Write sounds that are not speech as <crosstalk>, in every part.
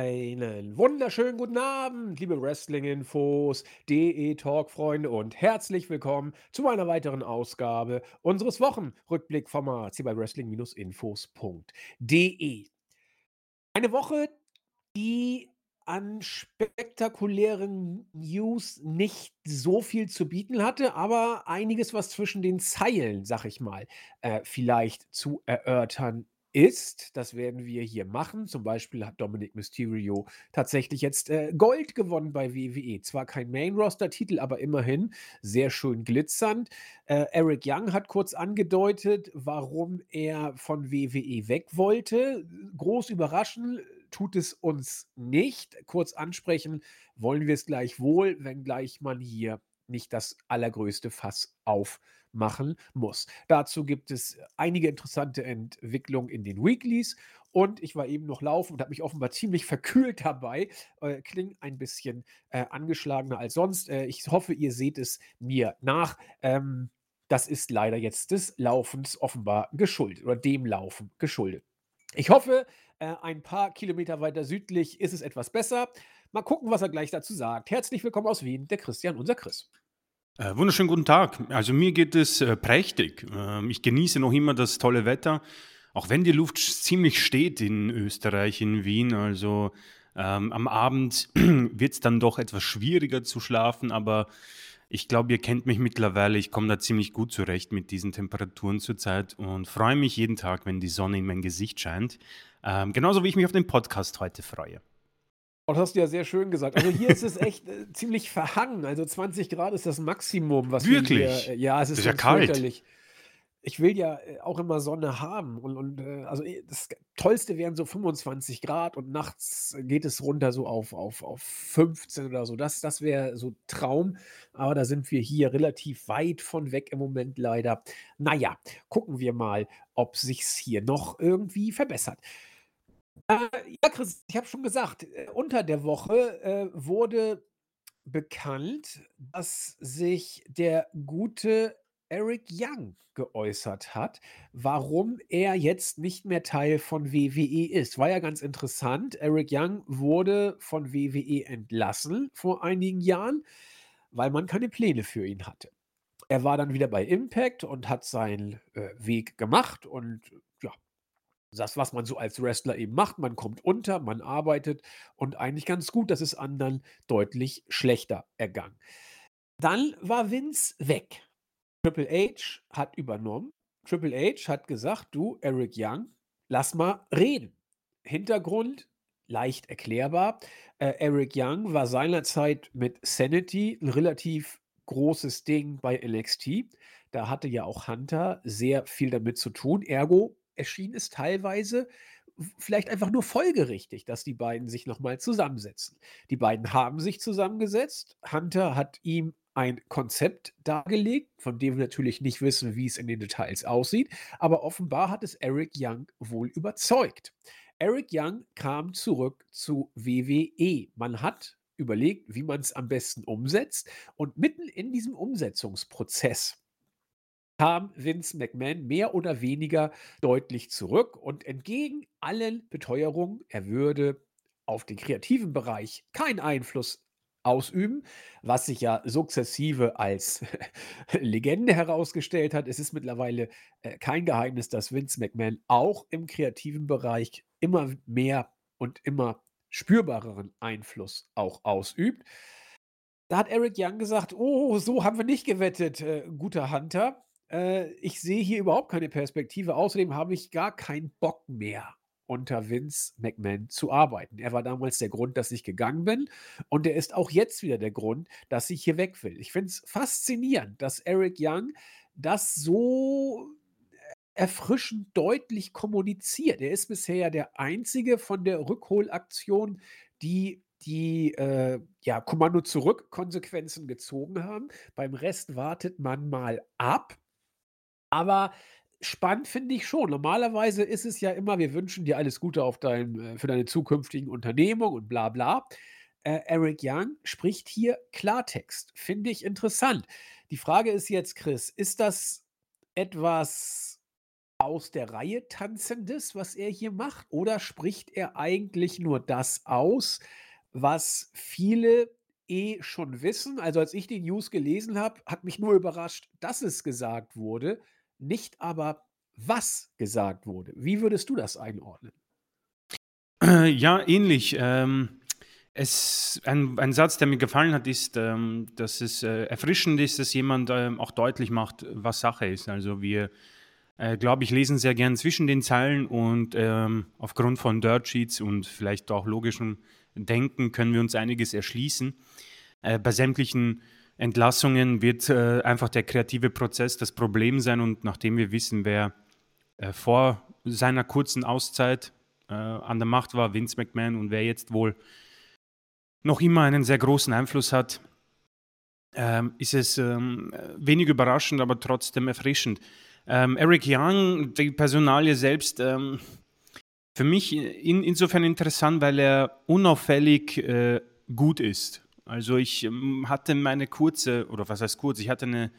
Einen wunderschönen guten Abend, liebe Wrestling-Infos, DE-Talk-Freunde und herzlich willkommen zu einer weiteren Ausgabe unseres Wochenrückblickformats hier bei Wrestling-Infos.de. Eine Woche, die an spektakulären News nicht so viel zu bieten hatte, aber einiges, was zwischen den Zeilen, sag ich mal, äh, vielleicht zu erörtern ist. Das werden wir hier machen. Zum Beispiel hat Dominic Mysterio tatsächlich jetzt äh, Gold gewonnen bei WWE. Zwar kein Main-Roster-Titel, aber immerhin sehr schön glitzernd. Äh, Eric Young hat kurz angedeutet, warum er von WWE weg wollte. Groß überraschen tut es uns nicht. Kurz ansprechen wollen wir es gleich wohl, wenngleich man hier nicht das allergrößte Fass aufmachen muss. Dazu gibt es einige interessante Entwicklungen in den Weeklies und ich war eben noch laufen und habe mich offenbar ziemlich verkühlt dabei. Äh, klingt ein bisschen äh, angeschlagener als sonst. Äh, ich hoffe, ihr seht es mir nach. Ähm, das ist leider jetzt des Laufens offenbar geschuldet oder dem Laufen geschuldet. Ich hoffe, äh, ein paar Kilometer weiter südlich ist es etwas besser. Mal gucken, was er gleich dazu sagt. Herzlich willkommen aus Wien, der Christian, unser Chris. Äh, wunderschönen guten Tag. Also mir geht es äh, prächtig. Ähm, ich genieße noch immer das tolle Wetter, auch wenn die Luft ziemlich steht in Österreich, in Wien. Also ähm, am Abend <clears throat> wird es dann doch etwas schwieriger zu schlafen, aber ich glaube, ihr kennt mich mittlerweile. Ich komme da ziemlich gut zurecht mit diesen Temperaturen zurzeit und freue mich jeden Tag, wenn die Sonne in mein Gesicht scheint. Ähm, genauso wie ich mich auf den Podcast heute freue. Oh, das hast du ja sehr schön gesagt. Also hier ist es echt äh, ziemlich verhangen. Also 20 Grad ist das Maximum, was Wirklich? wir hier, äh, ja, es ist, ist ja kalt. fürchterlich. Ich will ja äh, auch immer Sonne haben und, und äh, also äh, das Tollste wären so 25 Grad und nachts geht es runter so auf, auf, auf 15 oder so. Das, das wäre so Traum, aber da sind wir hier relativ weit von weg im Moment leider. Naja, gucken wir mal, ob sich's hier noch irgendwie verbessert. Äh, ja, Chris, ich habe schon gesagt, äh, unter der Woche äh, wurde bekannt, dass sich der gute Eric Young geäußert hat, warum er jetzt nicht mehr Teil von WWE ist. War ja ganz interessant. Eric Young wurde von WWE entlassen vor einigen Jahren, weil man keine Pläne für ihn hatte. Er war dann wieder bei Impact und hat seinen äh, Weg gemacht und ja, das, was man so als Wrestler eben macht. Man kommt unter, man arbeitet und eigentlich ganz gut. Das ist anderen deutlich schlechter ergangen. Dann war Vince weg. Triple H hat übernommen. Triple H hat gesagt, du, Eric Young, lass mal reden. Hintergrund, leicht erklärbar. Äh, Eric Young war seinerzeit mit Sanity ein relativ großes Ding bei NXT. Da hatte ja auch Hunter sehr viel damit zu tun. Ergo erschien es teilweise vielleicht einfach nur folgerichtig, dass die beiden sich nochmal zusammensetzen. Die beiden haben sich zusammengesetzt. Hunter hat ihm ein Konzept dargelegt, von dem wir natürlich nicht wissen, wie es in den Details aussieht, aber offenbar hat es Eric Young wohl überzeugt. Eric Young kam zurück zu WWE. Man hat überlegt, wie man es am besten umsetzt und mitten in diesem Umsetzungsprozess kam Vince McMahon mehr oder weniger deutlich zurück und entgegen allen Beteuerungen, er würde auf den kreativen Bereich keinen Einfluss ausüben, was sich ja sukzessive als <laughs> Legende herausgestellt hat. Es ist mittlerweile äh, kein Geheimnis, dass Vince McMahon auch im kreativen Bereich immer mehr und immer spürbareren Einfluss auch ausübt. Da hat Eric Young gesagt: „Oh, so haben wir nicht gewettet, äh, guter Hunter. Äh, ich sehe hier überhaupt keine Perspektive. Außerdem habe ich gar keinen Bock mehr, unter Vince McMahon zu arbeiten.“ Er war damals der Grund, dass ich gegangen bin und er ist auch jetzt wieder der Grund, dass ich hier weg will. Ich finde es faszinierend, dass Eric Young das so erfrischend deutlich kommuniziert. Er ist bisher ja der Einzige von der Rückholaktion, die die, äh, ja, Kommando zurück Konsequenzen gezogen haben. Beim Rest wartet man mal ab. Aber spannend finde ich schon. Normalerweise ist es ja immer, wir wünschen dir alles Gute auf dein, äh, für deine zukünftigen Unternehmung und bla bla. Äh, Eric Young spricht hier Klartext. Finde ich interessant. Die Frage ist jetzt, Chris, ist das etwas aus der Reihe Tanzendes, was er hier macht? Oder spricht er eigentlich nur das aus, was viele eh schon wissen? Also, als ich die News gelesen habe, hat mich nur überrascht, dass es gesagt wurde, nicht aber, was gesagt wurde. Wie würdest du das einordnen? Ja, ähnlich. Ähm, es ein ein Satz, der mir gefallen hat, ist, ähm, dass es, äh, erfrischend ist, dass jemand, ähm, auch deutlich macht, was Sache ist. Also, wir äh, glaube ich, lesen sehr gern zwischen den Zeilen und ähm, aufgrund von Dirt Sheets und vielleicht auch logischem Denken können wir uns einiges erschließen. Äh, bei sämtlichen Entlassungen wird äh, einfach der kreative Prozess das Problem sein und nachdem wir wissen, wer äh, vor seiner kurzen Auszeit äh, an der Macht war, Vince McMahon, und wer jetzt wohl noch immer einen sehr großen Einfluss hat, ähm, ist es ähm, wenig überraschend, aber trotzdem erfrischend. Ähm, Eric Young, die Personalie selbst, ähm, für mich in, insofern interessant, weil er unauffällig äh, gut ist. Also ich ähm, hatte meine kurze, oder was heißt kurz, ich hatte eine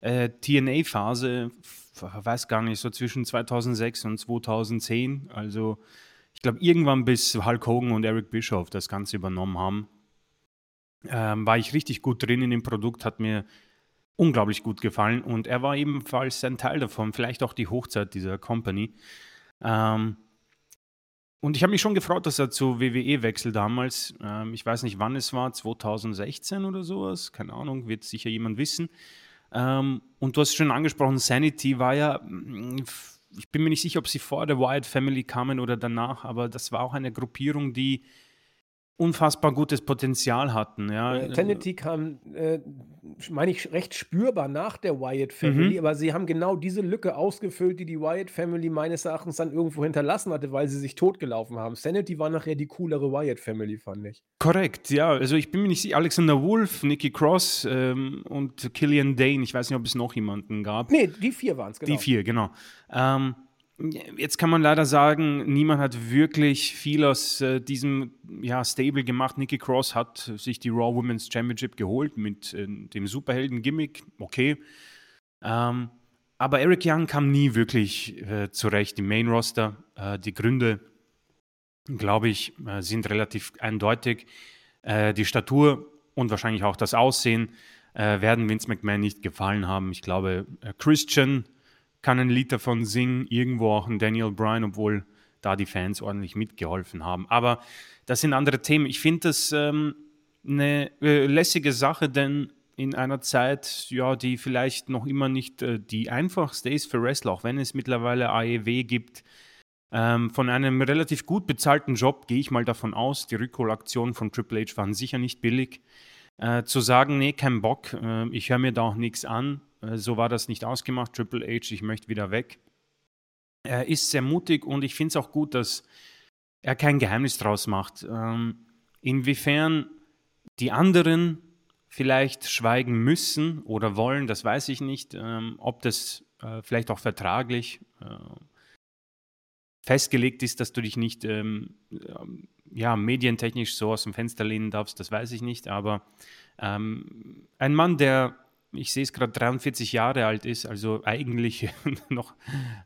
äh, TNA-Phase, weiß gar nicht, so zwischen 2006 und 2010. Also ich glaube, irgendwann bis Hulk Hogan und Eric Bischoff das Ganze übernommen haben, ähm, war ich richtig gut drin in dem Produkt, hat mir unglaublich gut gefallen und er war ebenfalls ein Teil davon, vielleicht auch die Hochzeit dieser Company. Ähm, und ich habe mich schon gefreut, dass er zu WWE wechselt damals. Ähm, ich weiß nicht, wann es war, 2016 oder sowas, keine Ahnung, wird sicher jemand wissen. Ähm, und du hast schon angesprochen, Sanity war ja, mm, ich bin mir nicht sicher, ob sie vor der Wyatt Family kamen oder danach, aber das war auch eine Gruppierung, die unfassbar gutes Potenzial hatten. Ja. Äh, Tennessee kam, äh, meine ich, recht spürbar nach der Wyatt Family, mhm. aber sie haben genau diese Lücke ausgefüllt, die die Wyatt Family meines Erachtens dann irgendwo hinterlassen hatte, weil sie sich totgelaufen haben. Sanity war nachher die coolere Wyatt Family, fand ich. Korrekt, ja. Also ich bin mir nicht sicher, Alexander Wolf, Nikki Cross ähm, und Killian Dane, ich weiß nicht, ob es noch jemanden gab. Nee, die vier waren es, genau. Die vier, genau. Ähm, Jetzt kann man leider sagen, niemand hat wirklich viel aus äh, diesem ja, Stable gemacht. Nikki Cross hat sich die Raw Women's Championship geholt mit äh, dem Superhelden-Gimmick. Okay. Ähm, aber Eric Young kam nie wirklich äh, zurecht im Main Roster. Äh, die Gründe, glaube ich, äh, sind relativ eindeutig. Äh, die Statur und wahrscheinlich auch das Aussehen werden Vince McMahon nicht gefallen haben. Ich glaube, Christian kann ein Lied davon singen, irgendwo auch ein Daniel Bryan, obwohl da die Fans ordentlich mitgeholfen haben. Aber das sind andere Themen. Ich finde das ähm, eine äh, lässige Sache, denn in einer Zeit, ja, die vielleicht noch immer nicht äh, die einfachste ist für Wrestler, auch wenn es mittlerweile AEW gibt, ähm, von einem relativ gut bezahlten Job gehe ich mal davon aus, die Rückholaktionen von Triple H waren sicher nicht billig, äh, zu sagen, nee, kein Bock, äh, ich höre mir da auch nichts an, so war das nicht ausgemacht. Triple H, ich möchte wieder weg. Er ist sehr mutig und ich finde es auch gut, dass er kein Geheimnis draus macht. Ähm, inwiefern die anderen vielleicht schweigen müssen oder wollen, das weiß ich nicht. Ähm, ob das äh, vielleicht auch vertraglich äh, festgelegt ist, dass du dich nicht ähm, ja, medientechnisch so aus dem Fenster lehnen darfst, das weiß ich nicht. Aber ein Mann, der ich sehe es gerade, 43 Jahre alt ist, also eigentlich <laughs> noch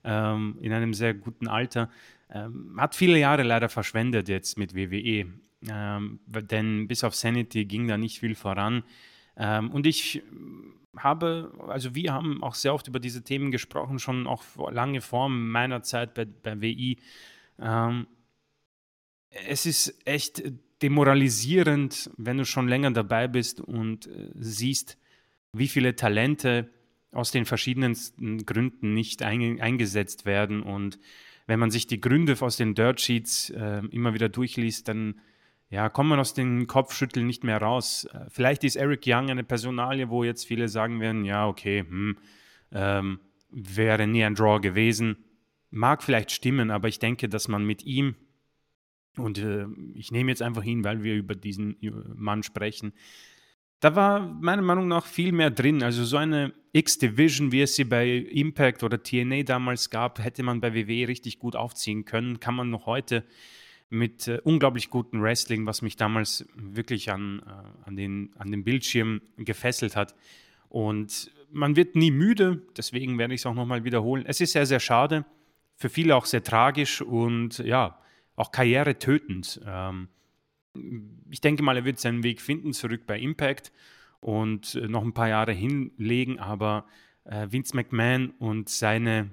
ähm, in einem sehr guten Alter, ähm, hat viele Jahre leider verschwendet jetzt mit WWE. Ähm, denn bis auf Sanity ging da nicht viel voran. Ähm, und ich habe, also wir haben auch sehr oft über diese Themen gesprochen, schon auch lange vor meiner Zeit bei, bei WI. Ähm, es ist echt demoralisierend, wenn du schon länger dabei bist und äh, siehst, wie viele Talente aus den verschiedensten Gründen nicht ein, eingesetzt werden. Und wenn man sich die Gründe aus den Dirt Sheets äh, immer wieder durchliest, dann ja, kommt man aus dem Kopfschütteln nicht mehr raus. Äh, vielleicht ist Eric Young eine Personalie, wo jetzt viele sagen werden, ja, okay, hm, ähm, wäre nie ein Draw gewesen. Mag vielleicht stimmen, aber ich denke, dass man mit ihm, und äh, ich nehme jetzt einfach hin, weil wir über diesen Mann sprechen, da war meiner Meinung nach viel mehr drin. Also so eine X-Division, wie es sie bei Impact oder TNA damals gab, hätte man bei WWE richtig gut aufziehen können. Kann man noch heute mit äh, unglaublich gutem Wrestling, was mich damals wirklich an, äh, an, den, an den Bildschirm gefesselt hat. Und man wird nie müde, deswegen werde ich es auch nochmal wiederholen. Es ist sehr, sehr schade, für viele auch sehr tragisch und ja, auch karrieretötend. Ähm, ich denke mal, er wird seinen Weg finden zurück bei Impact und äh, noch ein paar Jahre hinlegen, aber äh, Vince McMahon und seine,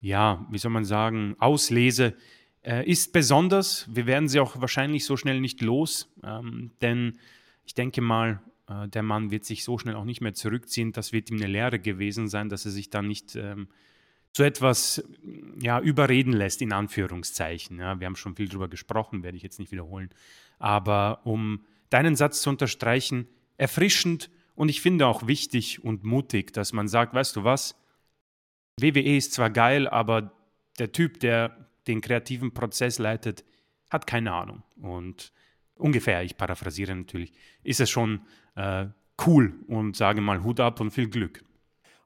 ja, wie soll man sagen, Auslese äh, ist besonders. Wir werden sie auch wahrscheinlich so schnell nicht los, ähm, denn ich denke mal, der Mann wird sich so schnell auch nicht mehr zurückziehen. Das wird ihm eine Lehre gewesen sein, dass er sich dann nicht ähm, zu etwas ja, überreden lässt, in Anführungszeichen. Ja, wir haben schon viel darüber gesprochen, werde ich jetzt nicht wiederholen. Aber um deinen Satz zu unterstreichen, erfrischend und ich finde auch wichtig und mutig, dass man sagt, weißt du was, WWE ist zwar geil, aber der Typ, der den kreativen Prozess leitet, hat keine Ahnung. Und ungefähr, ich paraphrasiere natürlich, ist es schon äh, cool und sage mal Hut ab und viel Glück.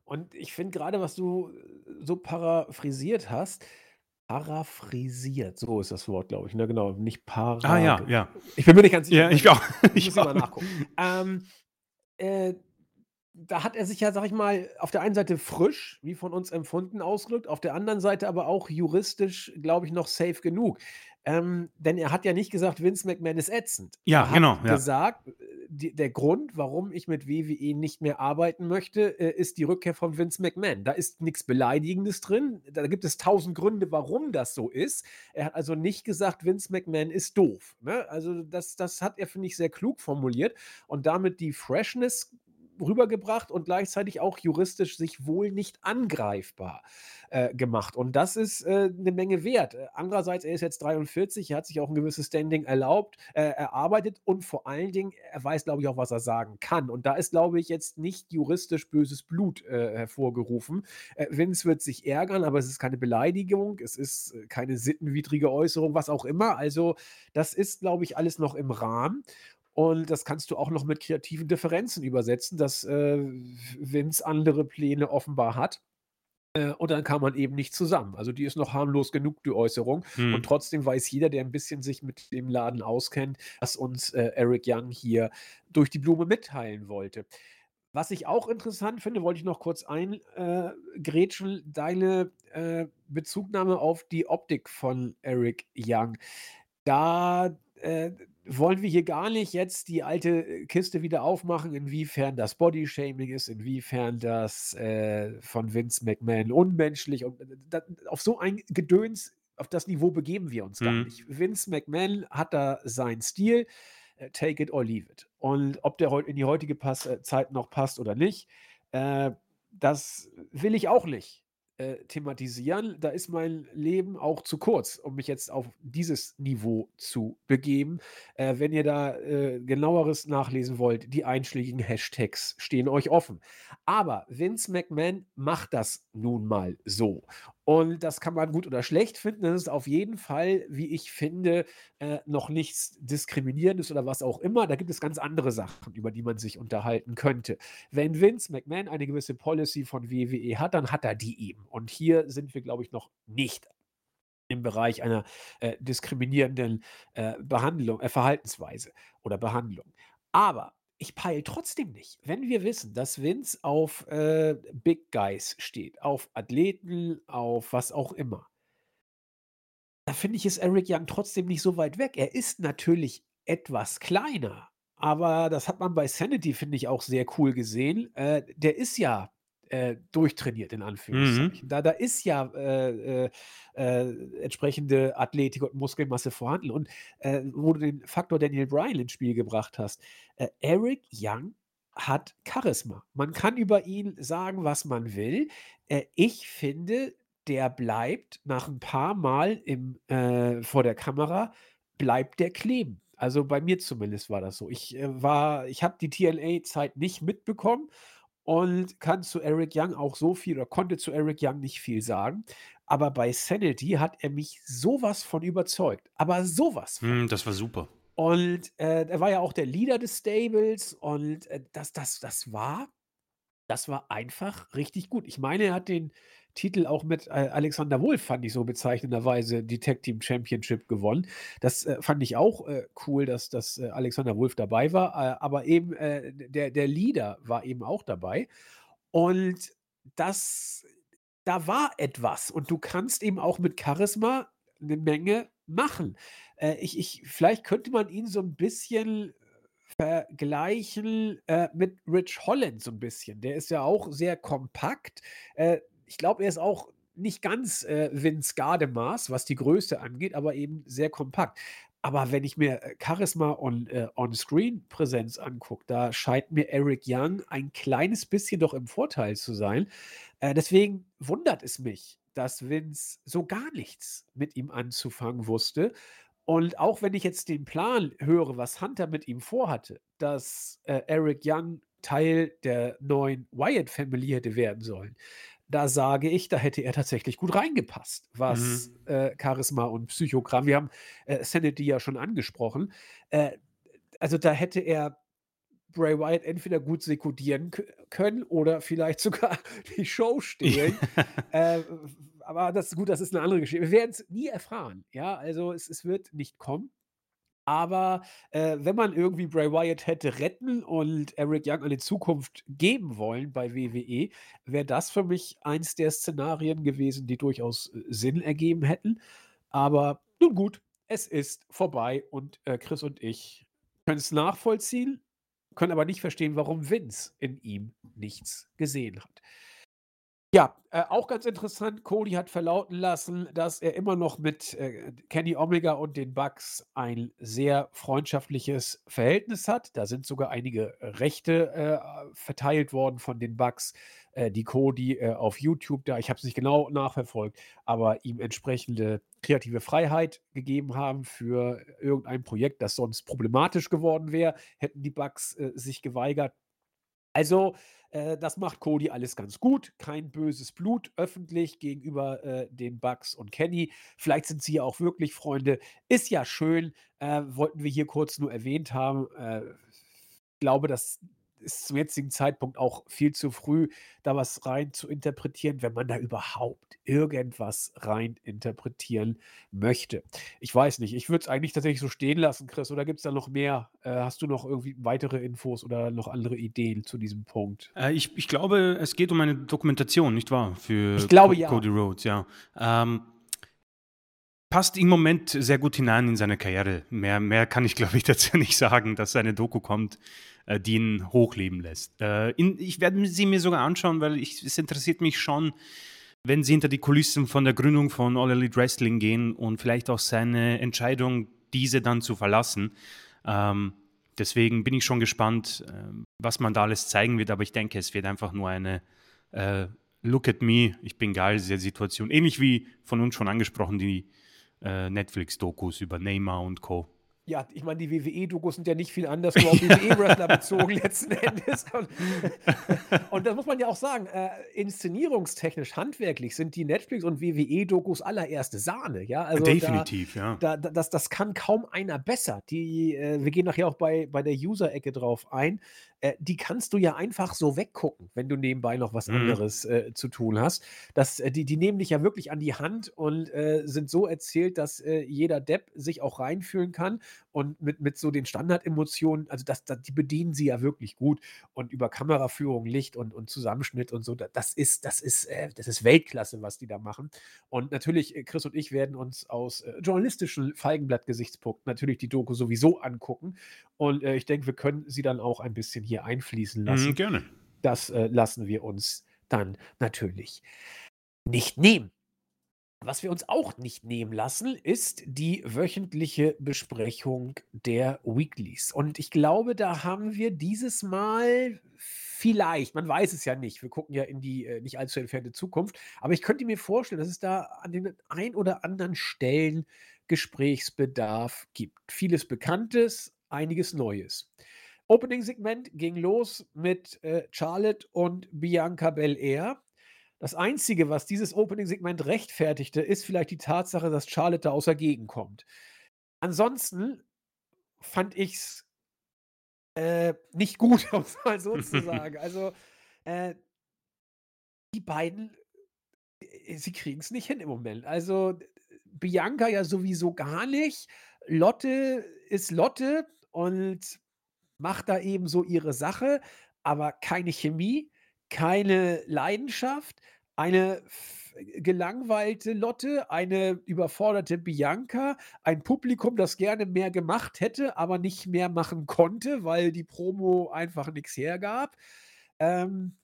Und ich finde gerade, was du so paraphrasiert hast, paraphrasiert, so ist das Wort, glaube ich, ne? Genau, nicht para. Ah ja, ja. Ich bin mir nicht ganz sicher. Ja, ich auch. <laughs> Ich muss mal nachgucken. Ähm, äh, da hat er sich ja, sag ich mal, auf der einen Seite frisch, wie von uns empfunden, ausgedrückt, auf der anderen Seite aber auch juristisch, glaube ich, noch safe genug. Ähm, denn er hat ja nicht gesagt, Vince McMahon ist ätzend. Ja, er hat genau. Ja. gesagt, äh, die, der Grund, warum ich mit WWE nicht mehr arbeiten möchte, äh, ist die Rückkehr von Vince McMahon. Da ist nichts Beleidigendes drin. Da gibt es tausend Gründe, warum das so ist. Er hat also nicht gesagt, Vince McMahon ist doof. Ne? Also das, das hat er, finde ich, sehr klug formuliert und damit die Freshness rübergebracht und gleichzeitig auch juristisch sich wohl nicht angreifbar äh, gemacht. Und das ist äh, eine Menge wert. Äh, andererseits, er ist jetzt 43, er hat sich auch ein gewisses Standing erlaubt, äh, erarbeitet und vor allen Dingen, er weiß, glaube ich, auch, was er sagen kann. Und da ist, glaube ich, jetzt nicht juristisch böses Blut äh, hervorgerufen. Äh, Vince wird sich ärgern, aber es ist keine Beleidigung, es ist keine sittenwidrige Äußerung, was auch immer. Also, das ist, glaube ich, alles noch im Rahmen. Und das kannst du auch noch mit kreativen Differenzen übersetzen, dass äh, Vince andere Pläne offenbar hat. Äh, und dann kam man eben nicht zusammen. Also die ist noch harmlos genug, die Äußerung. Hm. Und trotzdem weiß jeder, der ein bisschen sich mit dem Laden auskennt, dass uns äh, Eric Young hier durch die Blume mitteilen wollte. Was ich auch interessant finde, wollte ich noch kurz eingrätschen, äh, deine äh, Bezugnahme auf die Optik von Eric Young. Da äh, wollen wir hier gar nicht jetzt die alte äh, Kiste wieder aufmachen, inwiefern das Bodyshaming ist, inwiefern das äh, von Vince McMahon unmenschlich und äh, da, auf so ein Gedöns, auf das Niveau begeben wir uns gar Mhm. nicht. Vince McMahon hat da seinen Stil, äh, take it or leave it. Und ob der heute in die heutige Pass, äh, Zeit noch passt oder nicht, äh, das will ich auch nicht äh, thematisieren. Da ist mein Leben auch zu kurz, um mich jetzt auf dieses Niveau zu begeben. Äh, wenn ihr da äh, genaueres nachlesen wollt, die einschlägigen Hashtags stehen euch offen. Aber Vince McMahon macht das nun mal so. Und das kann man gut oder schlecht finden. Das ist auf jeden Fall, wie ich finde, äh, noch nichts Diskriminierendes oder was auch immer. Da gibt es ganz andere Sachen, über die man sich unterhalten könnte. Wenn Vince McMahon eine gewisse Policy von WWE hat, dann hat er die eben. Und hier sind wir, glaube ich, noch nicht im Bereich einer äh, diskriminierenden äh, Behandlung, äh, Verhaltensweise oder Behandlung. Aber ich peile trotzdem nicht, wenn wir wissen, dass Vince auf äh, Big Guys steht, auf Athleten, auf was auch immer. Da finde ich, ist Eric Young trotzdem nicht so weit weg. Er ist natürlich etwas kleiner, aber das hat man bei Sanity, finde ich, auch sehr cool gesehen. Äh, der ist ja äh, durchtrainiert, in Mhm. Anführungszeichen. Da, da ist ja äh, äh, äh, entsprechende Athletik und Muskelmasse vorhanden. Und äh, wo du den Faktor Daniel Bryan ins Spiel gebracht hast, äh, Eric Young hat Charisma. Man kann über ihn sagen, was man will. Ich finde, der bleibt nach ein paar Mal im, vor der Kamera, bleibt der kleben. Also bei mir zumindest war das so. Ich war, ich habe die TNA-Zeit nicht mitbekommen und kann zu Eric Young auch so viel oder konnte zu Eric Young nicht viel sagen. Aber bei Sanity hat er mich sowas von überzeugt. Aber sowas von. Hm, das war super. Und äh, er war ja auch der Leader des Stables und äh, das, das, das war, das war einfach richtig gut. Ich meine, er hat den Titel auch mit äh, Alexander Wolf, fand ich so bezeichnenderweise, die Tag Team Championship gewonnen. Das äh, fand ich auch äh, cool, dass, dass äh, Alexander Wolf dabei war. Äh, aber eben äh, der, der Leader war eben auch dabei. Und das da war etwas und du kannst eben auch mit Charisma 'ne Menge machen. Ich ich vielleicht könnte man ihn so 'n bisschen vergleichen, äh, mit Rich Holland so 'n bisschen. Der ist ja auch sehr kompakt. Äh, ich glaube, er ist auch nicht ganz, äh, Vince Gardemaß, was die Größe angeht, aber eben sehr kompakt. Aber wenn ich mir, äh, Charisma und, äh, On-Screen-Präsenz angucke, da scheint mir Eric Young ein kleines bisschen doch im Vorteil zu sein. Äh, deswegen wundert es mich, dass Vince so gar nichts mit ihm anzufangen wusste. Und auch wenn ich jetzt den Plan höre, was Hunter mit ihm vorhatte, dass, äh, Eric Young Teil der neuen Wyatt Family hätte werden sollen, da sage ich, da hätte er tatsächlich gut reingepasst, was, Mhm. äh, Charisma und Psychogramm wir haben, äh, Sanity ja schon angesprochen. Äh, also, da hätte er Bray Wyatt entweder gut sekodieren kö können oder vielleicht sogar <laughs> die Show stehlen. <laughs> Äh, aber das gut, das ist 'ne andere Geschichte. Wir werden's nie erfahren, ja? Also, es es wird nicht kommen. Aber, äh, wenn man irgendwie Bray Wyatt hätte retten und Eric Young eine Zukunft geben wollen bei WWE, wäre das für mich eins der Szenarien gewesen, die durchaus, äh, Sinn ergeben hätten. Aber nun gut, es ist vorbei und, äh, Chris und ich können's nachvollziehen, können aber nicht verstehen, warum Vince in ihm nichts gesehen hat. Ja, äh, auch ganz interessant, Cody hat verlauten lassen, dass er immer noch mit, äh, Kenny Omega und den Bucks ein sehr freundschaftliches Verhältnis hat. Da sind sogar einige Rechte, äh, verteilt worden von den Bucks, äh, die Cody, äh, auf YouTube da ich habe es nicht genau nachverfolgt, aber ihm entsprechende kreative Freiheit gegeben haben für irgendein Projekt, das sonst problematisch geworden wäre, hätten die Bucks, äh, sich geweigert. Also, äh, das macht Cody alles ganz gut. Kein böses Blut öffentlich gegenüber, äh, den Bucks und Kenny. Vielleicht sind sie ja auch wirklich Freunde. Ist ja schön, äh, wollten wir hier kurz nur erwähnt haben. Äh, glaube, das ist zum jetzigen Zeitpunkt auch viel zu früh, da was rein zu interpretieren, wenn man da überhaupt irgendwas rein interpretieren möchte. Ich weiß nicht, ich würde es eigentlich tatsächlich so stehen lassen, Chris, oder gibt's da noch mehr? Äh, hast du noch irgendwie weitere Infos oder noch andere Ideen zu diesem Punkt? Äh, ich ich glaube, es geht um eine Dokumentation, nicht wahr? Ich Für glaube, Co ja. Cody Rhodes, ja. Ähm passt im Moment sehr gut hinein in seine Karriere. Mehr mehr kann ich, <laughs> glaube ich, dazu nicht sagen, dass eine Doku kommt, äh, die ihn hochleben lässt. Äh, in ich werde sie mir sogar anschauen, weil ich es interessiert mich schon, wenn sie hinter die Kulissen von der Gründung von All Elite Wrestling gehen und vielleicht auch seine Entscheidung, diese dann zu verlassen. Ähm, deswegen bin ich schon gespannt, ähm, was man da alles zeigen wird, aber ich denke, es wird einfach nur eine, äh, „Look at me, ich bin geil“ Si Situation. Ähnlich wie von uns schon angesprochen, die, äh, Netflix-Dokus über Neymar und Co. Ja, ich meine, die WWE-Dokus sind ja nicht viel anders, nur auf <laughs> WWE-Wrestler bezogen letzten Endes. Und <laughs> und da muss man ja auch sagen, äh, inszenierungstechnisch, handwerklich sind die Netflix und WWE-Dokus allererste Sahne, ja? Also, da Definitiv, ja. da da das das kann kaum einer besser. Die äh, wir gehen nachher auch bei bei der User-Ecke drauf ein. Äh, die kannst du ja einfach so weggucken, wenn du nebenbei noch was Mhm. anderes, äh, zu tun hast. Das äh, die die nehmen dich ja wirklich an die Hand und, äh, sind so erzählt, dass, äh, jeder Depp sich auch reinfühlen kann und mit mit so den Standardemotionen also, das da die bedienen sie ja wirklich gut und über Kameraführung, Licht und und Zusammenschnitt und so, da das ist das ist, äh das ist Weltklasse, was die da machen. Und natürlich, Chris und ich werden uns aus, journalistischen Feigenblatt-Gesichtspunkten natürlich die Doku sowieso angucken. Und, ich denke, wir können sie dann auch ein bisschen hier einfließen Mhm, lassen. gerne. Das, äh, lassen wir uns dann natürlich nicht nehmen. Was wir uns auch nicht nehmen lassen, ist die wöchentliche Besprechung der Weeklies. Und ich glaube, da haben wir dieses Mal vielleicht man weiß es ja nicht, wir gucken ja in die, äh, nicht allzu entfernte Zukunft, aber ich könnte mir vorstellen, dass es da an den ein oder anderen Stellen Gesprächsbedarf gibt. Vieles Bekanntes, einiges Neues. Opening-Segment ging los mit, äh, Charlotte und Bianca Belair. Das Einzige, was dieses Opening-Segment rechtfertigte, ist vielleicht die Tatsache, dass Charlotte da aus der Gegend kommt. Ansonsten fand ich's äh, nicht gut, <laughs> um's mal so zu <laughs> sagen. Also, äh die beiden, äh, sie kriegen's nicht hin im Moment. Also, Bianca ja sowieso gar nicht. Lotte ist Lotte und macht da eben so ihre Sache, aber keine Chemie, keine Leidenschaft, eine gelangweilte Lotte, eine überforderte Bianca, ein Publikum, das gerne mehr gemacht hätte, aber nicht mehr machen konnte, weil die Promo einfach nichts hergab. Ähm,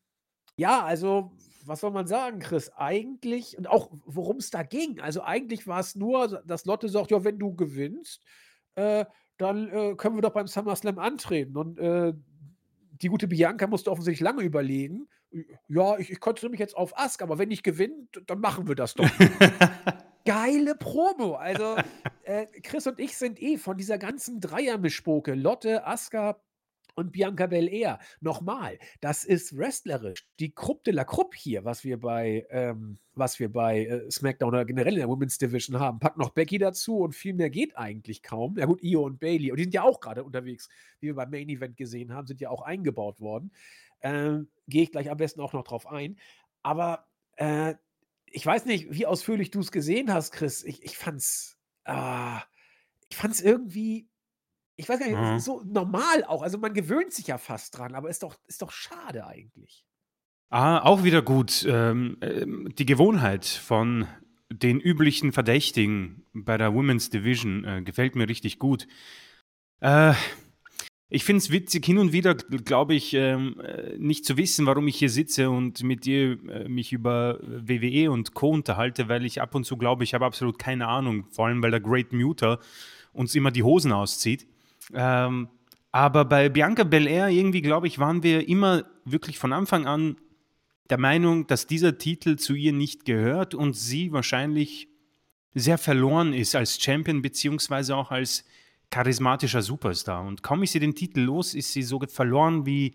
ja, also, was soll man sagen, Chris? Eigentlich und auch worum es da ging. Also, eigentlich war es nur, dass Lotte sagt: „Ja, wenn du gewinnst, äh, dann, äh, können wir doch beim SummerSlam antreten.“ Und, äh, die gute Bianca musste offensichtlich lange überlegen. Ja, ich, ich konzentriere mich jetzt auf Ask, aber wenn ich gewinne, dann machen wir das doch. <laughs> Geile Promo. Also, äh, Chris und ich sind eh von dieser ganzen Dreiermischpoke. Lotte, Aska, und Bianca Belair. Nochmal, das ist wrestlerisch. Die Krupp de la Krupp hier, was wir bei, ähm, was wir bei äh, SmackDown oder generell in der Women's Division haben, packt noch Becky dazu und viel mehr geht eigentlich kaum. Ja gut, Io und Bailey, und die sind ja auch gerade unterwegs, wie wir beim Main Event gesehen haben, sind ja auch eingebaut worden. Ähm, Gehe ich gleich am besten auch noch drauf ein. Aber äh, ich weiß nicht, wie ausführlich du es gesehen hast, Chris. Ich, ich fand's, äh, ich fand's irgendwie ich weiß gar nicht, Mhm. so normal auch. Also, man gewöhnt sich ja fast dran, aber ist doch ist doch schade eigentlich. Ah, auch wieder gut. Ähm, ähm, die Gewohnheit von den üblichen Verdächtigen bei der Women's Division äh, gefällt mir richtig gut. Äh, ich finde es witzig, hin und wieder glaube ich, ähm, äh, nicht zu wissen, warum ich hier sitze und mit dir äh, mich über WWE und Co. unterhalte, weil ich ab und zu glaube, ich habe absolut keine Ahnung, vor allem weil der Great Muter uns immer die Hosen auszieht. Ähm, aber bei Bianca Belair irgendwie, glaube ich, waren wir immer wirklich von Anfang an der Meinung, dass dieser Titel zu ihr nicht gehört und sie wahrscheinlich sehr verloren ist als Champion beziehungsweise auch als charismatischer Superstar. Und kaum ist sie den Titel los, ist sie so verloren wie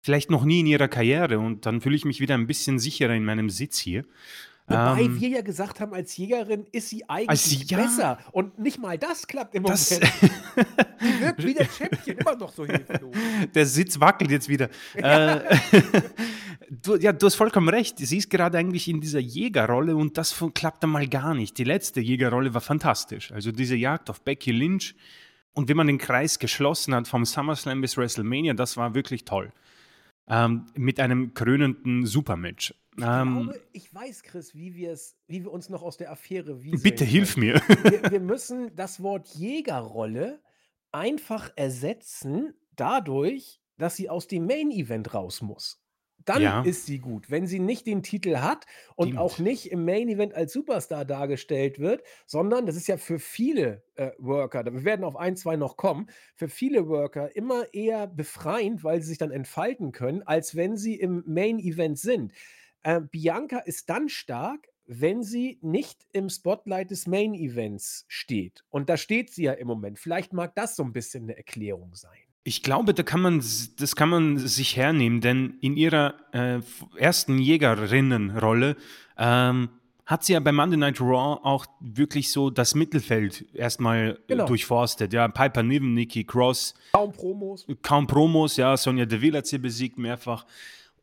vielleicht noch nie in ihrer Karriere. Und dann fühle ich mich wieder ein bisschen sicherer in meinem Sitz hier. Wobei Ähm, wir ja gesagt haben, als Jägerin ist sie eigentlich ja. besser. Und nicht mal das klappt im das, Moment. <laughs> Die wirkt wie der Champion immer noch so hilflos. der Sitz wackelt jetzt wieder. Äh, <laughs> du, ja, du hast vollkommen recht. Sie ist gerade eigentlich in dieser Jägerrolle und das fun- klappt dann mal gar nicht. Die letzte Jägerrolle war fantastisch. Also diese Jagd auf Becky Lynch und wie man den Kreis geschlossen hat vom SummerSlam bis WrestleMania, das war wirklich toll. Ähm, mit einem krönenden Supermatch. Ich Ähm, glaube, ich weiß, Chris, wie wir es, wie wir uns noch aus der Affäre wieseln bitte hilf mir. Wir, wir <laughs> müssen das Wort Jägerrolle einfach ersetzen dadurch, dass sie aus dem Main Event raus muss. Dann Ja. ist sie gut. Wenn sie nicht den Titel hat und Stimmt. auch nicht im Main Event als Superstar dargestellt wird, sondern das ist ja für viele äh, Worker, wir werden auf ein, zwei noch kommen, für viele Worker immer eher befreiend, weil sie sich dann entfalten können, als wenn sie im Main Event sind. Äh, Bianca ist dann stark, wenn sie nicht im Spotlight des Main Events steht. Und da steht sie ja im Moment. Vielleicht mag das so ein bisschen eine Erklärung sein. Ich glaube, da kann man, das kann man sich hernehmen, denn in ihrer äh, ersten Jägerinnenrolle ähm, hat sie ja bei Monday Night Raw auch wirklich so das Mittelfeld erstmal Genau. äh, durchforstet. Ja, Piper Niven, Nikki Cross, Kaum Promos. kaum Promos, ja, Sonja Deville hat sie besiegt mehrfach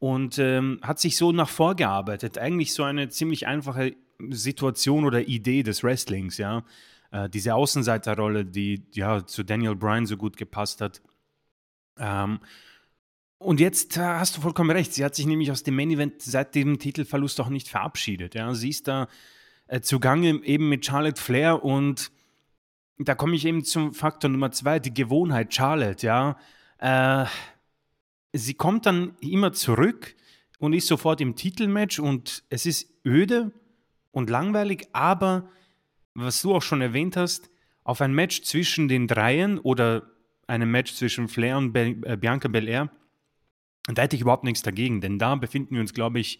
und ähm, hat sich so nach vorgearbeitet. Eigentlich so eine ziemlich einfache Situation oder Idee des Wrestlings, ja. Äh, diese Außenseiterrolle, die ja zu Daniel Bryan so gut gepasst hat. Ähm, und jetzt äh, hast du vollkommen recht. Sie hat sich nämlich aus dem Main Event seit dem Titelverlust auch nicht verabschiedet. Ja. Sie ist da äh, zugange eben mit Charlotte Flair und da komme ich eben zum Faktor Nummer zwei, die Gewohnheit Charlotte, ja. Äh, sie kommt dann immer zurück und ist sofort im Titelmatch und es ist öde und langweilig, aber was du auch schon erwähnt hast, auf ein Match zwischen den Dreien oder einem Match zwischen Flair und äh, Bianca Belair, da hätte ich überhaupt nichts dagegen, denn da befinden wir uns, glaube ich,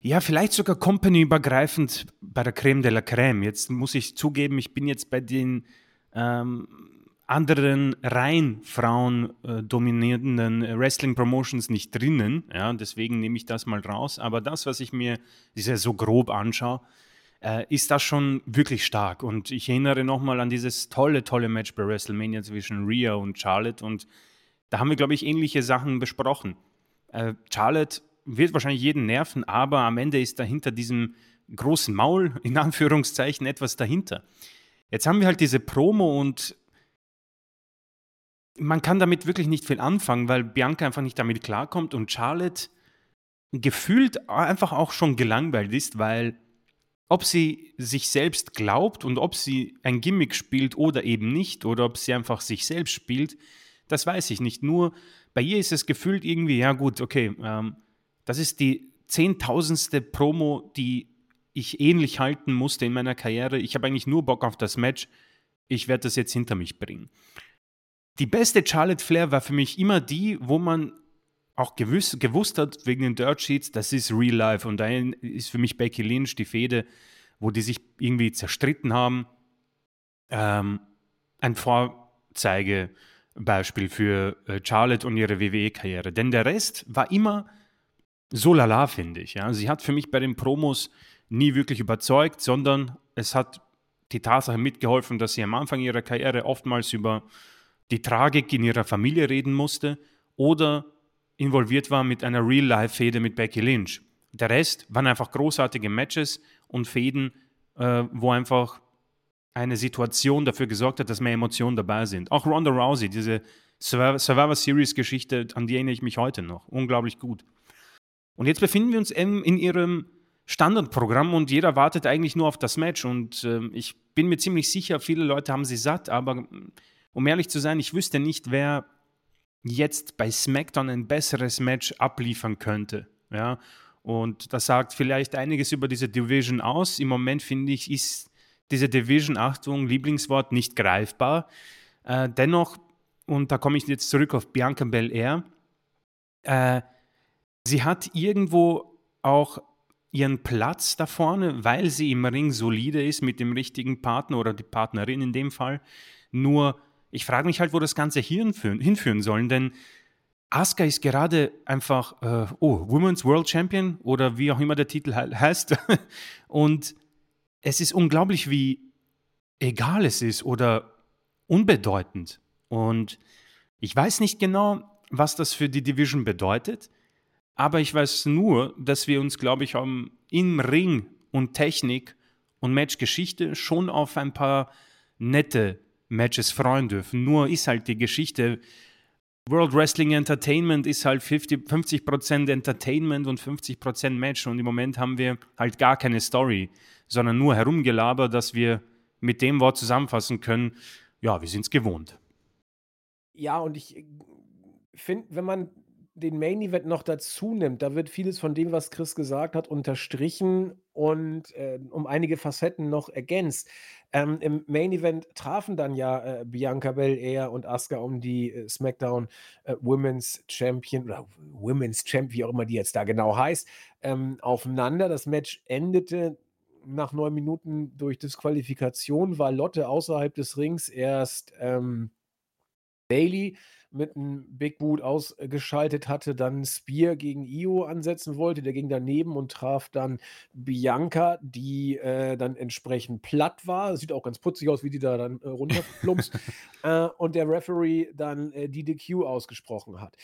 ja, vielleicht sogar companyübergreifend bei der Creme de la Creme. Jetzt muss ich zugeben, ich bin jetzt bei den ähm, anderen rein Frauen äh, dominierenden äh, Wrestling-Promotions nicht drinnen. Ja, deswegen nehme ich das mal raus. Aber das, was ich mir sehr so grob anschaue, äh, ist das schon wirklich stark. Und ich erinnere nochmal an dieses tolle, tolle Match bei WrestleMania zwischen Rhea und Charlotte. Und da haben wir, glaube ich, ähnliche Sachen besprochen. Äh, Charlotte wird wahrscheinlich jeden nerven, aber am Ende ist dahinter diesem großen Maul, in Anführungszeichen, etwas dahinter. Jetzt haben wir halt diese Promo und man kann damit wirklich nicht viel anfangen, weil Bianca einfach nicht damit klarkommt und Charlotte gefühlt einfach auch schon gelangweilt ist, weil ob sie sich selbst glaubt und ob sie ein Gimmick spielt oder eben nicht, oder ob sie einfach sich selbst spielt, das weiß ich nicht. Nur bei ihr ist es gefühlt irgendwie, ja gut, okay, ähm, das ist die zehntausendste Promo, die ich ähnlich halten musste in meiner Karriere. Ich habe eigentlich nur Bock auf das Match. Ich werde das jetzt hinter mich bringen. Die beste Charlotte Flair war für mich immer die, wo man auch gewiss, gewusst hat, wegen den Dirt Sheets, das ist Real Life. Und da ist für mich Becky Lynch die Fehde, wo die sich irgendwie zerstritten haben. Ähm, ein Vorzeigebeispiel für äh, Charlotte und ihre WWE-Karriere. Denn der Rest war immer so lala, finde ich. Ja. Sie hat für mich bei den Promos nie wirklich überzeugt, sondern es hat die Tatsache mitgeholfen, dass sie am Anfang ihrer Karriere oftmals über die Tragik in ihrer Familie reden musste oder involviert war mit einer Real-Life-Fehde mit Becky Lynch. Der Rest waren einfach großartige Matches und Fäden, äh, wo einfach eine Situation dafür gesorgt hat, dass mehr Emotionen dabei sind. Auch Ronda Rousey, diese Survivor Series Geschichte, an die erinnere ich mich heute noch. Unglaublich gut. Und jetzt befinden wir uns in ihrem Standardprogramm und jeder wartet eigentlich nur auf das Match. Und äh, ich bin mir ziemlich sicher, viele Leute haben sie satt, aber um ehrlich zu sein, ich wüsste nicht, wer jetzt bei SmackDown ein besseres Match abliefern könnte. Ja? Und das sagt vielleicht einiges über diese Division aus. Im Moment finde ich, ist diese Division, Achtung, Lieblingswort, nicht greifbar. Äh, dennoch, und da komme ich jetzt zurück auf Bianca Belair, äh, sie hat irgendwo auch ihren Platz da vorne, weil sie im Ring solide ist mit dem richtigen Partner oder die Partnerin in dem Fall. Nur, ich frage mich halt, wo das Ganze hinführen, hinführen soll, denn Asuka ist gerade einfach, äh, oh, Women's World Champion oder wie auch immer der Titel he heißt. <laughs> Und es ist unglaublich, wie egal es ist oder unbedeutend. Und ich weiß nicht genau, was das für die Division bedeutet. Aber ich weiß nur, dass wir uns, glaube ich, im Ring und Technik und Matchgeschichte schon auf ein paar nette Matches freuen dürfen. Nur ist halt die Geschichte, World Wrestling Entertainment ist halt 50%, 50 Entertainment und 50% Match. Und im Moment haben wir halt gar keine Story, sondern nur Herumgelaber, dass wir mit dem Wort zusammenfassen können, ja, wir sind es gewohnt. Ja, und ich finde, wenn man den Main Event noch dazu nimmt, da wird vieles von dem, was Chris gesagt hat, unterstrichen und äh, um einige Facetten noch ergänzt. Ähm, Im Main Event trafen dann ja äh, Bianca Belair und Asuka um die äh, SmackDown äh, Women's Champion oder Women's Champ, wie auch immer die jetzt da genau heißt, ähm, aufeinander. Das Match endete nach neun Minuten durch Disqualifikation, war Lotte außerhalb des Rings erst ähm, Bailey mit einem Big Boot ausgeschaltet hatte, dann Spear gegen Io ansetzen wollte. Der ging daneben und traf dann Bianca, die äh, dann entsprechend platt war. Sieht auch ganz putzig aus, wie die da dann äh, runterplumpst. <laughs> äh, und der Referee dann äh, die DQ ausgesprochen hat.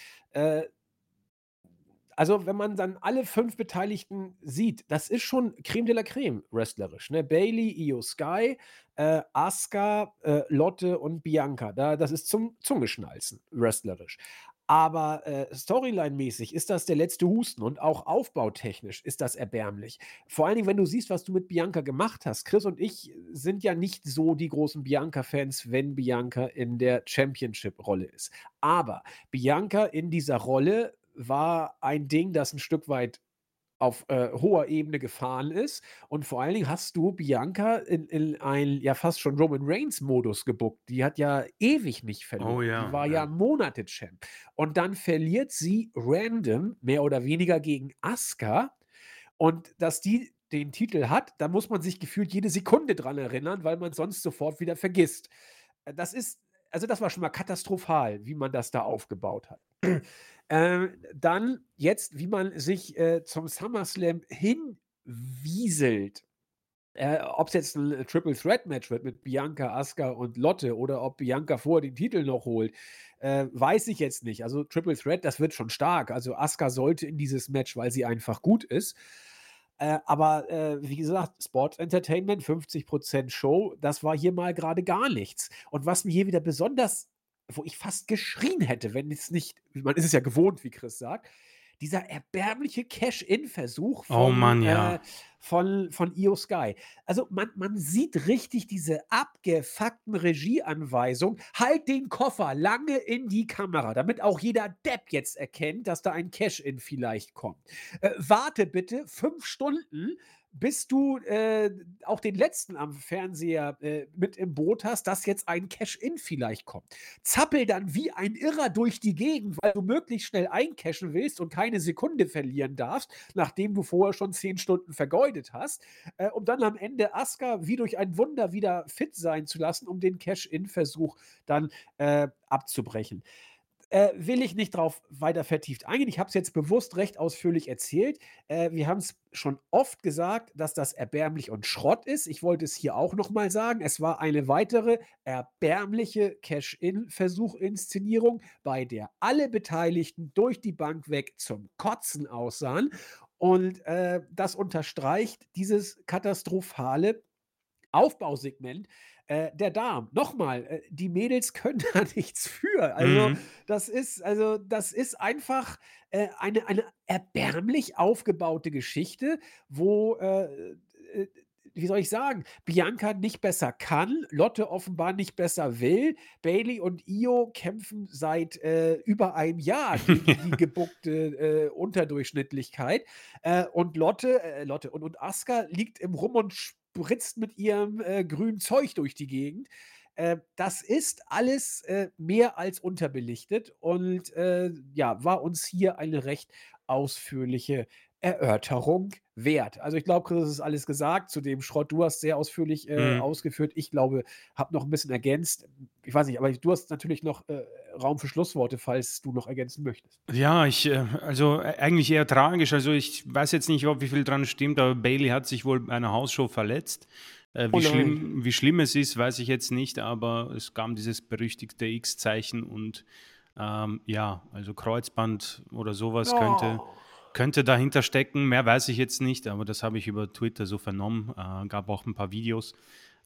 Also, wenn man dann alle fünf Beteiligten sieht, das ist schon Creme de la Creme wrestlerisch. Ne? Bailey, Io Sky, äh, Asuka, äh, Lotte und Bianca. Da, das ist zum Zungeschnalzen wrestlerisch. Aber äh, Storyline-mäßig ist das der letzte Husten und auch aufbautechnisch ist das erbärmlich. Vor allen Dingen, wenn du siehst, was du mit Bianca gemacht hast. Chris und ich sind ja nicht so die großen Bianca-Fans, wenn Bianca in der Championship-Rolle ist. Aber Bianca in dieser Rolle war ein Ding, das ein Stück weit auf äh, hoher Ebene gefahren ist. Und vor allen Dingen hast du Bianca in, in einen ja fast schon Roman Reigns-Modus gebuckt. Die hat ja ewig nicht verloren. Oh ja, die war ja, ja Monate Champ. Und dann verliert sie random, mehr oder weniger gegen Asuka. Und dass die den Titel hat, da muss man sich gefühlt jede Sekunde dran erinnern, weil man sonst sofort wieder vergisst. Äh, das ist, also das war schon mal katastrophal, wie man das da aufgebaut hat. Ähm, dann jetzt, wie man sich äh, zum SummerSlam hinwieselt. Äh, ob es jetzt ein Triple Threat Match wird mit Bianca, Asuka und Lotte oder ob Bianca vorher den Titel noch holt, äh, weiß ich jetzt nicht. Also Triple Threat, das wird schon stark. Also Asuka sollte in dieses Match, weil sie einfach gut ist. Äh, aber äh, wie gesagt, Sport Entertainment, 50% Show, das war hier mal gerade gar nichts. Und was mir hier wieder besonders wo ich fast geschrien hätte, wenn es nicht, man ist es ja gewohnt, wie Chris sagt, dieser erbärmliche Cash-In-Versuch Oh von, Mann, äh, ja. von von Io Sky. Also, man man sieht richtig diese abgefuckten Regieanweisungen: „Halt den Koffer lange in die Kamera, damit auch jeder Depp jetzt erkennt, dass da ein Cash-In vielleicht kommt. Äh, warte bitte 5 Stunden, bis du, äh, auch den Letzten am Fernseher, äh, mit im Boot hast, dass jetzt ein Cash-In vielleicht kommt. Zappel dann wie ein Irrer durch die Gegend, weil du möglichst schnell eincashen willst und keine Sekunde verlieren darfst, nachdem du vorher schon 10 Stunden vergeudet hast, äh, um dann am Ende Asuka wie durch ein Wunder wieder fit sein zu lassen, um den Cash-In-Versuch dann, äh, abzubrechen. Äh, will ich nicht drauf weiter vertieft eingehen. Ich habe es jetzt bewusst recht ausführlich erzählt. Äh, wir haben es schon oft gesagt, dass das erbärmlich und Schrott ist. Ich wollte es hier auch noch mal sagen. Es war eine weitere erbärmliche Cash-In-Versuch-Inszenierung, bei der alle Beteiligten durch die Bank weg zum Kotzen aussahen. Und, äh, das unterstreicht dieses katastrophale Aufbausegment, äh, der Damen. Noch mal, äh, die Mädels <laughs> können da nichts für. Also, Mhm. das ist also, das ist einfach, äh, eine eine erbärmlich aufgebaute Geschichte, wo, äh, äh, wie soll ich sagen, Bianca nicht besser kann, Lotte offenbar nicht besser will. Bayley und Io kämpfen seit, äh, über einem Jahr gegen <laughs> die gebuckte, äh, Unterdurchschnittlichkeit. Äh, und Lotte äh, Lotte und und Asuka liegt im Rum und spritzt mit ihrem, äh, grünen Zeug durch die Gegend. Äh, das ist alles, äh, mehr als unterbelichtet und, äh, ja, war uns hier eine recht ausführliche Erörterung wert. Also, ich glaube, Chris, es ist alles gesagt zu dem Schrott. Du hast sehr ausführlich, äh, Mhm. ausgeführt. Ich glaube, habe noch 'n bisschen ergänzt. Ich weiß nicht, aber du hast natürlich noch, äh, Raum für Schlussworte, falls du noch ergänzen möchtest. Ja, ich, äh also, eigentlich eher tragisch. Also, ich weiß jetzt nicht, ob wie viel dran stimmt, aber Bayley hat sich wohl bei einer Hausshow verletzt. Äh, Oh wie nein. schlimm wie schlimm es ist, weiß ich jetzt nicht, aber es kam dieses berüchtigte X-Zeichen und, ähm, ja, also, Kreuzband oder so was könnte Oh. Könnte dahinter stecken. Mehr weiß ich jetzt nicht, aber das habe ich über Twitter so vernommen. Äh, gab auch 'n paar Videos.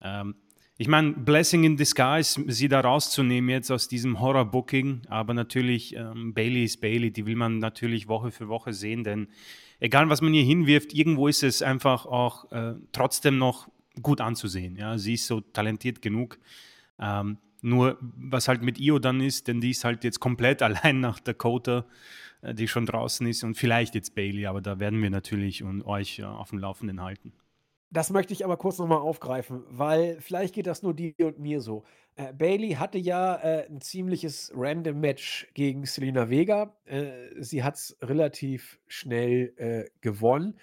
Ähm, ich meine, Blessing in disguise, sie da rauszunehmen jetzt aus diesem Horror-Booking, aber natürlich, ähm, Bayley ist Bayley, die will man natürlich Woche für Woche sehen, denn egal, was man ihr hinwirft, irgendwo ist es einfach auch, äh, trotzdem noch gut anzusehen, ja? Sie ist so talentiert genug. Ähm, nur was halt mit Io dann ist, denn die ist halt jetzt komplett <laughs> allein nach Dakota, die schon draußen ist und vielleicht jetzt Bayley, aber da werden wir natürlich und euch, äh, auf dem Laufenden halten. Das möchte ich aber kurz noch mal aufgreifen, weil vielleicht geht das nur dir und mir so. Äh, Bayley hatte ja, äh, 'n ziemliches Random Match gegen Zelina Vega. Äh, sie hat's relativ schnell, äh, gewonnen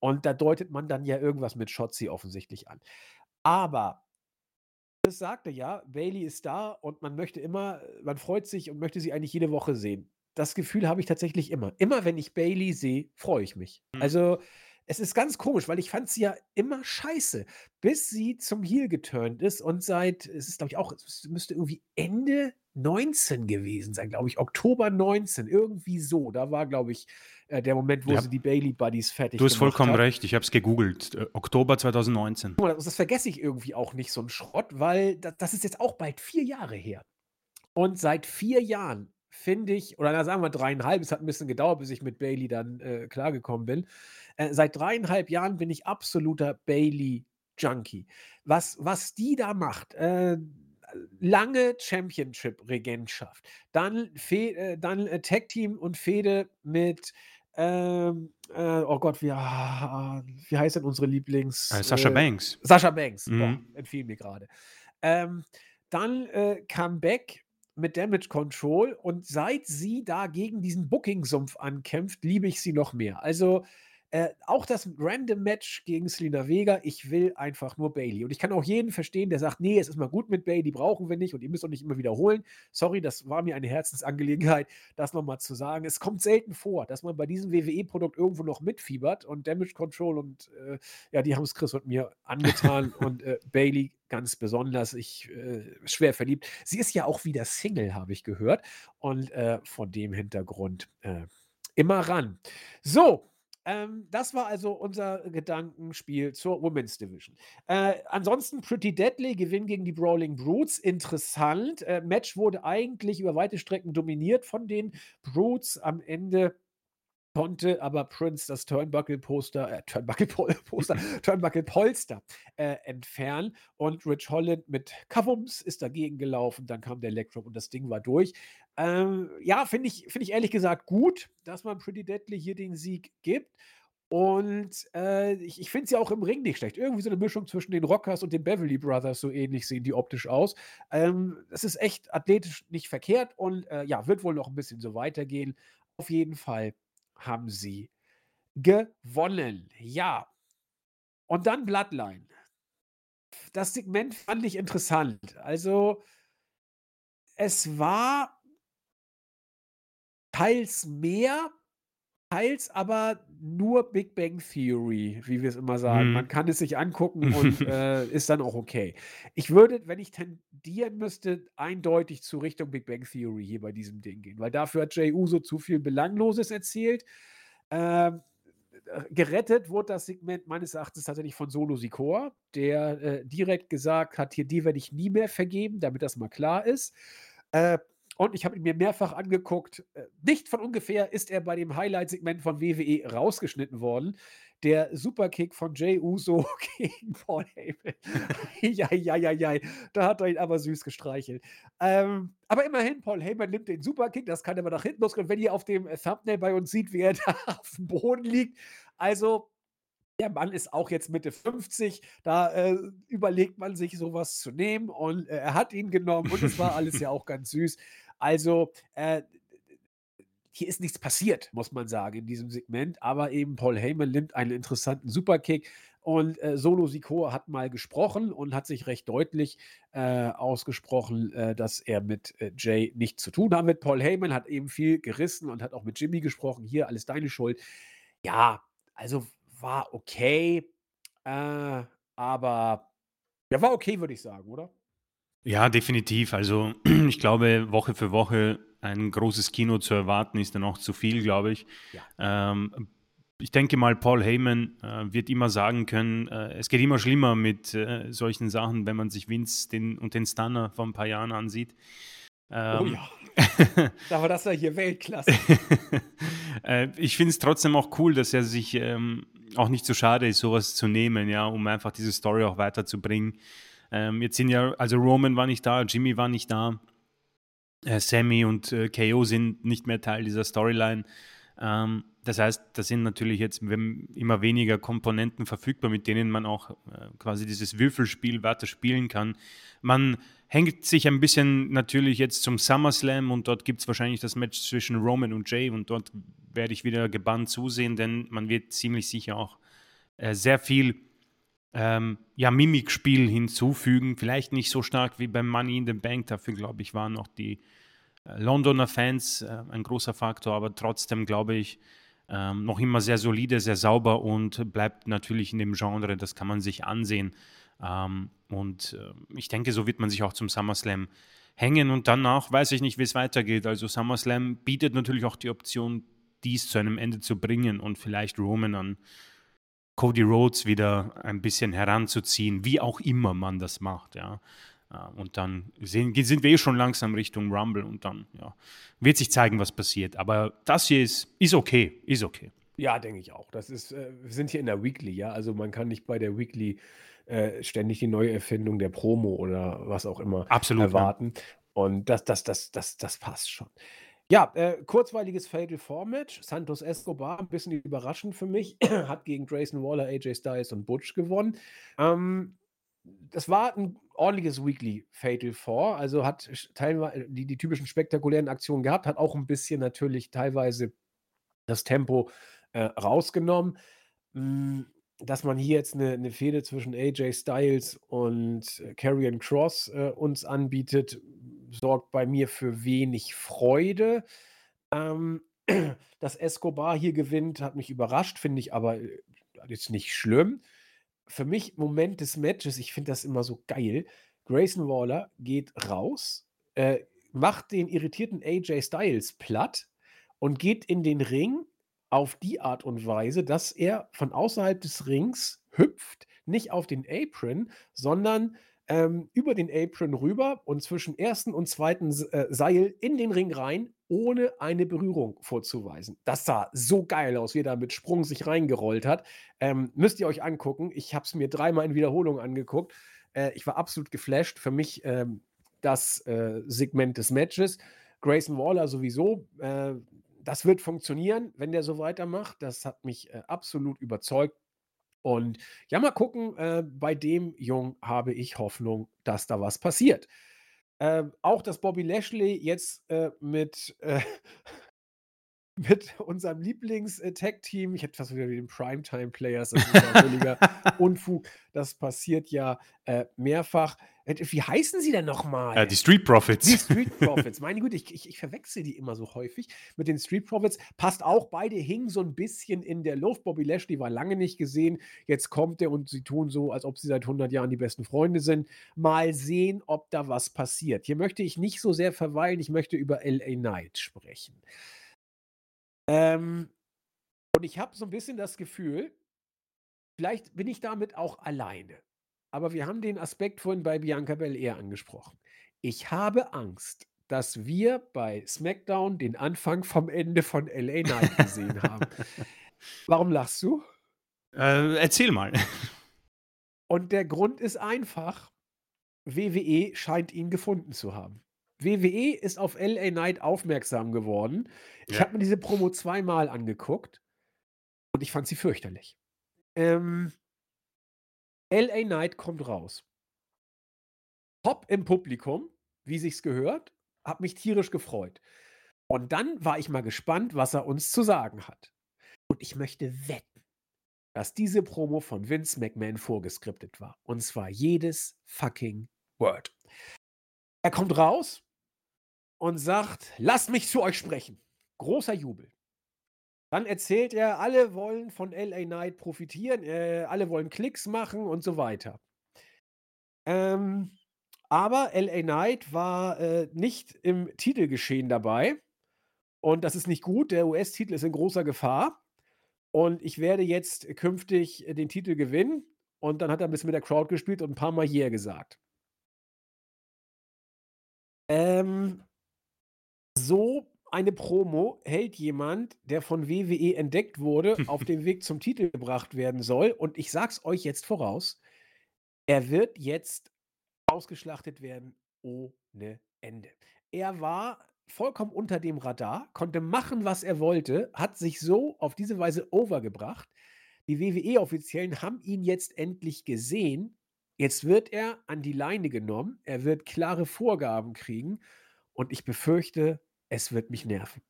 und da deutet man dann ja irgendwas mit Shotzi offensichtlich an. Aber es sagte ja, Bayley ist da und man möchte immer man freut sich und möchte sie eigentlich jede Woche sehen. Das Gefühl habe ich tatsächlich immer. Immer wenn ich Bayley sehe, freue ich mich. Mhm. Also, es ist ganz komisch, weil ich fand sie ja immer scheiße, bis sie zum Heel geturnt ist und seit es ist, glaube ich, auch es müsste irgendwie Ende 19 gewesen sein, glaube ich, Oktober 19, irgendwie so. Da war, glaube ich, äh, der Moment, wo Ja. sie die Bayley Buddies fertig Du hast vollkommen hat. recht, ich habe es gegoogelt. Äh, Oktober 2019. Guck mal, das vergesse ich irgendwie auch nicht, so 'n Schrott, weil da das ist jetzt auch bald 4 Jahre her. Und seit 4 Jahren finde ich oder na, sagen wir 3,5, es hat 'n bisschen gedauert, bis ich mit Bayley dann, äh, klargekommen bin. Äh, seit 3,5 Jahren bin ich absoluter Bayley-Junkie. Was was die da macht, äh, lange Championship-Regentschaft, dann Fe äh, dann, äh, Tag-Team und Fehde mit, ähm, äh, oh Gott, wie ah, wie heißt denn unsere Lieblings Äh, Sasha äh, Banks. Sasha Banks, boah, Mhm. entfiel mir grade. Ähm, dann, äh, Comeback mit Damage Control und seit sie da gegen diesen Booking-Sumpf ankämpft, liebe ich sie noch mehr. Also, äh, auch das Random Match gegen Zelina Vega, ich will einfach nur Bayley. Und ich kann auch jeden verstehen, der sagt: „Ne, es ist mal gut mit Bayley, die brauchen wir nicht und ihr müsst auch nicht immer wiederholen.“ Sorry, das war mir eine Herzensangelegenheit, <laughs> das noch mal zu sagen. Es kommt selten vor, dass man bei diesem WWE-Produkt irgendwo noch mitfiebert und Damage Control und, äh, ja, die haben's Chris und mir angetan <laughs> und, äh, Bayley ganz besonders. Ich, äh, schwer verliebt. Sie ist ja auch wieder Single, habe ich gehört und, äh, vor dem Hintergrund, äh, immer ran. So, ähm, das war also unser Gedankenspiel zur Women's Division. Äh, ansonsten Pretty Deadly Gewinn gegen die Brawling Brutes, interessant. Äh, Match wurde eigentlich über weite Strecken dominiert von den Brutes. Am Ende konnte aber Prince das Turnbuckle-Poster, äh, Turnbuckle-Poster, <laughs> Turnbuckle-Polster äh, entfernen und Rich Holland mit Kavums ist dagegen gelaufen. Dann kam der Drop und das Ding war durch. Ähm, ja, finde ich, find ich ehrlich gesagt gut, dass man Pretty Deadly hier den Sieg gibt. Und äh, ich, ich finde es ja auch im Ring nicht schlecht. Irgendwie so eine Mischung zwischen den Rockers und den Beverly Brothers, so ähnlich sehen die optisch aus. Ähm, es ist echt athletisch nicht verkehrt und äh, ja, wird wohl noch ein bisschen so weitergehen. Auf jeden Fall haben sie gewonnen. Ja. Und dann Bloodline. Das Segment fand ich interessant. Also, es war teils mehr, teils aber nur Big Bang Theory, wie wir es immer sagen. Man Mhm. kann es sich angucken und <laughs> äh, ist dann auch okay. Ich würde, wenn ich tendieren müsste, eindeutig zu Richtung Big Bang Theory hier bei diesem Ding gehen, weil dafür hat Jey Uso zu viel Belangloses erzählt. Ähm, äh, gerettet wurde das Segment meines Erachtens tatsächlich von Solo Sikoa, der äh, direkt gesagt hat, hier, die werde ich nie mehr vergeben, damit das mal klar ist. Äh, und ich habe ihn mir mehrfach angeguckt. Äh, nicht von ungefähr ist er bei dem Highlight-Segment von WWE rausgeschnitten worden. Der Superkick von Jay Uso <laughs> gegen Paul Heyman. <laughs> ja, ja, ja, ja. Da hat er ihn aber süß gestreichelt. Ähm, aber immerhin, Paul Heyman nimmt den Superkick, das kann aber nach hinten losgehen. Wenn ihr auf dem äh, Thumbnail bei uns seht, wie er <laughs> da auf dem Boden liegt, also der Mann ist auch jetzt Mitte 50, da äh, überlegt man sich sowas zu nehmen und äh, er hat ihn genommen und es war alles ja auch ganz süß. Also, äh, hier ist nichts passiert, muss man sagen, in diesem Segment, aber eben Paul Heyman nimmt einen interessanten Superkick und äh, Solo Sikoa hat mal gesprochen und hat sich recht deutlich äh, ausgesprochen, äh, dass er mit äh, Jay nichts zu tun hat. Mit Paul Heyman hat eben viel gerissen und hat auch mit Jimmy gesprochen. Hier, alles deine Schuld. Ja, also war okay, äh, aber ja, war okay, würde ich sagen, oder? Ja, definitiv. Also <clears throat> ich glaube, Woche für Woche ein großes Kino zu erwarten, ist dann auch zu viel, glaube ich. Ja. Ähm, ich denke mal, Paul Heyman äh, wird immer sagen können, äh, es geht immer schlimmer mit äh, solchen Sachen, wenn man sich Vince den, und den Stunner vor ein paar Jahren ansieht. Oh Ähm, ja. <laughs> Aber das war hier Weltklasse. <laughs> äh, ich finde es trotzdem auch cool, dass er sich ähm, auch nicht so schade ist, sowas zu nehmen, ja, um einfach diese Story auch weiterzubringen. Ähm, jetzt sind ja, also Roman war nicht da, Jimmy war nicht da, äh, Sammy und äh, KO sind nicht mehr Teil dieser Storyline. Ähm, das heißt, da sind natürlich jetzt immer weniger Komponenten verfügbar, mit denen man auch äh, quasi dieses Würfelspiel weiter spielen kann. Man hängt sich ein bisschen natürlich jetzt zum SummerSlam und dort gibt es wahrscheinlich das Match zwischen Roman und Jay und dort werde ich wieder gebannt zusehen, denn man wird ziemlich sicher auch äh, sehr viel ähm, ja, Mimikspiel hinzufügen. Vielleicht nicht so stark wie beim Money in the Bank, dafür glaube ich, waren noch die äh, Londoner Fans äh, ein großer Faktor, aber trotzdem glaube ich, ähm, noch immer sehr solide, sehr sauber und bleibt natürlich in dem Genre, das kann man sich ansehen. Ähm, und äh, ich denke, so wird man sich auch zum SummerSlam hängen und danach weiß ich nicht, wie es weitergeht. Also SummerSlam bietet natürlich auch die Option, dies zu einem Ende zu bringen und vielleicht Roman an Cody Rhodes wieder ein bisschen heranzuziehen, wie auch immer man das macht, ja. Äh, Und dann sehen, sind wir eh schon langsam Richtung Rumble und dann ja, wird sich zeigen, was passiert. Aber das hier ist, ist okay, ist okay. Ja, denke ich auch. Das ist, äh, wir sind hier in der Weekly, ja. Also man kann nicht bei der Weekly äh, ständig die Neuerfindung der Promo oder was auch immer Absolut. Ja. erwarten. Und das, das, das, das, das passt schon. Ja, äh, kurzweiliges Fatal Four Match. Santos Escobar, ein bisschen überraschend für mich, <clears throat> hat gegen Grayson Waller, AJ Styles und Butch gewonnen. Ähm, das war ein ordentliches Weekly Fatal Four, also hat teilweise die, die typischen spektakulären Aktionen gehabt, hat auch ein bisschen natürlich teilweise das Tempo äh, rausgenommen. Mm, Dass man hier jetzt eine, eine Fehde zwischen AJ Styles und äh, Karrion Cross äh, uns anbietet, sorgt bei mir für wenig Freude. Ähm, <clears throat> dass Escobar hier gewinnt, hat mich überrascht, finde ich aber äh, jetzt nicht schlimm. Für mich Moment des Matches, ich finde das immer so geil. Grayson Waller geht raus, äh, macht den irritierten AJ Styles platt und geht in den Ring auf die Art und Weise, dass er von außerhalb des Rings hüpft, nicht auf den Apron, sondern ähm, über den Apron rüber und zwischen ersten und zweiten äh, Seil in den Ring rein ohne eine Berührung vorzuweisen. Das sah so geil aus, wie er da mit Sprung sich reingerollt hat. Ähm, müsst ihr euch angucken. Ich habe es mir dreimal in Wiederholung angeguckt. Äh, ich war absolut geflasht. Für mich ähm, das äh, Segment des Matches. Grayson Waller sowieso. Äh, das wird funktionieren, wenn der so weitermacht. Das hat mich äh, absolut überzeugt. Und ja, mal gucken, äh, bei dem Jungen habe ich Hoffnung, dass da was passiert. Ähm, auch dass Bobby Lashley jetzt äh, mit, äh, <laughs> mit unserem Lieblings-Tag-Team, ich hätte fast wieder wie den Primetime-Players, das ist ja völliger <laughs> Unfug, das passiert ja äh, mehrfach. Äh, wie heißen sie denn nochmal? Äh, die Street Profits. Die Street <laughs> Profits. Meine Güte, ich, ich, ich verwechsel die immer so häufig mit den Street Profits. Passt auch, beide hingen so ein bisschen in der Luft. Bobby Lashley war lange nicht gesehen. Jetzt kommt er und sie tun so, als ob sie seit 100 Jahren die besten Freunde sind. Mal sehen, ob da was passiert. Hier möchte ich nicht so sehr verweilen. Ich möchte über LA Knight sprechen. Ähm, und ich habe so ein bisschen das Gefühl, vielleicht bin ich damit auch alleine. Aber wir haben den Aspekt vorhin bei Bianca Belair angesprochen. Ich habe Angst, dass wir bei SmackDown den Anfang vom Ende von LA Knight gesehen haben. <laughs> Warum lachst du? Äh, erzähl mal. Und der Grund ist einfach, WWE scheint ihn gefunden zu haben. WWE ist auf LA Knight aufmerksam geworden. Ich Ja. habe mir diese Promo zweimal angeguckt und ich fand sie fürchterlich. Ähm, LA Knight kommt raus. Hopp im Publikum, wie sich's gehört, hab mich tierisch gefreut. Und dann war ich mal gespannt, was er uns zu sagen hat. Und ich möchte wetten, dass diese Promo von Vince McMahon vorgeskriptet war. Und zwar jedes fucking Word. Er kommt raus und sagt, lasst mich zu euch sprechen. Großer Jubel. Dann erzählt er, alle wollen von LA Knight profitieren, äh, alle wollen Klicks machen und so weiter. Ähm, aber LA Knight war äh, nicht im Titelgeschehen dabei. Und das ist nicht gut. Der US-Titel ist in großer Gefahr. Und ich werde jetzt künftig den Titel gewinnen. Und dann hat er ein bisschen mit der Crowd gespielt und ein paar Mal Yeah gesagt. Ähm, so eine Promo hält jemand, der von WWE entdeckt wurde, auf <laughs> dem Weg zum Titel gebracht werden soll. Und ich sag's euch jetzt voraus: Er wird jetzt ausgeschlachtet werden ohne Ende. Er war vollkommen unter dem Radar, konnte machen, was er wollte, hat sich so auf diese Weise overgebracht. Die WWE-Offiziellen haben ihn jetzt endlich gesehen. Jetzt wird er an die Leine genommen. Er wird klare Vorgaben kriegen. Und ich befürchte, es wird mich nerven.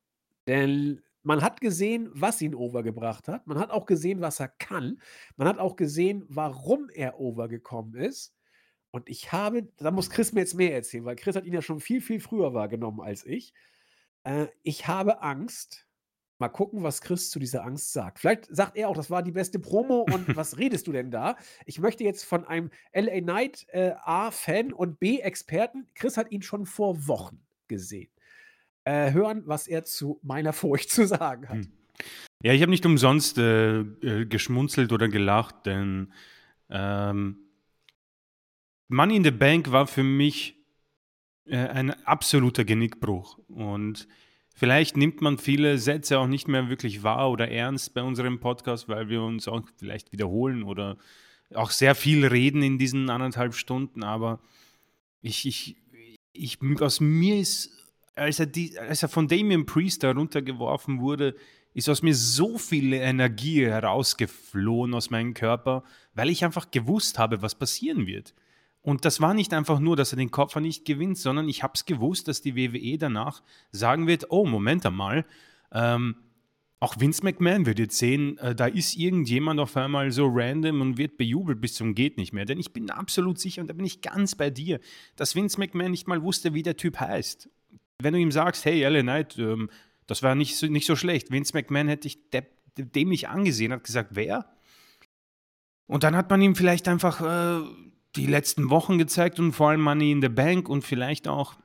Denn man hat gesehen, was ihn overgebracht hat. Man hat auch gesehen, was er kann. Man hat auch gesehen, warum er overgekommen ist. Und ich habe, da muss Chris mir jetzt mehr erzählen, weil Chris hat ihn ja schon viel, viel früher wahrgenommen als ich. Äh, ich habe Angst. Mal gucken, was Chris zu dieser Angst sagt. Vielleicht sagt er auch, das war die beste Promo und <laughs> was redest du denn da? Ich möchte jetzt von einem LA Knight äh, A-Fan und B-Experten, Chris hat ihn schon vor Wochen gesehen, äh, hören, was er zu meiner <laughs> Furcht zu sagen hat. Hm. Ja, ich habe nicht umsonst äh, äh, geschmunzelt oder gelacht, denn ähm, Money in the Bank war für mich äh, ein absoluter Genickbruch. Und vielleicht nimmt man viele Sätze auch nicht mehr wirklich wahr oder ernst bei unserem Podcast, weil wir uns auch vielleicht wiederholen oder auch sehr viel reden in diesen anderthalb Stunden. Aber ich, ich, ich aus mir ist, als er, die, als er von Damien Priest da runtergeworfen wurde, ist aus mir so viel Energie herausgeflohen aus meinem Körper, weil ich einfach gewusst habe, was passieren wird. Und das war nicht einfach nur, dass er den Kopf nicht gewinnt, sondern ich habe es gewusst, dass die WWE danach sagen wird, oh, Moment einmal, ähm, auch Vince McMahon wird jetzt sehen, äh, da ist irgendjemand auf einmal so random und wird bejubelt bis zum geht nicht mehr. Denn ich bin absolut sicher, und da bin ich ganz bei dir, dass Vince McMahon nicht mal wusste, wie der Typ heißt. Wenn du ihm sagst, hey, LA Knight, ähm, das war nicht so, nicht so schlecht. Vince McMahon hätte ich de dämlich angesehen, hat gesagt, wer? Und dann hat man ihm vielleicht einfach äh, die letzten Wochen gezeigt und vor allem Money in the Bank und vielleicht auch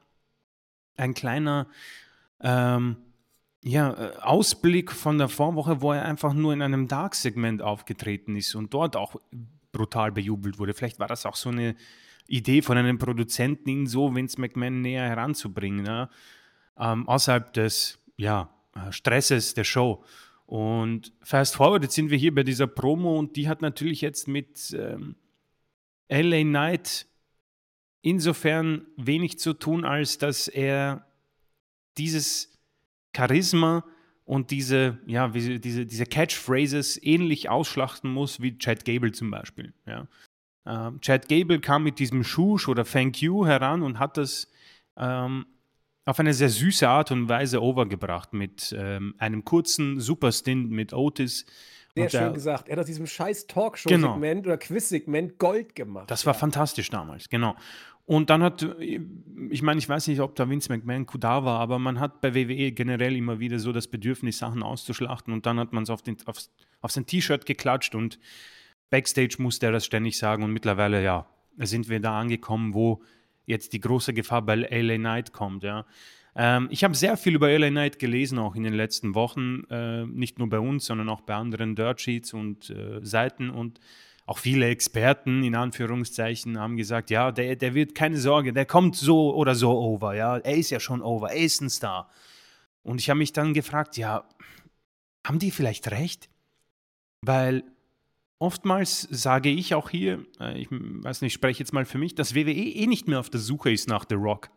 ein kleiner ähm, ja, äh, Ausblick von der Vorwoche, wo er einfach nur in einem Dark-Segment aufgetreten ist und dort auch brutal bejubelt wurde. Vielleicht war das auch so eine Idee von einem Produzenten, ihn so Vince McMahon näher heranzubringen. Ja? ähm, außerhalb des ja, äh, Stresses der Show. Und fast forward, jetzt sind wir hier bei dieser Promo und die hat natürlich jetzt mit ähm, LA Knight insofern wenig zu tun, als dass er dieses Charisma und diese, ja, diese, diese Catchphrases ähnlich ausschlachten muss wie Chad Gable zum Beispiel. Ja. Ähm, Chad Gable kam mit diesem Shush oder Thank You heran und hat das ähm, auf eine sehr süße Art und Weise overgebracht mit ähm, einem kurzen Superstint mit Otis. Sehr schön der, gesagt. Er hat aus diesem scheiß Talkshow-Segment genau. oder Quiz-Segment Gold gemacht. Das war ja. fantastisch damals, genau. Und dann hat, ich meine, ich weiß nicht, ob da Vince McMahon da war, aber man hat bei WWE generell immer wieder so das Bedürfnis, Sachen auszuschlachten und dann hat man es auf, auf, auf sein T-Shirt geklatscht und Backstage musste er das ständig sagen und mittlerweile, ja, sind wir da angekommen, wo jetzt die große Gefahr bei LA Knight kommt. Ja. Ähm, ich habe sehr viel über LA Knight gelesen, auch in den letzten Wochen, äh, nicht nur bei uns, sondern auch bei anderen Dirt Sheets und äh, Seiten und auch viele Experten in Anführungszeichen haben gesagt, ja, der, der wird keine Sorge, der kommt so oder so over, ja, er ist ja schon over, er ist ein Star. Und ich habe mich dann gefragt, ja, haben die vielleicht recht? Weil oftmals sage ich auch hier, äh, ich weiß nicht, ich spreche jetzt mal für mich, dass WWE eh nicht mehr auf der Suche ist nach The Rock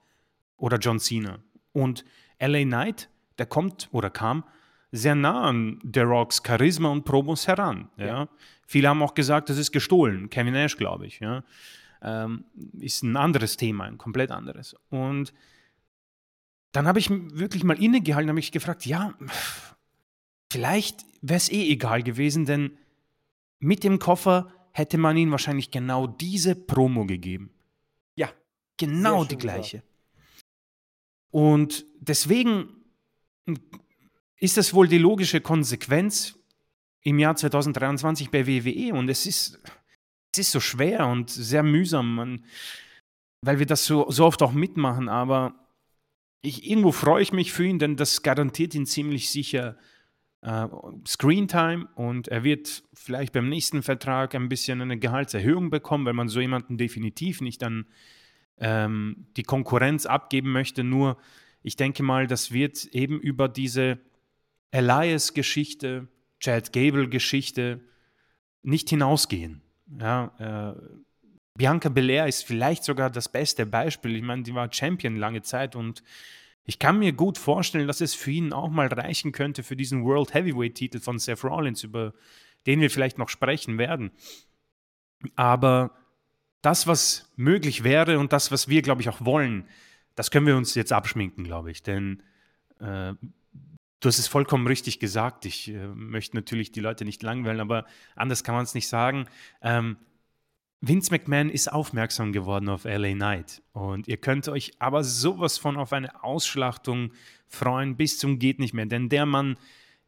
oder John Cena. Und LA Knight, der kommt oder kam sehr nah an The Rocks Charisma und Promos heran. Ja. ja. Viele haben auch gesagt, das ist gestohlen. Kevin Nash, glaube ich. Ja. Ähm, ist ein anderes Thema, ein komplett anderes. Und dann habe ich wirklich mal innegehalten, habe ich gefragt, ja, vielleicht wäre es eh egal gewesen, denn mit dem Koffer hätte man ihnen wahrscheinlich genau diese Promo gegeben. Ja. Genau die gleiche. Gesagt. Und deswegen ist das wohl die logische Konsequenz im Jahr 2023 bei WWE. Und es ist, es ist so schwer und sehr mühsam, man, weil wir das so, so oft auch mitmachen. Aber ich, irgendwo freue ich mich für ihn, denn das garantiert ihn ziemlich sicher äh, Screentime und er wird vielleicht beim nächsten Vertrag ein bisschen eine Gehaltserhöhung bekommen, weil man so jemanden definitiv nicht an ähm, die Konkurrenz abgeben möchte. Nur ich denke mal, das wird eben über diese Elias-Geschichte, Chad Gable-Geschichte nicht hinausgehen. Ja, äh, Bianca Belair ist vielleicht sogar das beste Beispiel. Ich meine, die war Champion lange Zeit und ich kann mir gut vorstellen, dass es für ihn auch mal reichen könnte für diesen World Heavyweight-Titel von Seth Rollins, über den wir vielleicht noch sprechen werden. Aber das, was möglich wäre und das, was wir, glaube ich, auch wollen, das können wir uns jetzt abschminken, glaube ich. Denn äh, du hast es vollkommen richtig gesagt. Ich äh, möchte natürlich die Leute nicht langweilen, aber anders kann man es nicht sagen. Ähm, Vince McMahon ist aufmerksam geworden auf LA Knight. Und ihr könnt euch aber sowas von auf eine Ausschlachtung freuen bis zum geht nicht mehr, denn der Mann,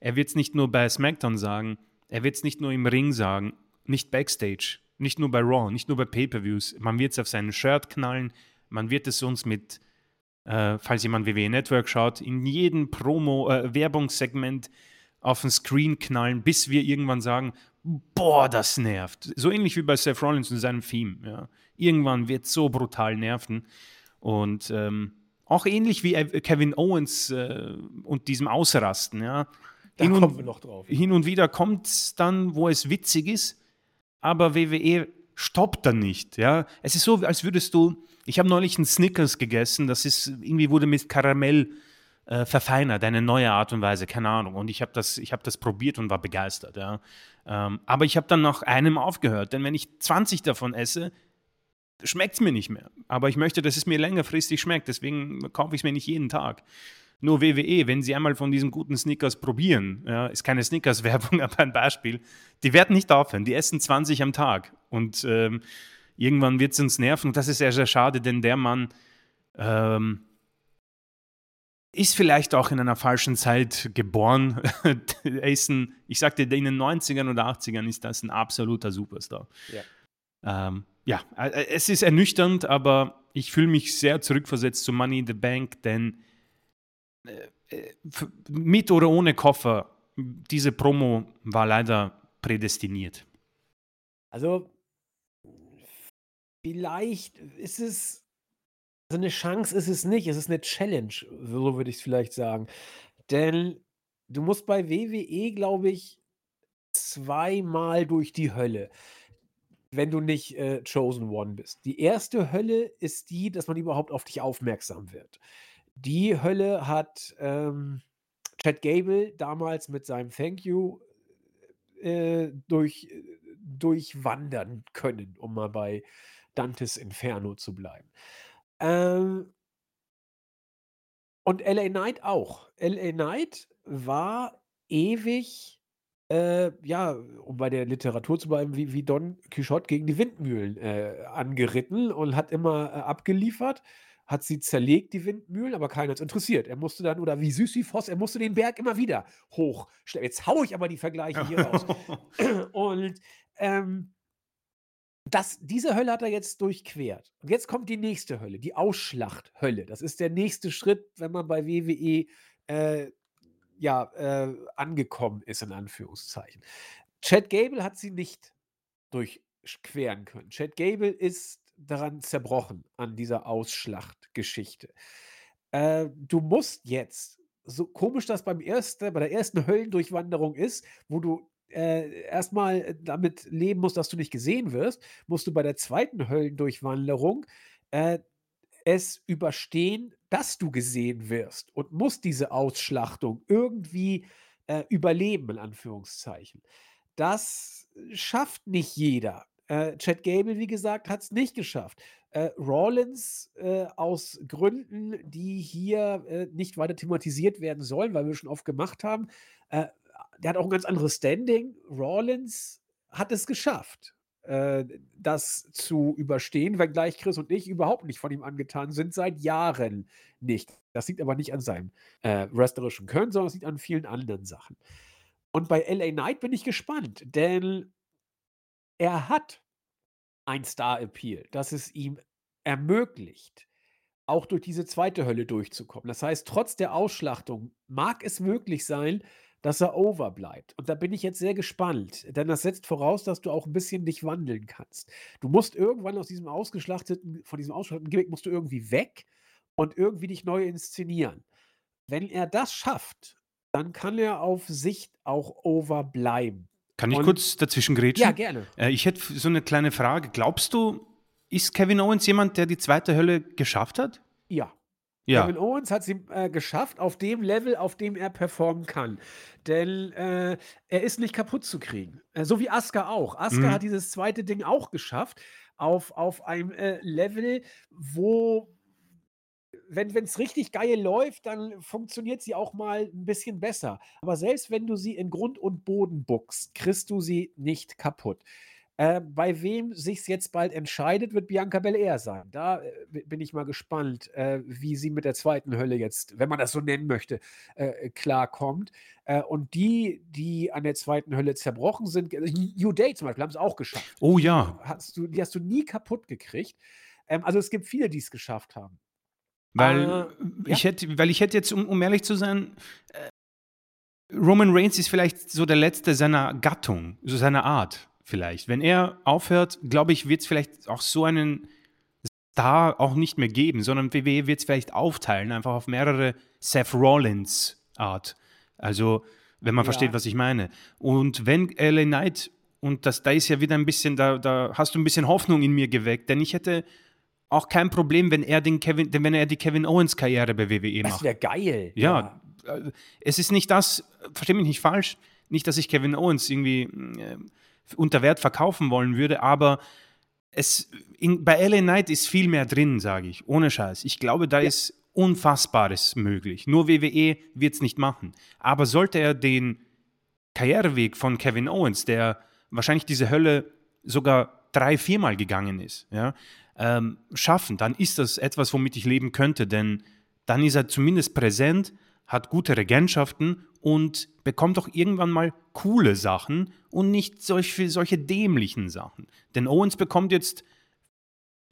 er wird es nicht nur bei SmackDown sagen, er wird es nicht nur im Ring sagen, nicht backstage, nicht nur bei Raw, nicht nur bei Pay-per-Views, man wird es auf seinen Shirt knallen, man wird es uns mit äh, falls jemand WWE Network schaut, in jedem Promo äh, Werbungssegment auf den Screen knallen, bis wir irgendwann sagen, boah, das nervt. So ähnlich wie bei Seth Rollins und seinem Theme. Ja. Irgendwann wird es so brutal nerven. Und ähm, auch ähnlich wie Kevin Owens äh, und diesem Ausrasten. Ja. Da hin kommen und, wir noch drauf. Hin und wieder kommt es dann, wo es witzig ist, aber WWE stoppt dann nicht. Ja. Es ist so, als würdest du, ich habe neulich einen Snickers gegessen, das ist, irgendwie wurde mit Karamell äh, verfeinert, eine neue Art und Weise, keine Ahnung. Und ich habe das, hab das probiert und war begeistert. Ja. Ähm, aber ich habe dann nach einem aufgehört, denn wenn ich 20 davon esse, schmeckt es mir nicht mehr. Aber ich möchte, dass es mir längerfristig schmeckt, deswegen kaufe ich es mir nicht jeden Tag. Nur WWE, wenn sie einmal von diesen guten Snickers probieren, ja, ist keine Snickers-Werbung, <laughs> aber ein Beispiel, die werden nicht aufhören, die essen 20 am Tag und ähm, irgendwann wird es uns nerven und das ist sehr, sehr schade, denn der Mann ähm, ist vielleicht auch in einer falschen Zeit geboren. er ist ein, ich sagte, in den 90ern oder 80ern ist das ein absoluter Superstar. Ja, ähm, ja äh, es ist ernüchternd, aber ich fühle mich sehr zurückversetzt zu Money in the Bank, denn äh, äh mit oder ohne Koffer, diese Promo war leider prädestiniert. Also, vielleicht ist es Also 'ne Chance ist es nicht, es ist 'ne Challenge, so würde ich's vielleicht sagen. Denn du musst bei WWE, glaube ich, zweimal durch die Hölle, wenn du nicht, äh, Chosen One bist. Die erste Hölle ist die, dass man überhaupt auf dich aufmerksam wird. Die Hölle hat, ähm, Chad Gable damals mit seinem „Thank you“, äh, durch äh, durchwandern können, um mal bei Dantes Inferno zu bleiben. Ähm und LA Knight auch. LA Knight war ewig, äh, ja, um bei der Literatur zu bleiben, wie wie Don Quijote gegen die Windmühlen, äh, angeritten und hat immer, äh, abgeliefert, hat sie zerlegt, die Windmühlen, aber keinen hat's interessiert. Er musste dann oder wie Sisyphos, er musste den Berg immer wieder hochschle jetzt haue ich aber die Vergleiche hier raus. <laughs> Und, ähm das diese Hölle hat er jetzt durchquert. Und jetzt kommt die nächste Hölle, die Ausschlachthölle. Das ist der nächste Schritt, wenn man bei WWE, äh, ja, äh, angekommen ist, in Anführungszeichen. Chad Gable hat sie nicht durchqueren können. Chad Gable ist daran zerbrochen, an dieser Ausschlachtgeschichte. Äh, du musst jetzt, so komisch das beim erste bei der ersten Höllendurchwanderung ist, wo du äh, erst mal damit leben musst, dass du nicht gesehen wirst, musst du bei der zweiten Höllendurchwanderung, äh, es überstehen, dass du gesehen wirst und musst diese Ausschlachtung irgendwie, äh, überleben, in Anführungszeichen. Das schafft nicht jeder. Äh, Chad Gable, wie gesagt, hat's nicht geschafft. Äh, Rollins, äh, aus Gründen, die hier, äh, nicht weiter thematisiert werden sollen, weil wir schon oft gemacht haben, äh, der hat auch 'n ganz anderes Standing. Rollins hat es geschafft, äh, das zu überstehen, wenngleich Chris und ich überhaupt nicht von ihm angetan sind, seit Jahren nicht. Das liegt aber nicht an seinem, äh, wrestlerischen Können, sondern es liegt an vielen anderen Sachen. Und bei LA Knight bin ich gespannt, denn er hat ein Star Appeal, das es ihm ermöglicht, auch durch diese zweite Hölle durchzukommen. Das heißt, trotz der Ausschlachtung mag es möglich sein, dass er over bleibt. Und da bin ich jetzt sehr gespannt, denn das setzt voraus, dass du auch 'n bisschen dich wandeln kannst. Du musst irgendwann aus diesem ausgeschlachteten von diesem ausgeschlachteten Gimmick musst du irgendwie weg und irgendwie dich neu inszenieren. Wenn er das schafft, dann kann er auf Sicht auch over bleiben. Kann ich Und kurz dazwischen ja, grätschen? gerne. Äh, ich hätte so 'ne kleine Frage. Glaubst du, ist Kevin Owens jemand, der die zweite Hölle geschafft hat? Ja. Kevin Ja. Owens hat's ihm, äh, geschafft auf dem Level, auf dem er performen kann. Denn, äh, er ist nicht kaputtzukriegen. Äh, so wie Asuka auch. Asuka hat Mhm. dieses zweite Ding auch geschafft auf auf einem, äh, Level, wo wenn wenn's richtig geil läuft, dann funktioniert sie auch mal 'n bisschen besser. Aber selbst wenn du sie in Grund und Boden bookst, kriegst du sie nicht kaputt. Äh, bei wem sich's jetzt bald entscheidet, wird Bianca Belair sein. Da, äh, bi bin ich mal gespannt, äh, wie sie mit der zweiten Hölle jetzt, wenn man das so nennen möchte, äh, klarkommt. Äh, und die, die an der zweiten Hölle zerbrochen sind New Day zum Beispiel haben's auch geschafft. Oh Die ja. hast du die hast du nie kaputt gekriegt. Ähm, also, es gibt viele, die's geschafft haben. Weil Äh, ja? ich hätte weil ich hätte jetzt, um um ehrlich zu sein äh, Roman Reigns ist vielleicht so der Letzte seiner Gattung, so seiner Art vielleicht. Wenn er aufhört, glaube ich, wird's vielleicht auch so einen Star auch nicht mehr geben, sondern WWE wird's vielleicht aufteilen, einfach auf mehrere Seth Rollins Art. Also, wenn man versteht, Ja. was ich meine. Und wenn LA Knight und das da ist ja wieder 'n bisschen da da hast du 'n bisschen Hoffnung in mir geweckt, denn ich hätte auch kein Problem, wenn er den Kevin wenn er die Kevin Owens Karriere bei WWE Das macht. wäre geil. Ja, äh, es ist nicht das versteh mich nicht falsch, nicht, dass ich Kevin Owens irgendwie, äh, unter Wert verkaufen wollen würde, aber es in bei LA Knight ist viel mehr drin, sage ich, ohne Scheiß. Ich glaube, da Ja. ist Unfassbares möglich. Nur WWE wird's nicht machen. Aber sollte er den Karriereweg von Kevin Owens, der wahrscheinlich diese Hölle sogar 3, viermal gegangen ist, ja, ähm, schaffen, dann ist das etwas, womit ich leben könnte, denn dann ist er zumindest präsent, hat gute Regentschaften und bekommt auch irgendwann mal coole Sachen und nicht solche solche dämlichen Sachen. Denn Owens bekommt jetzt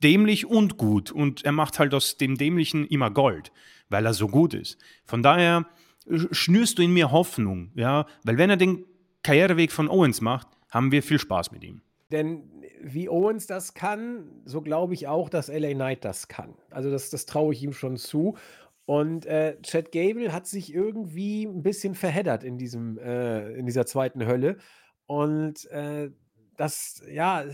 dämlich und gut und er macht halt aus dem Dämlichen immer Gold, weil er so gut ist. Von daher sch schnürst du in mir Hoffnung, ja, weil wenn er den Karriereweg von Owens macht, haben wir viel Spaß mit ihm. Denn wie Owens das kann, so glaube ich auch, dass LA Knight das kann. Also das, das traue ich ihm schon zu. Und äh, Chad Gable hat sich irgendwie ein bisschen verheddert in, diesem, äh, in dieser zweiten Hölle. Und äh, das, ja,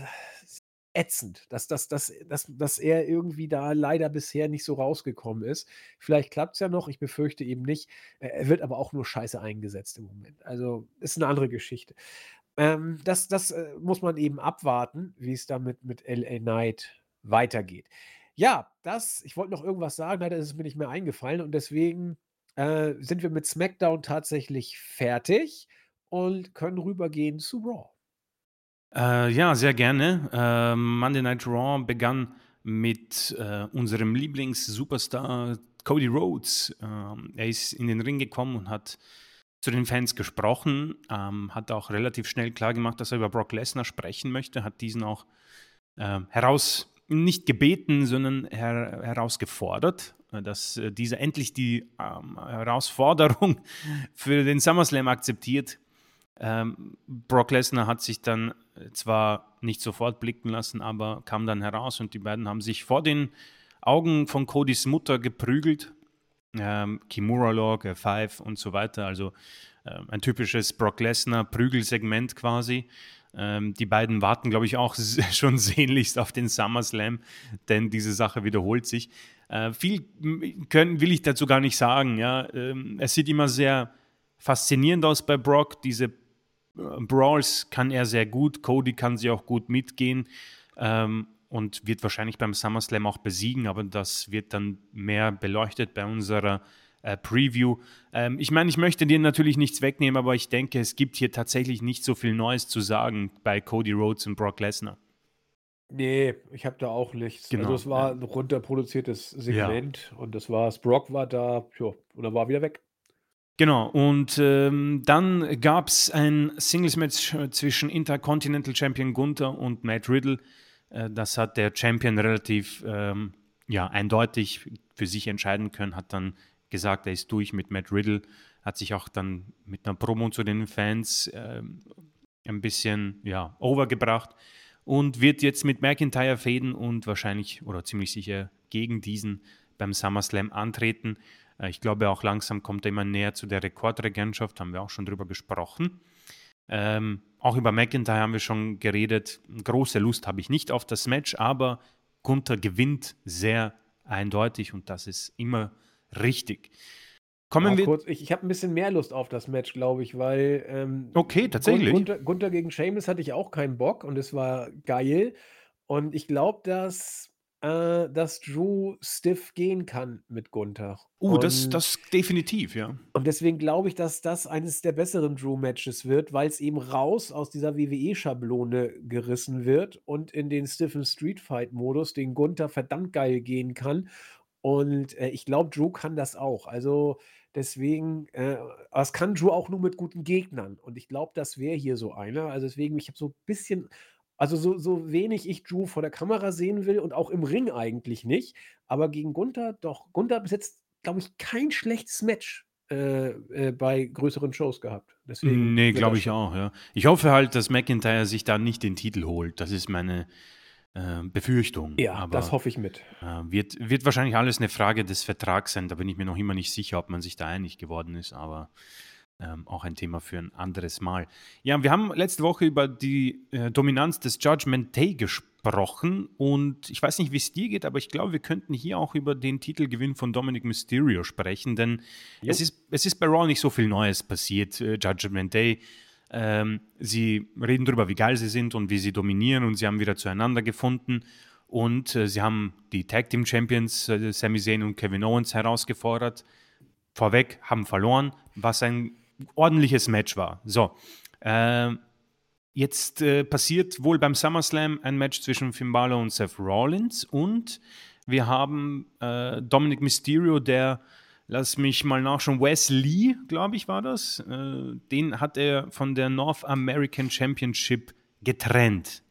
ätzend, dass, dass, dass, dass, dass er irgendwie da leider bisher nicht so rausgekommen ist. Vielleicht klappt es ja noch, ich befürchte eben nicht. Er wird aber auch nur scheiße eingesetzt im Moment. Also ist eine andere Geschichte. Ähm, das das äh, muss man eben abwarten, wie es damit mit LA Knight weitergeht. Ja, das, ich wollte noch irgendwas sagen, leider ist es mir nicht mehr eingefallen und deswegen äh, sind wir mit SmackDown tatsächlich fertig und können rübergehen zu Raw. Äh, ja, sehr gerne. Äh, Monday Night Raw begann mit äh, unserem Lieblings-Superstar Cody Rhodes. Ähm, er ist in den Ring gekommen und hat zu den Fans gesprochen, ähm, hat auch relativ schnell klar gemacht, dass er über Brock Lesnar sprechen möchte, hat diesen auch äh, heraus, nicht gebeten, sondern her, herausgefordert, äh, dass äh, dieser endlich die ähm, Herausforderung <laughs> für den SummerSlam akzeptiert. Ähm, Brock Lesnar hat sich dann zwar nicht sofort blicken lassen, aber kam dann heraus und die beiden haben sich vor den Augen von Codys Mutter geprügelt ähm, Kimura Log, F5 und so weiter. Also äh, ein typisches Brock Lesnar Prügelsegment quasi. Ähm, die beiden warten, glaube ich, auch <laughs> schon sehnlichst auf den SummerSlam, denn diese Sache wiederholt sich. Äh, viel können, will ich dazu gar nicht sagen. Ja? Ähm, es sieht immer sehr faszinierend aus bei Brock. Diese äh, Brawls kann er sehr gut. Cody kann sie auch gut mitgehen. Ähm, und wird wahrscheinlich beim SummerSlam auch besiegen, aber das wird dann mehr beleuchtet bei unserer äh, Preview. Ähm, ich meine, ich möchte dir natürlich nichts wegnehmen, aber ich denke, es gibt hier tatsächlich nicht so viel Neues zu sagen bei Cody Rhodes und Brock Lesnar. Nee, ich habe da auch nichts. Genau, also es war ein runterproduziertes Segment ja. und das war's. Brock war da, ja, und dann war wieder weg. Genau, und ähm, dann gab es ein Singles-Match zwischen Intercontinental Champion Gunther und Matt Riddle. Äh, das hat der Champion relativ ähm, ja, eindeutig für sich entscheiden können, hat dann gesagt, er ist durch mit Matt Riddle, hat sich auch dann mit einer Promo zu den Fans äh, ein bisschen ja, overgebracht und wird jetzt mit McIntyre fäden und wahrscheinlich oder ziemlich sicher gegen diesen beim SummerSlam antreten. Äh, ich glaube auch langsam kommt er immer näher zu der Rekordregentschaft, haben wir auch schon drüber gesprochen. Ähm, auch über McIntyre haben wir schon geredet. Große Lust habe ich nicht auf das Match, aber Gunther gewinnt sehr eindeutig und das ist immer richtig. Kommen ja, wir. Kurz, ich, ich habe ein bisschen mehr Lust auf das Match, glaube ich, weil. Ähm, okay, tatsächlich. Gunther, Gunther gegen Seamus hatte ich auch keinen Bock und es war geil. Und ich glaube, dass äh, dass Drew stiff gehen kann mit Gunther. Uh, das, das definitiv, ja. Und deswegen glaube ich, dass das eines der besseren Drew-Matches wird, weil es eben raus aus dieser WWE-Schablone gerissen wird und in den stiffen Street Fight-Modus, den Gunther verdammt geil gehen kann. Und äh, ich glaube, Drew kann das auch. Also deswegen, äh, es kann Drew auch nur mit guten Gegnern. Und ich glaube, das wäre hier so einer. Also deswegen, ich habe so ein bisschen also so, so wenig ich Drew vor der Kamera sehen will und auch im Ring eigentlich nicht. Aber gegen Gunther, doch, Gunther besitzt, glaube ich, kein schlechtes Match äh, äh, bei größeren Shows gehabt. Deswegen nee, glaube ich auch, ja. Ich hoffe halt, dass McIntyre sich da nicht den Titel holt. Das ist meine äh, Befürchtung. Ja, Aber, das hoffe ich mit. Äh, wird, wird wahrscheinlich alles eine Frage des Vertrags sein. Da bin ich mir noch immer nicht sicher, ob man sich da einig geworden ist. Aber ähm, auch ein Thema für ein anderes Mal. Ja, wir haben letzte Woche über die äh, Dominanz des Judgment Day gesprochen und ich weiß nicht, wie es dir geht, aber ich glaube, wir könnten hier auch über den Titelgewinn von Dominic Mysterio sprechen, denn es ist, es ist bei Raw nicht so viel Neues passiert. Äh, Judgment Day. Ähm, sie reden darüber, wie geil sie sind und wie sie dominieren und sie haben wieder zueinander gefunden. Und äh, sie haben die Tag Team Champions äh, Sami Zayn und Kevin Owens herausgefordert. Vorweg haben verloren, was ein ordentliches Match war. So, äh, jetzt äh, passiert wohl beim SummerSlam ein Match zwischen Finn Balor und Seth Rollins und wir haben äh, Dominic Mysterio, der, lass mich mal nachschauen, Wes Lee, glaube ich, war das. Äh, den hat er von der North American Championship getrennt.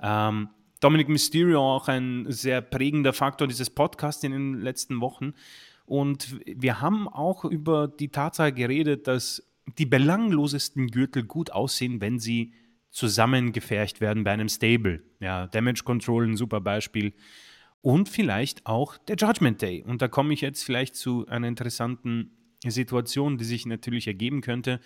Ähm, Dominic Mysterio auch ein sehr prägender Faktor dieses Podcasts in den letzten Wochen. Und wir haben auch über die Tatsache geredet, dass die belanglosesten Gürtel gut aussehen, wenn sie zusammengefercht werden bei einem Stable. Ja, Damage Control ein super Beispiel. Und vielleicht auch der Judgment Day. Und da komme ich jetzt vielleicht zu einer interessanten Situation, die sich natürlich ergeben könnte.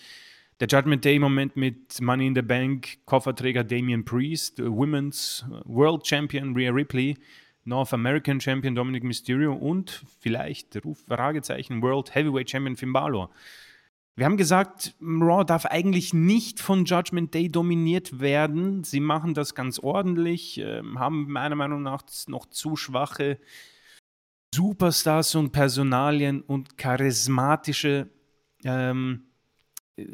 Der Judgment Day im Moment mit Money in the Bank, Kofferträger Damian Priest, Women's World Champion Rhea Ripley, North American Champion Dominic Mysterio und vielleicht, Ruf, Fragezeichen, World Heavyweight Champion Finn Balor. Wir haben gesagt, Raw darf eigentlich nicht von Judgment Day dominiert werden. Sie machen das ganz ordentlich, äh, haben meiner Meinung nach noch zu schwache Superstars und Personalien und charismatische ähm, äh,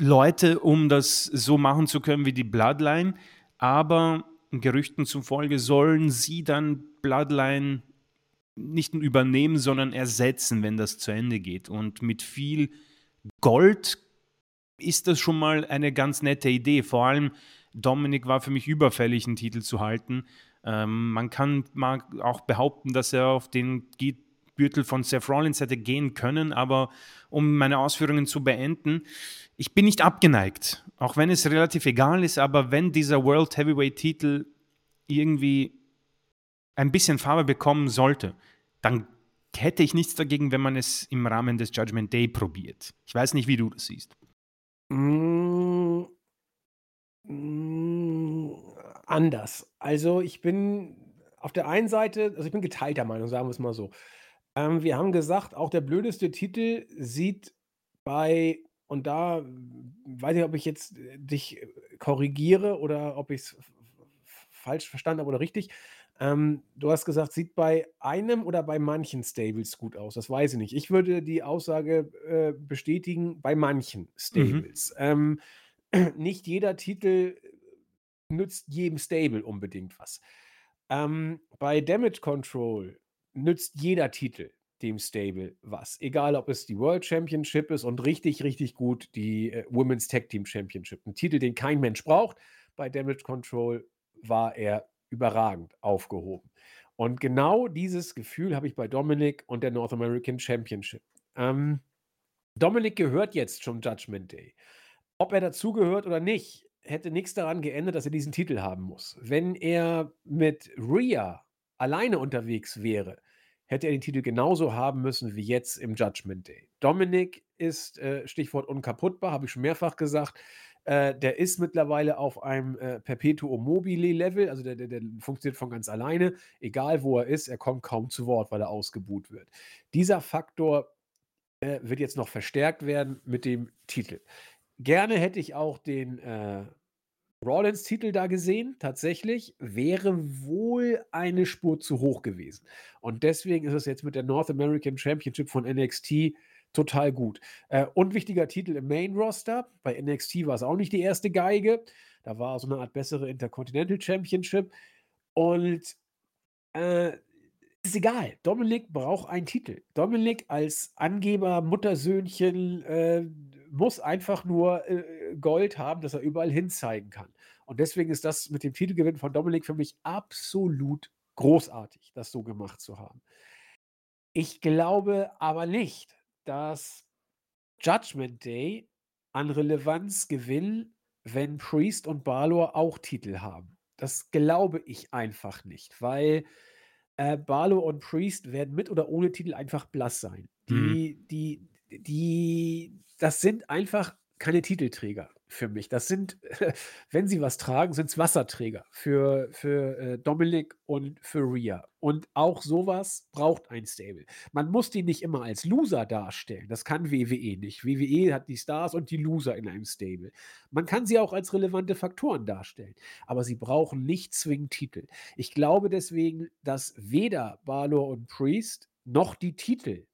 Leute, um das so machen zu können wie die Bloodline. Aber Gerüchten zufolge sollen sie dann Bloodline nicht nur übernehmen, sondern ersetzen, wenn das zu Ende geht. Und mit viel Gold ist das schon mal eine ganz nette Idee. Vor allem Dominik war für mich überfällig, einen Titel zu halten. Ähm, man kann mal auch behaupten, dass er auf den Gürtel von Seth Rollins hätte gehen können, aber um meine Ausführungen zu beenden, ich bin nicht abgeneigt, auch wenn es relativ egal ist, aber wenn dieser World Heavyweight Titel irgendwie ein bisschen Farbe bekommen sollte, dann hätte ich nichts dagegen, wenn man es im Rahmen des Judgment Day probiert. Ich weiß nicht, wie du das siehst. Mm, mm, anders. Also ich bin auf der einen Seite, also ich bin geteilter Meinung, sagen wir es mal so. Ähm, wir haben gesagt, auch der blödeste Titel sieht bei, und da weiß ich, ob ich jetzt äh, dich korrigiere oder ob ich es falsch verstanden habe oder richtig. Ähm, du hast gesagt, sieht bei einem oder bei manchen Stables gut aus. Das weiß ich nicht. Ich würde die Aussage äh, bestätigen, bei manchen Mhm. Stables. Ähm, <clears throat> nicht jeder Titel nützt jedem Stable unbedingt was. Ähm, bei Damage Control nützt jeder Titel dem Stable was. Egal, ob es die World Championship ist und richtig, richtig gut die äh, Women's Tag Team Championship. Ein Titel, den kein Mensch braucht. Bei Damage Control war er überragend aufgehoben. Und genau dieses Gefühl habe ich bei Dominic und der North American Championship. Ähm, Dominic gehört jetzt zum Judgment Day. Ob er dazugehört oder nicht, hätte nichts daran geändert, dass er diesen Titel haben muss. Wenn er mit Rhea alleine unterwegs wäre, hätte er den Titel genauso haben müssen wie jetzt im Judgment Day. Dominic ist, äh, Stichwort unkaputtbar, habe ich schon mehrfach gesagt, äh, der ist mittlerweile auf einem äh, Perpetuum mobile Level, also der, der, der, funktioniert von ganz alleine. Egal wo er ist, er kommt kaum zu Wort, weil er ausgebuht wird. Dieser Faktor äh, wird jetzt noch verstärkt werden mit dem Titel. Gerne hätte ich auch den äh, Rollins-Titel da gesehen, tatsächlich, wäre wohl eine Spur zu hoch gewesen. Und deswegen ist es jetzt mit der North American Championship von NXT total gut. Äh, unwichtiger Titel im Main-Roster. Bei NXT war es auch nicht die erste Geige. Da war so eine Art bessere Intercontinental Championship. Und äh, ist egal. Dominik braucht einen Titel. Dominik als Angeber, Muttersöhnchen äh, muss einfach nur äh, Gold haben, dass er überall hin zeigen kann. Und deswegen ist das mit dem Titelgewinn von Dominik für mich absolut großartig, das so gemacht zu haben. Ich glaube aber nicht, dass Judgment Day an Relevanz gewinnen, wenn Priest und Balor auch Titel haben. Das glaube ich einfach nicht, weil äh, Balor und Priest werden mit oder ohne Titel einfach blass sein. Mhm. Die, die, die, das sind einfach keine Titelträger für mich. Das sind, <laughs> wenn sie was tragen, sind es Wasserträger für, für äh, Dominik und für Rhea. Und auch sowas braucht ein Stable. Man muss die nicht immer als Loser darstellen. Das kann WWE nicht. WWE hat die Stars und die Loser in einem Stable. Man kann sie auch als relevante Faktoren darstellen. Aber sie brauchen nicht zwingend Titel. Ich glaube deswegen, dass weder Balor und Priest noch die Titel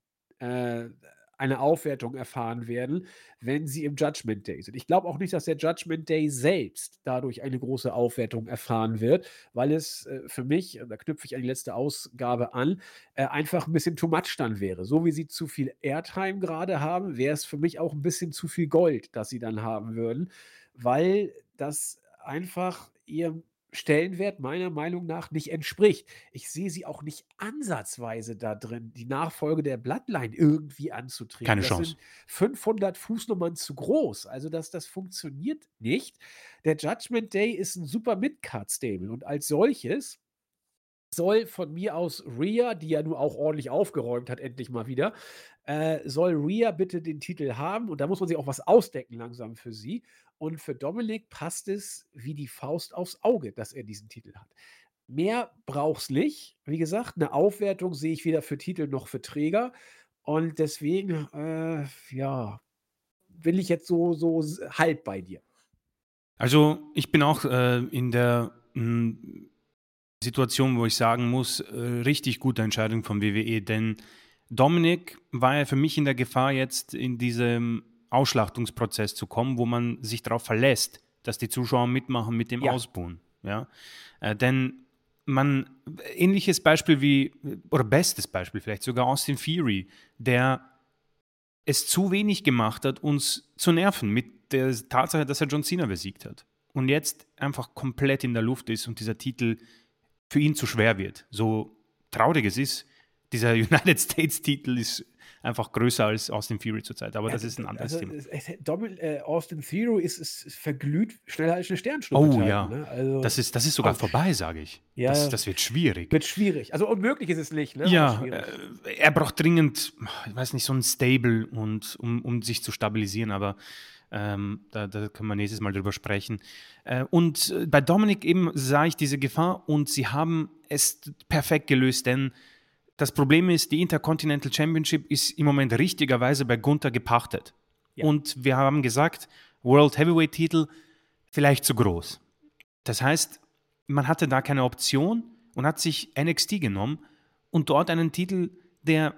äh, eine Aufwertung erfahren werden, wenn sie im Judgment Day sind. Ich glaube auch nicht, dass der Judgment Day selbst dadurch eine große Aufwertung erfahren wird, weil es äh, für mich, da knüpfe ich an die letzte Ausgabe an, äh, einfach ein bisschen too much dann wäre. So wie sie zu viel Airtime gerade haben, wäre es für mich auch ein bisschen zu viel Gold, das sie dann haben würden, weil das einfach ihr Stellenwert meiner Meinung nach nicht entspricht. Ich sehe sie auch nicht ansatzweise da drin, die Nachfolge der Bloodline irgendwie anzutreten. Keine Das Chance. sind 500 Fußnummern zu groß. Also das, das funktioniert nicht. Der Judgment Day ist ein super Mid-Card-Stable und als solches soll von mir aus Rhea, die ja nur auch ordentlich aufgeräumt hat, endlich mal wieder, äh, soll Rhea bitte den Titel haben und da muss man sich auch was ausdecken langsam für sie. Und für Dominik passt es wie die Faust aufs Auge, dass er diesen Titel hat. Mehr braucht's nicht. Wie gesagt, eine Aufwertung sehe ich weder für Titel noch für Träger. Und deswegen, äh, ja, bin ich jetzt so, so halb bei dir. Also ich bin auch äh, in der mh, Situation, wo ich sagen muss, äh, richtig gute Entscheidung von WWE, denn Dominik war ja für mich in der Gefahr, jetzt in diesem Ausschlachtungsprozess zu kommen, wo man sich darauf verlässt, dass die Zuschauer mitmachen mit dem Ja. Ausbuhen. Ja? Äh, denn man, ähnliches Beispiel wie, oder bestes Beispiel vielleicht sogar Austin Theory, der es zu wenig gemacht hat, uns zu nerven mit der Tatsache, dass er John Cena besiegt hat. Und jetzt einfach komplett in der Luft ist und dieser Titel für ihn zu schwer wird. So traurig es ist, dieser <laughs> United States-Titel ist einfach größer als Austin Fury zurzeit. Aber das ist ein anderes also, Thema. Domin äh, Austin Theory ist, ist, verglüht schneller als eine Sternschnuppe. Oh ja, Ne? Also, das ist, das ist sogar Autsch. vorbei, sage ich. Ja. Das, das wird schwierig. wird schwierig. Also unmöglich ist es nicht. Ne? Ja, äh, er braucht dringend, ich weiß nicht, so ein Stable, und, um, um sich zu stabilisieren, aber ähm, da, da können wir nächstes Mal drüber sprechen. Äh, und äh, bei Dominik eben sah ich diese Gefahr und sie haben es perfekt gelöst, denn das Problem ist, die Intercontinental Championship ist im Moment richtigerweise bei Gunther gepachtet. Ja. Und wir haben gesagt, World Heavyweight Titel vielleicht zu groß. Das heißt, man hatte da keine Option und hat sich NXT genommen und dort einen Titel, der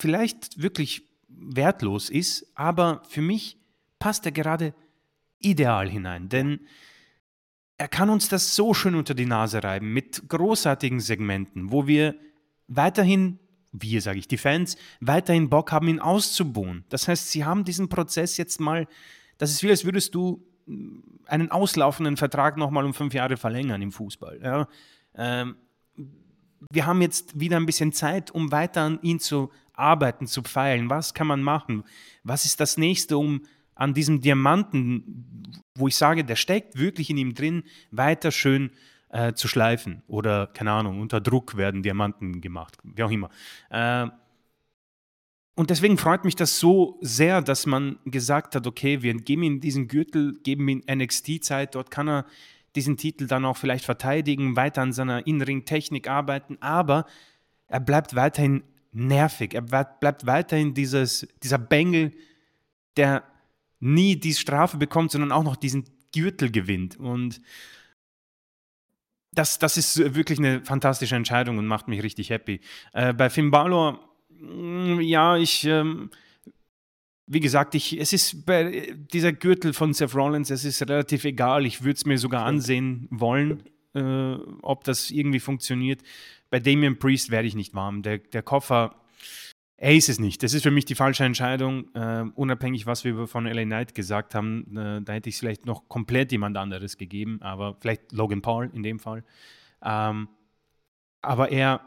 vielleicht wirklich wertlos ist, aber für mich passt er gerade ideal hinein, denn er kann uns das so schön unter die Nase reiben mit großartigen Segmenten, wo wir weiterhin, wir sage ich, die Fans, weiterhin Bock haben, ihn auszubuhen. Das heißt, sie haben diesen Prozess jetzt mal, das ist wie, als würdest du mm, einen auslaufenden Vertrag nochmal um fünf Jahre verlängern im Fußball. Ja? Ähm, wir haben jetzt wieder ein bisschen Zeit, um weiter an ihn zu arbeiten, zu feilen. Was kann man machen? Was ist das nächste, um an diesem Diamanten, wo ich sage, der steckt wirklich in ihm drin, weiter schön äh, zu schleifen? Oder, keine Ahnung, unter Druck werden Diamanten gemacht, wie auch immer. Äh, und deswegen freut mich das so sehr, dass man gesagt hat, okay, wir geben ihm diesen Gürtel, geben ihm NXT-Zeit, dort kann er diesen Titel dann auch vielleicht verteidigen, weiter an seiner In-Ring-Technik arbeiten, aber er bleibt weiterhin nervig, er bleibt, bleibt weiterhin dieses, dieser Bengel, der nie die Strafe bekommt, sondern auch noch diesen Gürtel gewinnt. Und das, das ist wirklich eine fantastische Entscheidung und macht mich richtig happy. Äh, bei Finn Balor, mh, ja, ich, ähm, wie gesagt, ich, es ist bei dieser Gürtel von Seth Rollins, es ist relativ egal. Ich würde es mir sogar ansehen wollen, äh, ob das irgendwie funktioniert. Bei Damian Priest werde ich nicht warm. Der, der Koffer, er ist es nicht. Das ist für mich die falsche Entscheidung. Äh, unabhängig, was wir von LA Knight gesagt haben, äh, da hätte ich es vielleicht noch komplett jemand anderes gegeben, aber vielleicht Logan Paul in dem Fall. Ähm, aber er,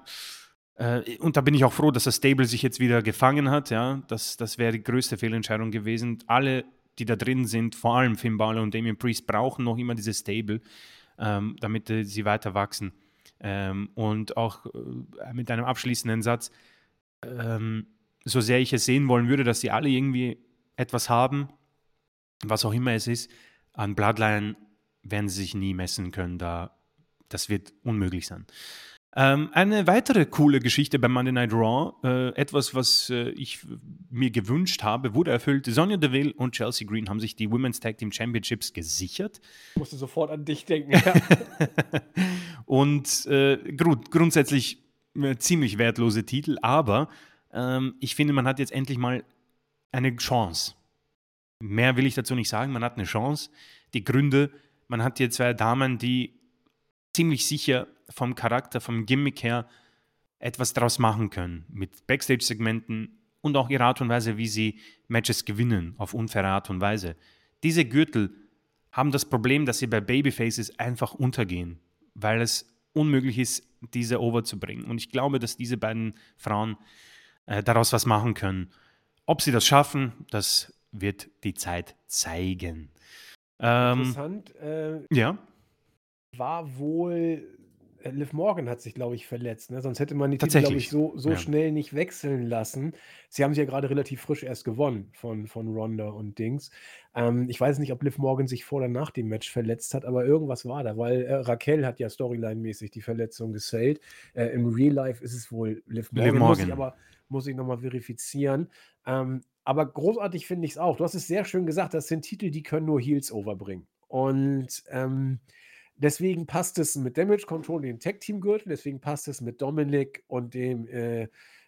äh, und da bin ich auch froh, dass das Stable sich jetzt wieder gefangen hat. Ja, das, das wäre die größte Fehlentscheidung gewesen. Alle, die da drin sind, vor allem Finn Balor und Damian Priest, brauchen noch immer dieses Stable, ähm, damit äh, sie weiter wachsen. Ähm, und auch äh, mit einem abschließenden Satz, ähm, so sehr ich es sehen wollen würde, dass sie alle irgendwie etwas haben, was auch immer es ist, an Bloodline werden sie sich nie messen können. Da, das wird unmöglich sein. Ähm, eine weitere coole Geschichte bei Monday Night Raw, äh, etwas, was äh, ich mir gewünscht habe, wurde erfüllt. Sonja Deville und Chelsea Green haben sich die Women's Tag Team Championships gesichert. Ich musste sofort an dich denken. Ja. <laughs> und äh, grund grundsätzlich ziemlich wertlose Titel, aber ähm, ich finde, man hat jetzt endlich mal eine Chance. Mehr will ich dazu nicht sagen, man hat eine Chance. Die Gründe, man hat hier zwei Damen, die ziemlich sicher vom Charakter, vom Gimmick her etwas draus machen können. Mit Backstage-Segmenten und auch ihrer Art und Weise, wie sie Matches gewinnen, auf unfaire Art und Weise. Diese Gürtel haben das Problem, dass sie bei Babyfaces einfach untergehen. weil es unmöglich ist, diese over zu bringen. Und ich glaube, dass diese beiden Frauen äh, daraus was machen können. Ob sie das schaffen, das wird die Zeit zeigen. Ähm, Interessant. Äh, ja. War wohl Liv Morgan hat sich, glaube ich, verletzt. Ne? Sonst hätte man die Titel, glaube ich, so, so ja. schnell nicht wechseln lassen. Sie haben sie ja gerade relativ frisch erst gewonnen von, von Ronda und Dings. Ähm, ich weiß nicht, ob Liv Morgan sich vor oder nach dem Match verletzt hat, aber irgendwas war da, weil äh, Raquel hat ja Storyline-mäßig die Verletzung gesellt. Äh, Im Real Life ist es wohl Liv Morgan. Liv Morgan. Muss ich aber muss ich nochmal verifizieren. Ähm, aber großartig finde ich es auch. Du hast es sehr schön gesagt, das sind Titel, die können nur Heels overbringen. Und ähm, Deswegen passt es mit Damage Control, dem Tag Team Gürtel, deswegen passt es mit Dominic und dem äh,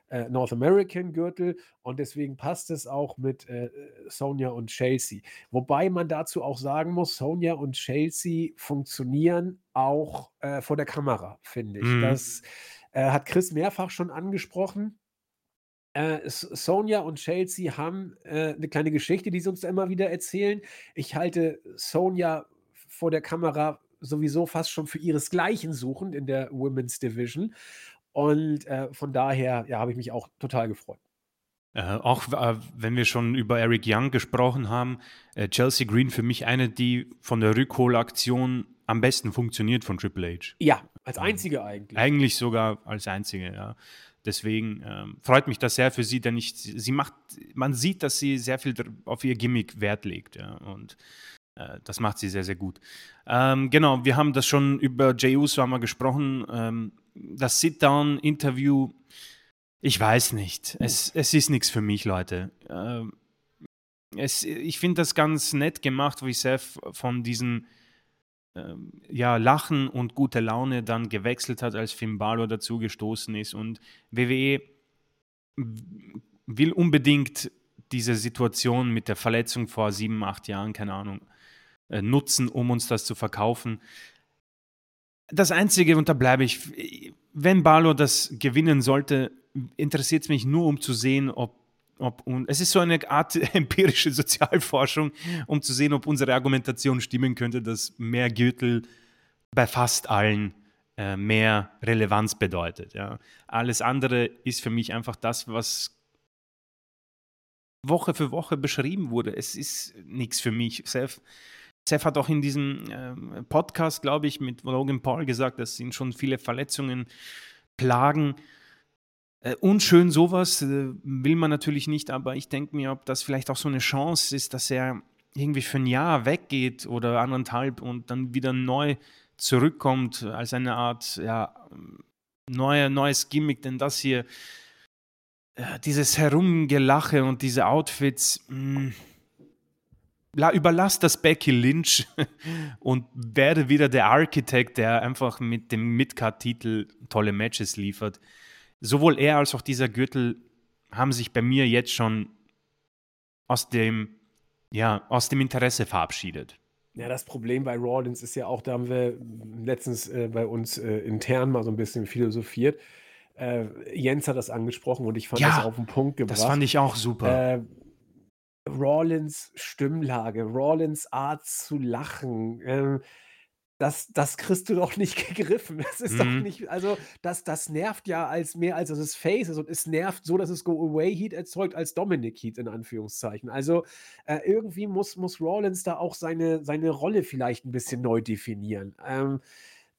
äh, North American Gürtel und deswegen passt es auch mit äh, Sonja und Chelsea. Wobei man dazu auch sagen muss, Sonja und Chelsea funktionieren auch äh, vor der Kamera, finde ich. Mhm. Das äh, hat Chris mehrfach schon angesprochen. Äh, Sonja und Chelsea haben äh, eine kleine Geschichte, die sie uns da immer wieder erzählen. Ich halte Sonja vor der Kamera sowieso fast schon für ihresgleichen suchend in der Women's Division. Und äh, von daher ja, habe ich mich auch total gefreut. Äh, auch äh, wenn wir schon über Eric Young gesprochen haben, äh, Chelsea Green für mich eine, die von der Rückholaktion am besten funktioniert von Triple H. Ja, als ähm, einzige eigentlich. Eigentlich sogar als einzige, ja. Deswegen ähm, freut mich das sehr für sie, denn ich, sie macht, man sieht, dass sie sehr viel auf ihr Gimmick Wert legt, ja. Und das macht sie sehr, sehr gut. Ähm, genau, wir haben das schon über Jey Uso haben gesprochen. Ähm, das Sit-Down-Interview, ich weiß nicht. Es, es ist nichts für mich, Leute. Ähm, es, ich finde das ganz nett gemacht, wie Seth von diesen ähm, ja, Lachen und gute Laune dann gewechselt hat, als Finn Balor dazu gestoßen ist. Und WWE will unbedingt diese Situation mit der Verletzung vor sieben, acht Jahren, keine Ahnung, äh, nutzen, um uns das zu verkaufen. Das Einzige, und da bleibe ich, wenn Balor das gewinnen sollte, interessiert es mich nur, um zu sehen, ob, ob und es ist so eine Art <laughs> empirische Sozialforschung, um zu sehen, ob unsere Argumentation stimmen könnte, dass mehr Gürtel bei fast allen äh, mehr Relevanz bedeutet. Ja. Alles andere ist für mich einfach das, was Woche für Woche beschrieben wurde. Es ist nichts für mich. Seth Seth hat auch in diesem äh, Podcast, glaube ich, mit Logan Paul gesagt, dass ihn schon viele Verletzungen plagen. Äh, unschön sowas äh, will man natürlich nicht, aber ich denke mir, ob das vielleicht auch so eine Chance ist, dass er irgendwie für ein Jahr weggeht oder anderthalb und dann wieder neu zurückkommt als eine Art ja, neue, neues Gimmick, denn das hier, äh, dieses Herumgelache und diese Outfits, mh, mm, überlass das Becky Lynch <laughs> und werde wieder der Architekt, der einfach mit dem Midcard-Titel tolle Matches liefert. Sowohl er als auch dieser Gürtel haben sich bei mir jetzt schon aus dem, ja, aus dem Interesse verabschiedet. Ja, das Problem bei Rawlins ist ja auch, da haben wir letztens äh, bei uns äh, intern mal so ein bisschen philosophiert. Äh, Jens hat das angesprochen und ich fand ja, das auf den Punkt gebracht. Das fand ich auch super. Rawlins Stimmlage, Rawlins Art zu lachen, ähm, das, das kriegst du doch nicht <laughs> gegriffen. Das ist mhm. doch nicht, also das, das nervt ja als mehr als es Face ist und es nervt so, dass es Go-Away-Heat erzeugt als Dominic-Heat in Anführungszeichen. Also äh, irgendwie muss, muss Rawlins da auch seine, seine Rolle vielleicht ein bisschen neu definieren. Ähm,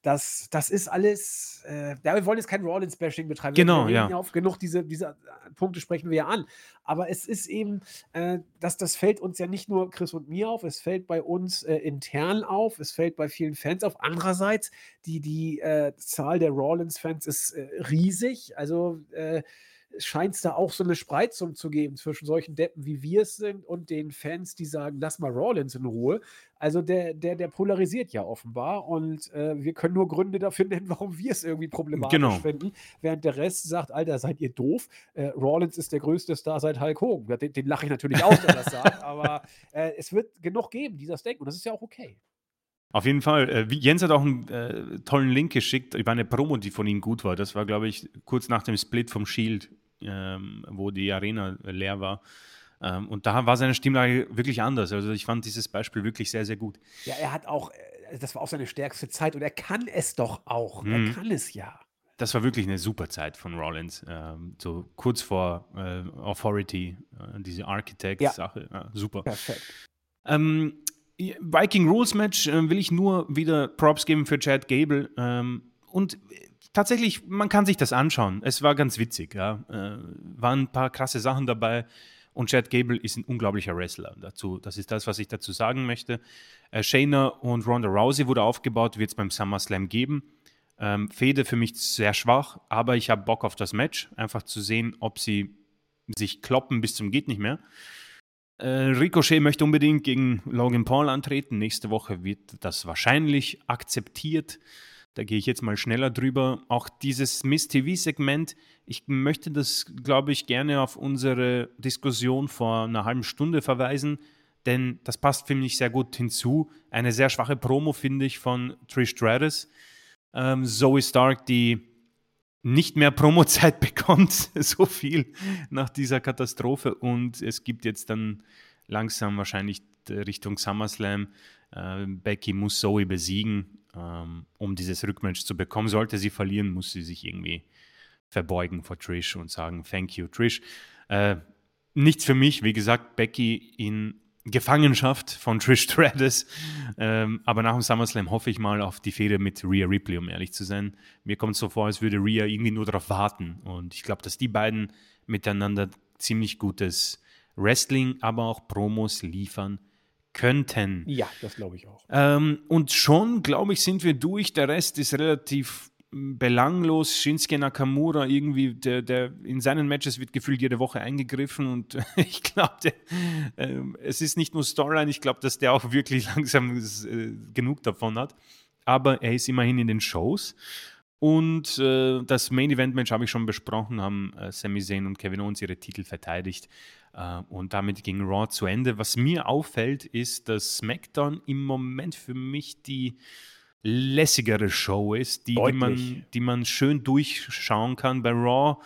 das, das ist alles, äh, ja, wir wollen jetzt kein Rollins-Bashing betreiben. Genau, ja. Auf genug diese, diese äh, Punkte sprechen wir ja an. Aber es ist eben, äh, dass das fällt uns ja nicht nur Chris und mir auf, es fällt bei uns äh, intern auf, es fällt bei vielen Fans auf. Andererseits, die, die äh, Zahl der Rollins-Fans ist äh, riesig. Also, äh, scheint es da auch so eine Spreizung zu geben zwischen solchen Deppen, wie wir es sind, und den Fans, die sagen, lass mal Rollins in Ruhe. Also der, der, der polarisiert ja offenbar und äh, wir können nur Gründe dafür <laughs> nennen, warum wir es irgendwie problematisch genau. finden, während der Rest sagt, Alter, seid ihr doof? Äh, Rollins ist der größte Star seit Hulk Hogan. Den, den lache ich natürlich aus, wenn er das sagt, <laughs> aber äh, es wird genug geben, dieser Steak, und das ist ja auch okay. Auf jeden Fall. Äh, Jens hat auch einen äh, tollen Link geschickt über eine Promo, die von ihm gut war. Das war, glaube ich, kurz nach dem Split vom Shield ähm, wo die Arena leer war. Ähm, und da war seine Stimmlage wirklich anders. Also ich fand dieses Beispiel wirklich sehr, sehr gut. Ja, er hat auch, das war auch seine stärkste Zeit und er kann es doch auch. Mhm. Er kann es ja. Das war wirklich eine super Zeit von Rollins. Ähm, so kurz vor äh, Authority, äh, diese Architect-Sache. Ja. Ja, super. Perfekt. Ähm, Viking Rules Match äh, will ich nur wieder Props geben für Chad Gable. Ähm, und tatsächlich, man kann sich das anschauen. Es war ganz witzig. Ja. Äh, waren ein paar krasse Sachen dabei. Und Chad Gable ist ein unglaublicher Wrestler. Dazu, das ist das, was ich dazu sagen möchte. Äh, Shayna und Ronda Rousey wurde aufgebaut, wird es beim SummerSlam geben. Ähm, Fede für mich sehr schwach, aber ich habe Bock auf das Match, einfach zu sehen, ob sie sich kloppen bis zum geht nicht mehr. Äh, Ricochet möchte unbedingt gegen Logan Paul antreten. Nächste Woche wird das wahrscheinlich akzeptiert. Da gehe ich jetzt mal schneller drüber. Auch dieses Miss TV-Segment, ich möchte das, glaube ich, gerne auf unsere Diskussion vor einer halben Stunde verweisen, denn das passt für mich sehr gut hinzu. Eine sehr schwache Promo, finde ich, von Trish Stratus. Ähm, Zoe Stark, die nicht mehr Promozeit <laughs> bekommt, so viel nach dieser Katastrophe. Und es gibt jetzt dann langsam wahrscheinlich Richtung SummerSlam. Äh, Becky muss Zoe besiegen, ähm, um dieses Rückmatch zu bekommen. Sollte sie verlieren, muss sie sich irgendwie verbeugen vor Trish und sagen, thank you, Trish. Äh, nichts für mich, wie gesagt, Becky in Gefangenschaft von Trish <laughs> Stratus. Ähm, aber nach dem SummerSlam hoffe ich mal auf die Fehde mit Rhea Ripley, um ehrlich zu sein. Mir kommt es so vor, als würde Rhea irgendwie nur darauf warten. Und ich glaube, dass die beiden miteinander ziemlich gutes Wrestling, aber auch Promos liefern könnten. Ja, das glaube ich auch. Ähm, und schon, glaube ich, sind wir durch. Der Rest ist relativ belanglos. Shinsuke Nakamura irgendwie, der, der in seinen Matches wird gefühlt jede Woche eingegriffen und <laughs> ich glaube, äh, es ist nicht nur Storyline, ich glaube, dass der auch wirklich <laughs> langsam äh, genug davon hat. Aber er ist immerhin in den Shows. Und äh, das Main Event Match habe ich schon besprochen, haben äh, Sami Zayn und Kevin Owens ihre Titel verteidigt. Äh, und damit ging Raw zu Ende. Was mir auffällt, ist, dass SmackDown im Moment für mich die lässigere Show ist, die, die, man, die man schön durchschauen kann. Bei Raw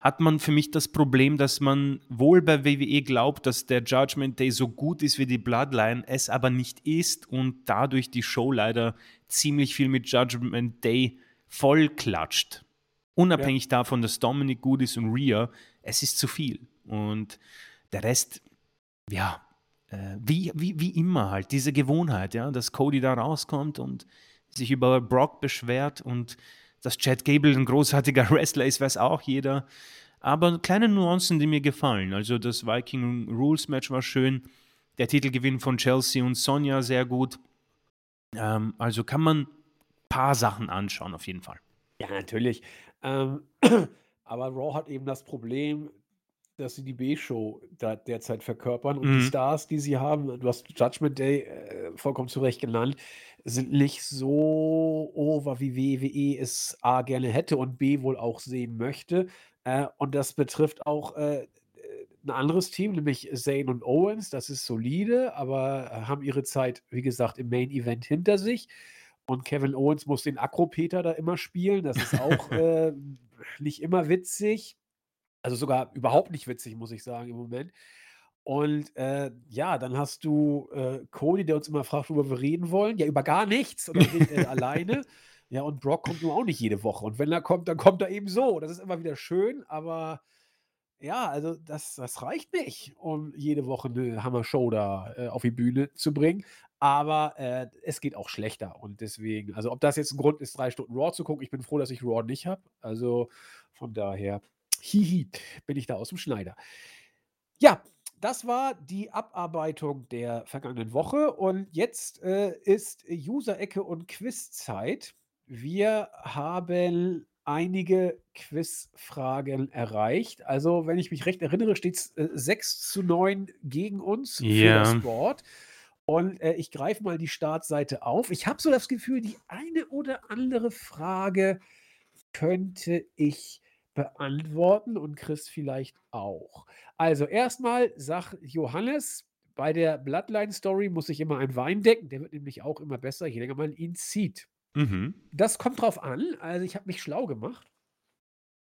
hat man für mich das Problem, dass man wohl bei WWE glaubt, dass der Judgment Day so gut ist wie die Bloodline, es aber nicht ist und dadurch die Show leider ziemlich viel mit Judgment Day voll klatscht. Unabhängig ja. davon, dass Dominic gut ist und Rhea, es ist zu viel. Und der Rest, ja, äh, wie, wie, wie immer halt, diese Gewohnheit, ja, dass Cody da rauskommt und sich über Brock beschwert und dass Chad Gable ein großartiger <laughs> Wrestler ist, weiß auch jeder. Aber kleine Nuancen, die mir gefallen. Also das Viking Rules Match war schön. Der Titelgewinn von Chelsea und Sonja sehr gut. Ähm, also kann man ein paar Sachen anschauen, auf jeden Fall. Ja, natürlich. Ähm, <clears throat> aber Raw hat eben das Problem, dass sie die B-Show derzeit verkörpern und die mhm. Stars, die sie haben, du hast Judgment Day äh, vollkommen zu Recht genannt, sind nicht so over, wie WWE es A gerne hätte und B wohl auch sehen möchte. Äh, und das betrifft auch äh, ein anderes Team, nämlich Zane und Owens. Das ist solide, aber haben ihre Zeit, wie gesagt, im Main Event hinter sich. Und Kevin Owens muss den Akropeter da immer spielen. Das ist auch <laughs> äh, nicht immer witzig. Also sogar überhaupt nicht witzig, muss ich sagen, im Moment. Und äh, ja, dann hast du äh, Cody, der uns immer fragt, worüber wir reden wollen. Ja, über gar nichts. Und dann redet er alleine. <laughs> Ja, und Brock kommt nur auch nicht jede Woche. Und wenn er kommt, dann kommt er eben so. Das ist immer wieder schön, aber ja, also das, das reicht nicht, um jede Woche eine Hammer-Show da äh, auf die Bühne zu bringen. Aber äh, es geht auch schlechter. Und deswegen, also ob das jetzt ein Grund ist, drei Stunden Raw zu gucken, ich bin froh, dass ich Raw nicht habe. Also von daher Hihi, bin ich da aus dem Schneider. Ja, das war die Abarbeitung der vergangenen Woche und jetzt äh, ist User-Ecke und Quizzeit. Wir haben einige Quizfragen erreicht. Also, wenn ich mich recht erinnere, steht es äh, 6 zu 9 gegen uns für das Board. Und äh, ich greife mal die Startseite auf. Ich habe so das Gefühl, die eine oder andere Frage könnte ich beantworten und Chris vielleicht auch. Also erstmal sagt Johannes, bei der Bloodline-Story muss ich immer einen Wein decken. Der wird nämlich auch immer besser, je länger man ihn zieht. Mhm. Das kommt drauf an. Also ich habe mich schlau gemacht.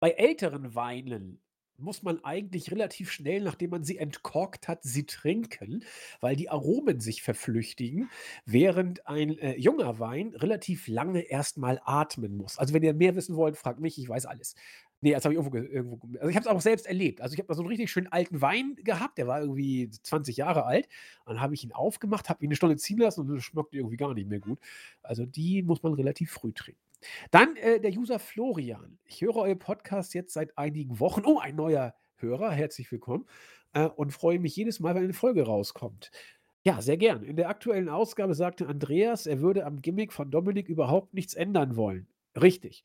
Bei älteren Weinen muss man eigentlich relativ schnell, nachdem man sie entkorkt hat, sie trinken, weil die Aromen sich verflüchtigen, während ein äh, junger Wein relativ lange erstmal atmen muss. Also wenn ihr mehr wissen wollt, fragt mich, ich weiß alles. Nee, das habe ich irgendwo, irgendwo also ich habe es auch selbst erlebt. Also ich habe da so einen richtig schönen alten Wein gehabt, der war irgendwie 20 Jahre alt. Dann habe ich ihn aufgemacht, habe ihn eine Stunde ziehen lassen und es schmeckte irgendwie gar nicht mehr gut. Also die muss man relativ früh trinken. Dann äh, der User Florian. Ich höre euer Podcast jetzt seit einigen Wochen. Oh, ein neuer Hörer. Herzlich willkommen. Äh, und freue mich jedes Mal, wenn eine Folge rauskommt. Ja, sehr gern. In der aktuellen Ausgabe sagte Andreas, er würde am Gimmick von Dominik überhaupt nichts ändern wollen. Richtig.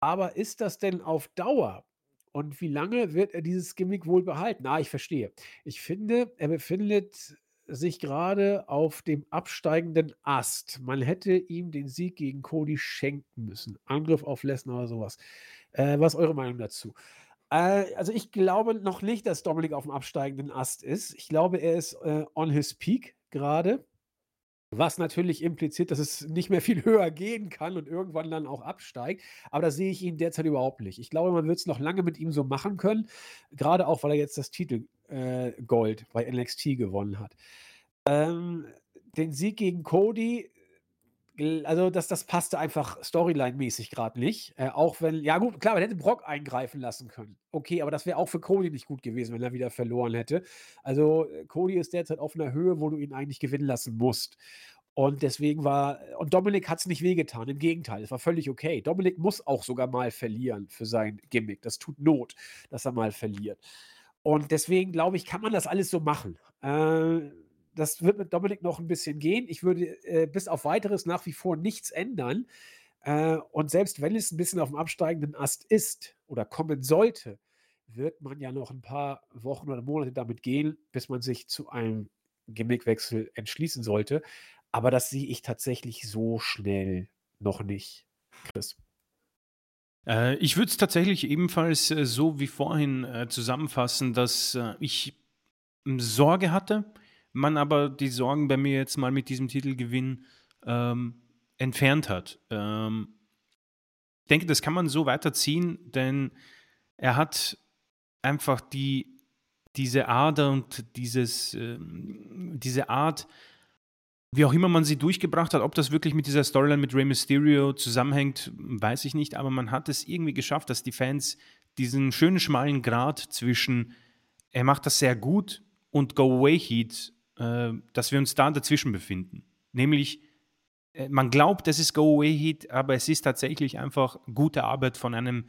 Aber ist das denn auf Dauer? Und wie lange wird er dieses Gimmick wohl behalten? Ah, ich verstehe. Ich finde, er befindet sich gerade auf dem absteigenden Ast. Man hätte ihm den Sieg gegen Cody schenken müssen. Angriff auf Lesnar oder sowas. Äh, was ist eure Meinung dazu? Äh, also ich glaube noch nicht, dass Dominik auf dem absteigenden Ast ist. Ich glaube, er ist äh, on his peak gerade. Was natürlich impliziert, dass es nicht mehr viel <laughs> höher gehen kann und irgendwann dann auch absteigt. Aber da sehe ich ihn derzeit überhaupt nicht. Ich glaube, man wird es noch lange mit ihm so machen können. Gerade auch, weil er jetzt das Titel äh, Gold bei NXT gewonnen hat. Ähm, den Sieg gegen Cody, also das, das passte einfach Storyline-mäßig gerade nicht. Äh, auch wenn, ja gut, klar, man hätte Brock eingreifen lassen können. Okay, aber das wäre auch für Cody nicht gut gewesen, wenn er wieder verloren hätte. Also äh, Cody ist derzeit auf einer Höhe, wo du ihn eigentlich gewinnen lassen musst. Und deswegen war, und Dominik hat es nicht wehgetan, im Gegenteil, es war völlig okay. Dominik muss auch sogar mal verlieren für sein Gimmick. Das tut Not, dass er mal verliert. Und deswegen glaube ich, kann man das alles so machen. Äh, das wird mit Dominik noch ein bisschen gehen. Ich würde äh, bis auf weiteres nach wie vor nichts ändern. Äh, und selbst wenn es ein bisschen auf dem absteigenden Ast ist oder kommen sollte, wird man ja noch ein paar Wochen oder Monate damit gehen, bis man sich zu einem Gimmickwechsel entschließen sollte. Aber das sehe ich tatsächlich so schnell noch nicht, Chris. Äh, ich würde es tatsächlich ebenfalls äh, so wie vorhin äh, zusammenfassen, dass ich Sorge hatte, man aber die Sorgen bei mir jetzt mal mit diesem Titelgewinn ähm, entfernt hat. Ähm, ich denke, das kann man so weiterziehen, denn er hat einfach die, diese Ader und dieses, ähm, diese Art, wie auch immer man sie durchgebracht hat, ob das wirklich mit dieser Storyline mit Rey Mysterio zusammenhängt, weiß ich nicht, aber man hat es irgendwie geschafft, dass die Fans diesen schönen schmalen Grat zwischen er macht das sehr gut und Go Away Heat, äh, dass wir uns da dazwischen befinden. Nämlich, äh, man glaubt, es ist Go Away Heat, aber es ist tatsächlich einfach gute Arbeit von einem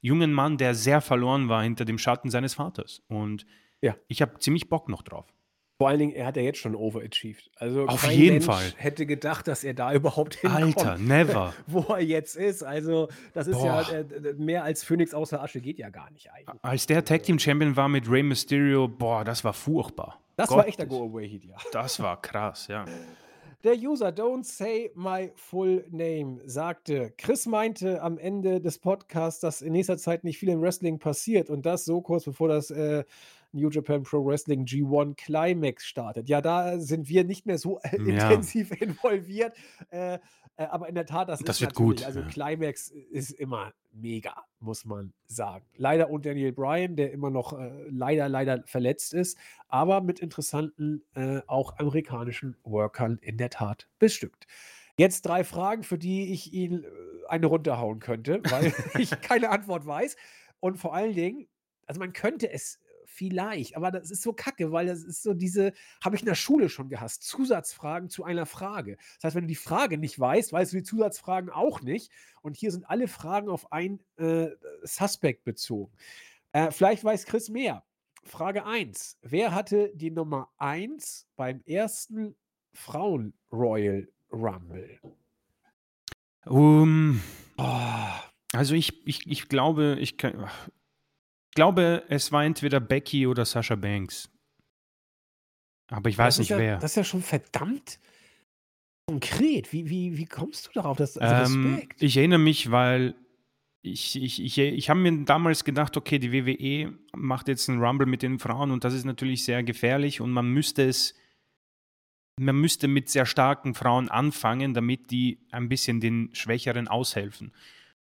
jungen Mann, der sehr verloren war hinter dem Schatten seines Vaters. Und ja. ich habe ziemlich Bock noch drauf. Vor allen Dingen, er hat ja jetzt schon overachieved. Also Auf jeden Mensch Fall. hätte gedacht, dass er da <laughs> überhaupt hinkommt. Alter, never. <laughs> Wo er jetzt ist. Also, das ist Boah. ja äh, mehr als Phoenix außer Asche geht ja gar nicht eigentlich. Als der Tag Team Champion war mit Rey Mysterio, boah, das war furchtbar. Das Gott, war echt der Go-Away-Hit, ja. <laughs> Das war krass, ja. Der User Don't Say My Full Name sagte, Chris meinte am Ende des Podcasts, dass in nächster Zeit nicht viel im Wrestling passiert und das so kurz bevor das äh, New Japan Pro Wrestling G1 Climax startet. Ja, da sind wir nicht mehr so äh, ja. intensiv <laughs> involviert. Äh, äh, aber in der Tat, das, das ist wird gut. Also Climax ist immer mega, muss man sagen. Leider und Daniel Bryan, der immer noch äh, leider, leider verletzt ist, aber mit interessanten, äh, auch amerikanischen Workern in der Tat bestückt. Jetzt drei Fragen, für die ich ihn äh, eine runterhauen könnte, weil <laughs> ich keine Antwort weiß. Und vor allen Dingen, also man könnte es Vielleicht, aber das ist so kacke, weil das ist so diese, habe ich in der Schule schon gehasst, Zusatzfragen zu einer Frage. Das heißt, wenn du die Frage nicht weißt, weißt du die Zusatzfragen auch nicht. Und hier sind alle Fragen auf ein äh, Suspect bezogen. Äh, vielleicht weiß Chris mehr. Frage 1. Wer hatte die Nummer 1 beim ersten Frauen Royal Rumble? Um, oh, also ich, ich, ich glaube, ich kann, glaube, es war entweder Becky oder Sasha Banks. Aber ich weiß nicht ja, wer. Das ist ja schon verdammt konkret. Wie, wie, wie kommst du darauf? Das, also ähm, ich erinnere mich, weil ich, ich, ich, ich habe mir damals gedacht, okay, die WWE macht jetzt einen Rumble mit den Frauen und das ist natürlich sehr gefährlich und man müsste es, man müsste mit sehr starken Frauen anfangen, damit die ein bisschen den Schwächeren aushelfen.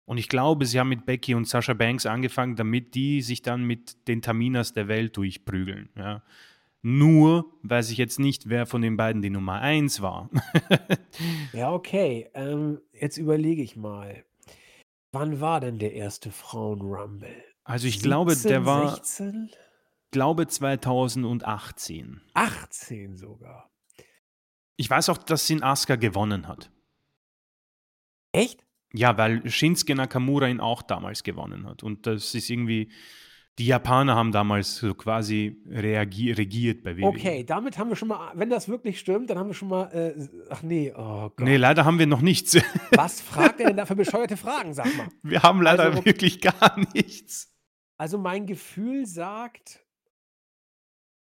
Und ich glaube, sie haben mit Becky und Sasha Banks angefangen, damit die sich dann mit den Taminas der Welt durchprügeln. Ja. Nur weiß ich jetzt nicht, wer von den beiden die Nummer 1 war. <laughs> Ja, okay. Ähm, jetzt überlege ich mal. Wann war denn der erste Frauen-Rumble? Also ich glaube, der war, 16? glaube 2018. 18 sogar. Ich weiß auch, dass Sin Asuka gewonnen hat. Echt? Ja, weil Shinsuke Nakamura ihn auch damals gewonnen hat. Und das ist irgendwie, die Japaner haben damals so quasi regiert bei WWE. Okay, damit haben wir schon mal, wenn das wirklich stimmt, dann haben wir schon mal, äh, ach nee, oh Gott. Nee, leider haben wir noch nichts. <laughs> Was fragt er denn da für bescheuerte Fragen, sag mal? Wir haben leider Also- wirklich gar nichts. Also mein Gefühl sagt,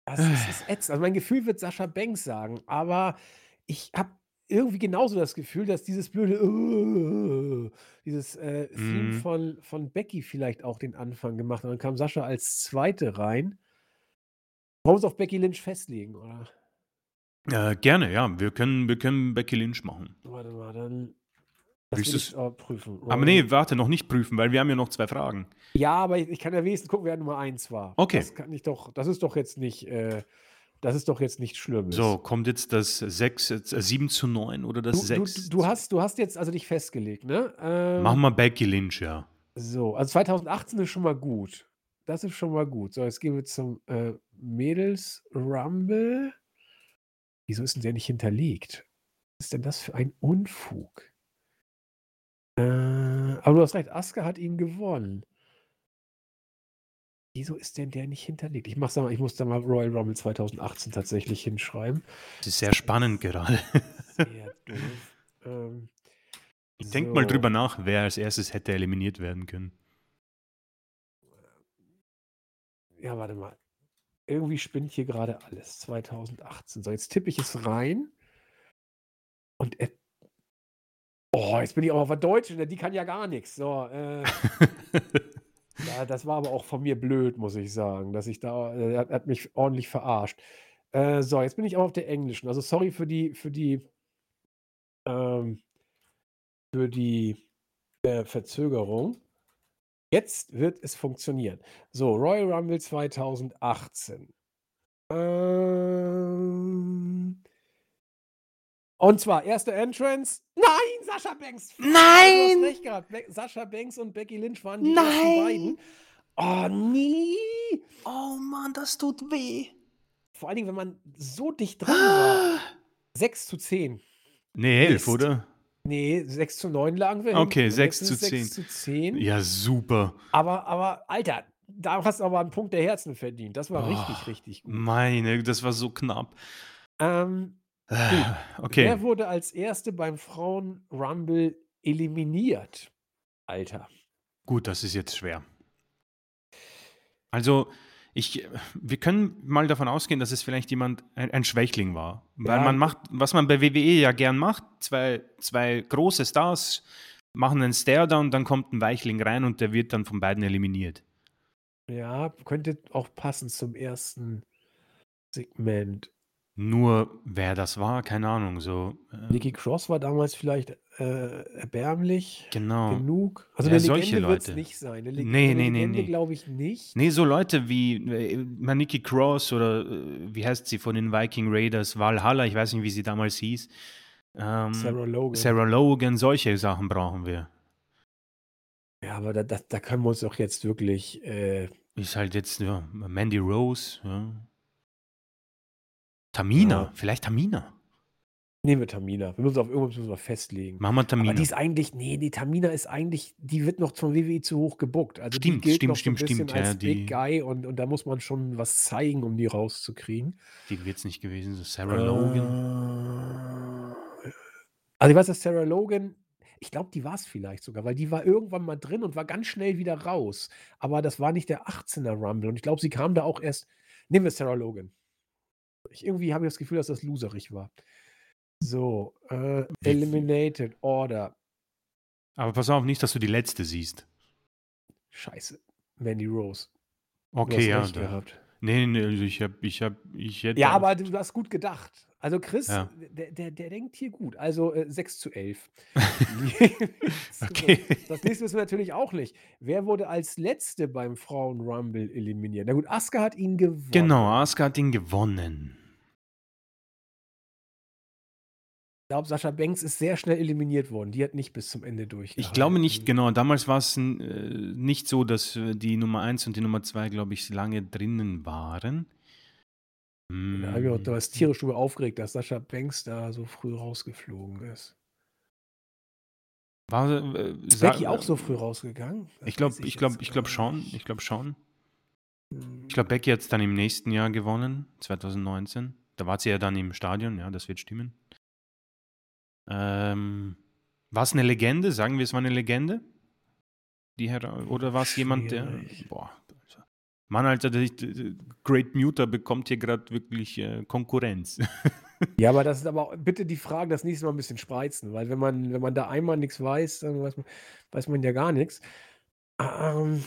das ist, ist ätzend. Also mein Gefühl wird Sascha Banks sagen, aber ich habe irgendwie genauso das Gefühl, dass dieses blöde, äh, <laughs> dieses äh, Theme Mhm. von, von Becky vielleicht auch den Anfang gemacht hat. Dann kam Sascha als Zweite rein. Wollen wir uns auf Becky Lynch festlegen, oder? Äh, gerne, ja. Wir können, wir können Becky Lynch machen. Warte mal, dann. Das ich auch prüfen. Aber nee, warte, noch nicht prüfen, weil wir haben ja noch zwei Fragen. Ja, aber ich, ich kann ja wenigstens gucken, wer Nummer 1 war. Okay. Das kann ich doch, das ist doch jetzt nicht, äh, das ist doch jetzt nicht Schlimmes. So, kommt jetzt das 6, äh, 7 zu 9 oder das Du, 6? du, du, hast, du hast jetzt also dich festgelegt, ne? Ähm, Machen wir Becky Lynch, ja. So, also 2018 ist schon mal gut. Das ist schon mal gut. So, jetzt gehen wir zum äh, Mädels Rumble. Wieso ist denn der nicht hinterlegt? Was ist denn das für ein Unfug? Äh, aber du hast recht, Asuka hat ihn gewonnen. Wieso ist denn der nicht hinterlegt? Ich, mach's mal, ich muss da mal Royal Rumble 2018 tatsächlich hinschreiben. Das ist sehr spannend gerade. Sehr doof. <laughs> Ähm, Ich denke mal so. drüber nach, wer als erstes hätte eliminiert werden können. Ja, warte mal. Irgendwie spinnt hier gerade alles. 2018. So, jetzt tippe ich es rein. Und er. Oh, jetzt bin ich auch auf der Deutschen, die kann ja gar nichts. So, äh, <laughs> ja, das war aber auch von mir blöd, muss ich sagen, dass ich da, er hat, hat mich ordentlich verarscht. Äh, so, jetzt bin ich auch auf der englischen. Also sorry für die, für die, ähm, für die äh, Verzögerung. Jetzt wird es funktionieren. So, Royal Rumble 2018. Ähm, und zwar erste Entrance. Nein, Sascha Banks. Nein! recht gehabt. Sascha Banks und Becky Lynch waren die Nein! beiden. Oh, nee. Oh Mann, das tut weh. Vor allen Dingen, wenn man so dicht dran war. <gasps> 6 zu 10. Nee, 11, Mist. oder? Nee, 6 zu 9 lagen wir. Okay, hinten. Und 6 jetzt zu ist es 10. 6 zu 10. Ja, super. Aber, aber, Alter, da hast du aber einen Punkt der Herzen verdient. Das war Oh, richtig, richtig gut. Meine, das war so knapp. Ähm, Äh, Okay. Wer wurde als Erste beim Frauen-Rumble eliminiert? Alter. Gut, das ist jetzt schwer. Also, ich, wir können mal davon ausgehen, dass es vielleicht jemand, ein, ein Schwächling war. Weil Ja. man macht, was man bei WWE ja gern macht, zwei, zwei große Stars machen einen Stare-Down, dann kommt ein Weichling rein und der wird dann von beiden eliminiert. Ja, könnte auch passen zum ersten Segment. Nur wer das war, keine Ahnung. So, äh, Nikki Cross war damals vielleicht äh, erbärmlich genau. genug. Also Ja, eine solche Legende wird es nicht sein. Eine, Leg Nee, nee, nee, Legende nee. glaube ich nicht. Nee, so Leute wie äh, Maniki Cross oder äh, wie heißt sie von den Viking Raiders, Valhalla, ich weiß nicht, wie sie damals hieß. Ähm, Sarah Logan. Sarah Logan, solche Sachen brauchen wir. Ja, aber da, da, da können wir uns doch jetzt wirklich. Äh, Ist halt jetzt ja, Mandy Rose, ja. Tamina, Ja. vielleicht Tamina. nehmen wir Tamina. Wir müssen auf irgendwas müssen wir festlegen. Machen wir Tamina. Aber die ist eigentlich, nee, die Tamina ist eigentlich, die wird noch zum WWE zu hoch gebuckt. Also die Stimmt, gilt stimmt, noch so ein stimmt, bisschen stimmt, als ja, Big die- Guy und, und da muss man schon was zeigen, um die rauszukriegen. die wird es nicht gewesen. So Sarah Logan. Äh, Also ich weiß, dass Sarah Logan, ich glaube, die war es vielleicht sogar, weil die war irgendwann mal drin und war ganz schnell wieder raus. Aber das war nicht der 18er Rumble und ich glaube, sie kam da auch erst. Nehmen wir Sarah Logan. Ich, irgendwie habe ich das Gefühl, dass das loserig war. So, äh, Eliminated Order. Aber pass auf, nicht, dass du die letzte siehst. Scheiße. Mandy Rose. Okay, ja. Da, gehabt. nee, nee, also ich hab, ich hab, ich hätte. Ja, aber du hast gut gedacht. Also Chris, Ja. der, der, der denkt hier gut. Also äh, 6 zu 11. <laughs> Okay. Das nächste wissen wir natürlich auch nicht. Wer wurde als Letzte beim Frauen-Rumble eliminiert? Na gut, Asuka hat ihn gewonnen. Genau, Asuka hat ihn gewonnen. Ich glaube, Sascha Banks ist sehr schnell eliminiert worden. Die hat nicht bis zum Ende durch. Ich glaube nicht, genau. Damals war es äh, nicht so, dass äh, die Nummer 1 und die Nummer 2, glaube ich, lange drinnen waren. Da habe ich auch Mm. was tierisch drüber aufgeregt, dass Sascha Banks da so früh rausgeflogen ist. War, äh, Becky auch so früh rausgegangen? Das Ich glaube, ich glaube, ich glaube schon. Ich glaube schon. Hm. Ich glaube, Becky hat es dann im nächsten Jahr gewonnen, 2019. Da war sie ja dann im Stadion, ja, das wird stimmen. Ähm, war es eine Legende? Sagen wir, es war eine Legende? Die Hera oder war es jemand, der. Boah. Mann, Alter, der Great Muter bekommt hier gerade wirklich äh, Konkurrenz. <laughs> Ja, aber das ist aber auch, bitte die Fragen das nächste Mal ein bisschen spreizen, weil wenn man, wenn man da einmal nichts weiß, dann weiß man, weiß man ja gar nichts. Ähm, hm,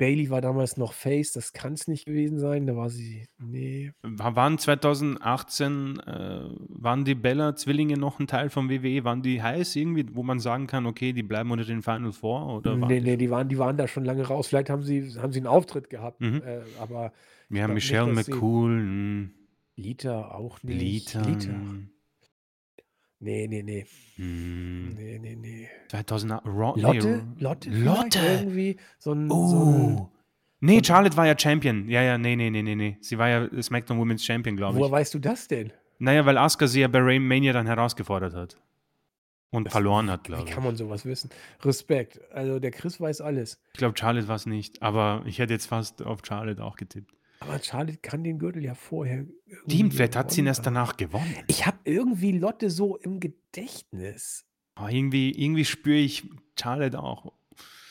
Bailey war damals noch Face, das kann es nicht gewesen sein, da war sie, nee. War- Waren 2018, äh, waren die Bella-Zwillinge noch ein Teil vom WWE? Waren die heiß irgendwie, wo man sagen kann, okay, die bleiben unter den Final Four? Oder waren Nee, die nee, die waren, die waren da schon lange raus. Vielleicht haben sie, haben sie einen Auftritt gehabt, Mhm. äh, aber Wir haben nicht, Michelle sie- McCool, hm, Lita auch nicht. Lita. Lita. Nee, nee, nee. hm, Nee, nee, nee. 2008, Raw, Lotte? Lotte? Lotte. Irgendwie so ein, so ein Oh. Nee, Charlotte war ja Champion. Ja, ja, nee, nee, nee, nee, nee. Sie war ja SmackDown Women's Champion, glaube Woher ich. weißt du das denn? Naja, weil Asuka sie ja bei Rain Mania dann herausgefordert hat. Und Das- verloren hat, Wie glaube ich. kann man sowas wissen? Respekt. Also der Chris weiß alles. Ich glaube, Charlotte war es nicht. Aber ich hätte jetzt fast auf Charlotte auch getippt. Aber Charlotte kann den Gürtel ja vorher. irgendwie Team, vielleicht hat sie ihn erst danach gewonnen. Ich habe irgendwie Lotte so im Gedächtnis. Aber irgendwie, irgendwie spüre ich Charlotte auch.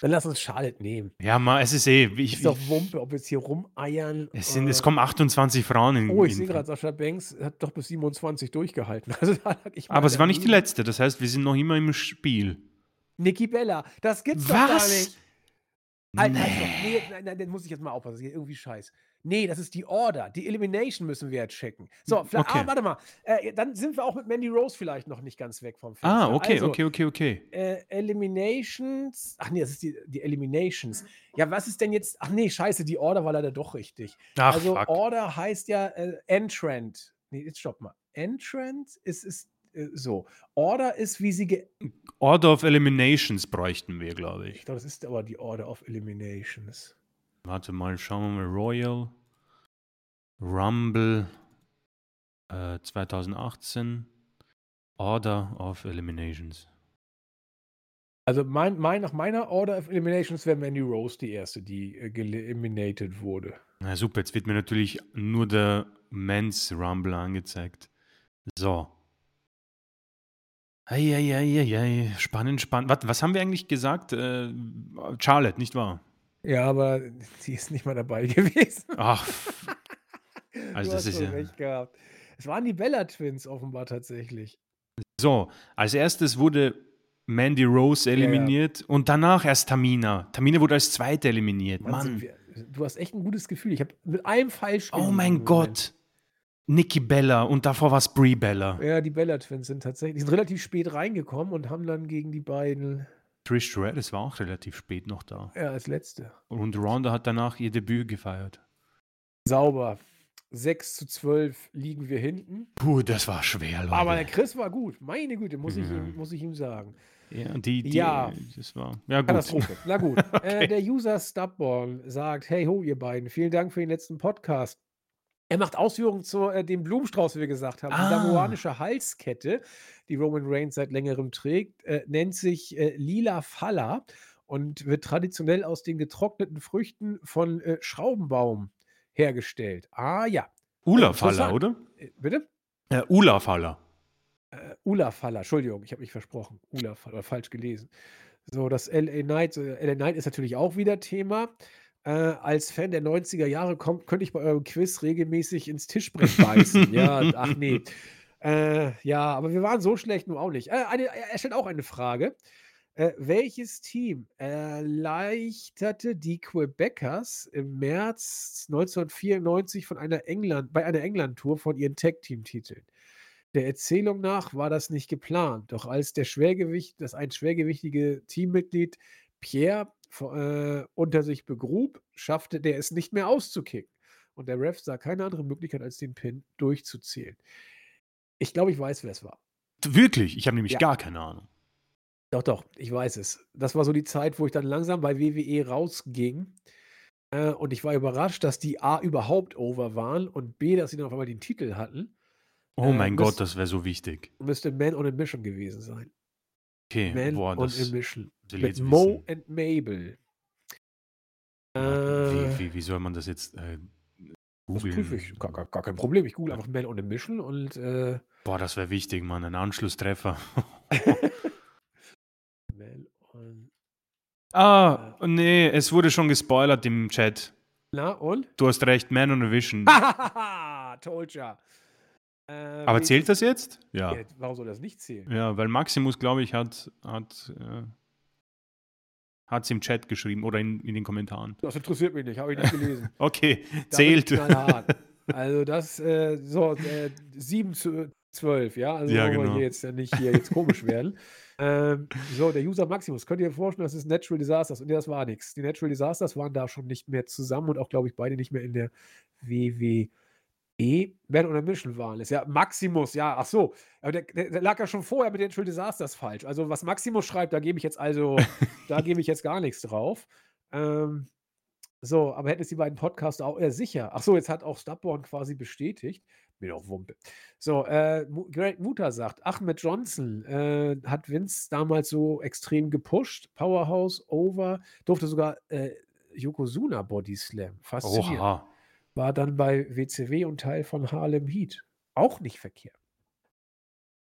Dann lass uns Charlotte nehmen. Ja, mal, es ist eh. Ich, Ist doch Wumpe, ob wir jetzt hier rumeiern. es, sind, äh, es kommen 28 Frauen in. Oh, ich sehe gerade, Sascha Banks hat doch bis 27 durchgehalten. <laughs> Also da lag ich mal aber sie war nicht die letzte. Das heißt, wir sind noch immer im Spiel. Niki Bella, das gibt's doch gar Was? nicht. Alter, Nee. also, nee, nein, nein, dann muss ich jetzt mal aufpassen. Das ist irgendwie scheiß. Nee, das ist die Order. Die Elimination müssen wir jetzt checken. So, vielleicht, Okay. ah, warte mal. Äh, dann sind wir auch mit Mandy Rose vielleicht noch nicht ganz weg vom Fenster. Ah, okay, also, okay, okay, okay. Äh, Eliminations. Ach nee, das ist die, die Eliminations. Ja, was ist denn jetzt? Ach nee, scheiße, die Order war leider doch richtig. Ach, also fuck. Order heißt ja äh, Entrant. Nee, jetzt stopp mal. Entrant ist, ist äh, so. Order ist, wie sie ge Order of Eliminations bräuchten wir, glaube Ich ich. glaube, das ist aber die Order of Eliminations. Warte mal, schauen wir mal. Royal Rumble äh, 2018. Order of Eliminations. Also mein, mein, nach meiner Order of Eliminations wäre Mandy Rose die erste, die äh, eliminated wurde. Na super, jetzt wird mir natürlich nur der Men's Rumble angezeigt. So. Eieieiei, spannend, spannend. Was, was haben wir eigentlich gesagt? Äh, Charlotte, nicht wahr? Ja, aber sie ist nicht mal dabei <laughs> gewesen. Ach, <laughs> Also du das hast ist ja- recht gehabt. Es waren die Bella Twins offenbar tatsächlich. so. Als erstes wurde Mandy Rose eliminiert und danach erst Tamina. Tamina wurde als zweite eliminiert. Mann, Mann. wir, du hast echt ein gutes Gefühl. Ich habe mit einem falsch Oh mein. Gott. Nikki Bella und davor war es Brie Bella. Ja, die Bella Twins sind tatsächlich, die sind relativ spät reingekommen und haben dann gegen die beiden, Trish Stratus war auch relativ spät noch da. ja, als letzte. Und Ronda hat danach ihr Debüt gefeiert. Sauber. 6 zu 12 liegen wir hinten. Puh, das war schwer, Leute. Aber der Chris war gut. Meine Güte, muss, ich, ihm, muss ich ihm sagen. ja, die, die, Ja. das war. Ja, gut. Katastrophe. Na gut. <laughs> äh, der User Stubborn sagt: Hey ho, ihr beiden, vielen Dank für den letzten Podcast. Er macht Ausführungen zu äh, dem Blumenstrauß, wie wir gesagt haben. Ah. Die samoanische Halskette, die Roman Reigns seit längerem trägt, äh, nennt sich äh, Lila Falla und wird traditionell aus den getrockneten Früchten von äh, Schraubenbaum hergestellt. Ah ja. Ula Faller, Interessant. oder? Äh, bitte? Äh, Ula Faller. Äh, Ula Faller, Entschuldigung, ich habe mich versprochen. Ula Faller, falsch gelesen. So, das LA Knight, äh, LA Knight ist natürlich auch wieder Thema. Äh, als Fan der 90er Jahre kommt, könnte ich bei eurem Quiz regelmäßig ins Tischbrett beißen. ja, ach nee. Äh, ja, aber wir waren so schlecht nun auch nicht. Äh, eine, er stellt auch eine Frage. Äh, welches Team erleichterte die Quebecers im März 1994 von einer England bei einer England-Tour von ihren Tag-Team-Titeln? Der Erzählung nach war das nicht geplant, doch als der Schwergewicht das ein schwergewichtige Teammitglied Pierre äh, unter sich begrub, schaffte der es nicht mehr auszukicken. Und der Ref sah keine andere Möglichkeit, als den Pin durchzuzählen. Ich glaube, ich weiß, wer es war. Wirklich? Ich habe nämlich Ja. gar keine Ahnung. Doch, doch, ich weiß es. Das war so die Zeit, wo ich dann langsam bei WWE rausging. Äh, und ich war überrascht, dass die A überhaupt over waren und B, dass sie dann auf einmal den Titel hatten. Oh Äh, mein müsst- Gott, das wäre so wichtig. Müsste Man on a Mission gewesen sein. Okay, Man boah, on das a Mission. Mit Mo wissen. and Mabel. Ja, Äh, wie, wie, wie soll man das jetzt äh, das googeln? prüfe ich. Gar, gar, gar kein Problem. Ich google einfach Man on a Mission und äh, Boah, das wäre wichtig, Mann. Ein Anschlusstreffer. <laughs> Man on. ah, nee, es wurde schon gespoilert im Chat. Na und? Du hast recht, Man on a Vision. <laughs> Told ya. Äh, Aber welches- zählt das jetzt? Ja. Ja, warum soll das nicht zählen? Ja, weil Maximus, glaube ich, hat hat äh, hat's im Chat geschrieben oder in, in den Kommentaren. Das interessiert mich nicht, habe ich nicht gelesen. <laughs> Okay, Da bin ich zählt. <laughs> Also das, äh, so, äh, 7 zu 12, ja? Also Ja, wollen wir genau. hier jetzt ja nicht hier jetzt komisch werden. <laughs> Ähm, so, der User Maximus, könnt ihr euch vorstellen, das ist Natural Disasters. Und nee, das war nichts. Die Natural Disasters waren da schon nicht mehr zusammen und auch, glaube ich, beide nicht mehr in der WWE. Man on a Mission waren es. Ja, Maximus, ja, ach so. Aber der, der, lag ja schon vorher mit den Natural Disasters falsch. Also, was Maximus schreibt, da gebe ich jetzt also, da <laughs> gebe ich jetzt gar nichts drauf. Ähm, so, aber hätten es die beiden Podcaster auch äh, sicher. Ach so, jetzt hat auch Stubborn quasi bestätigt. Mir doch Wumpe. So, äh, Greg Mutter sagt, Ahmed Johnson äh, hat Vince damals so extrem gepusht. Powerhouse, Over, durfte sogar äh, Yokozuna Body Slam. Faszinierend. Oha. War dann bei WCW und Teil von Harlem Heat. Auch nicht verkehrt.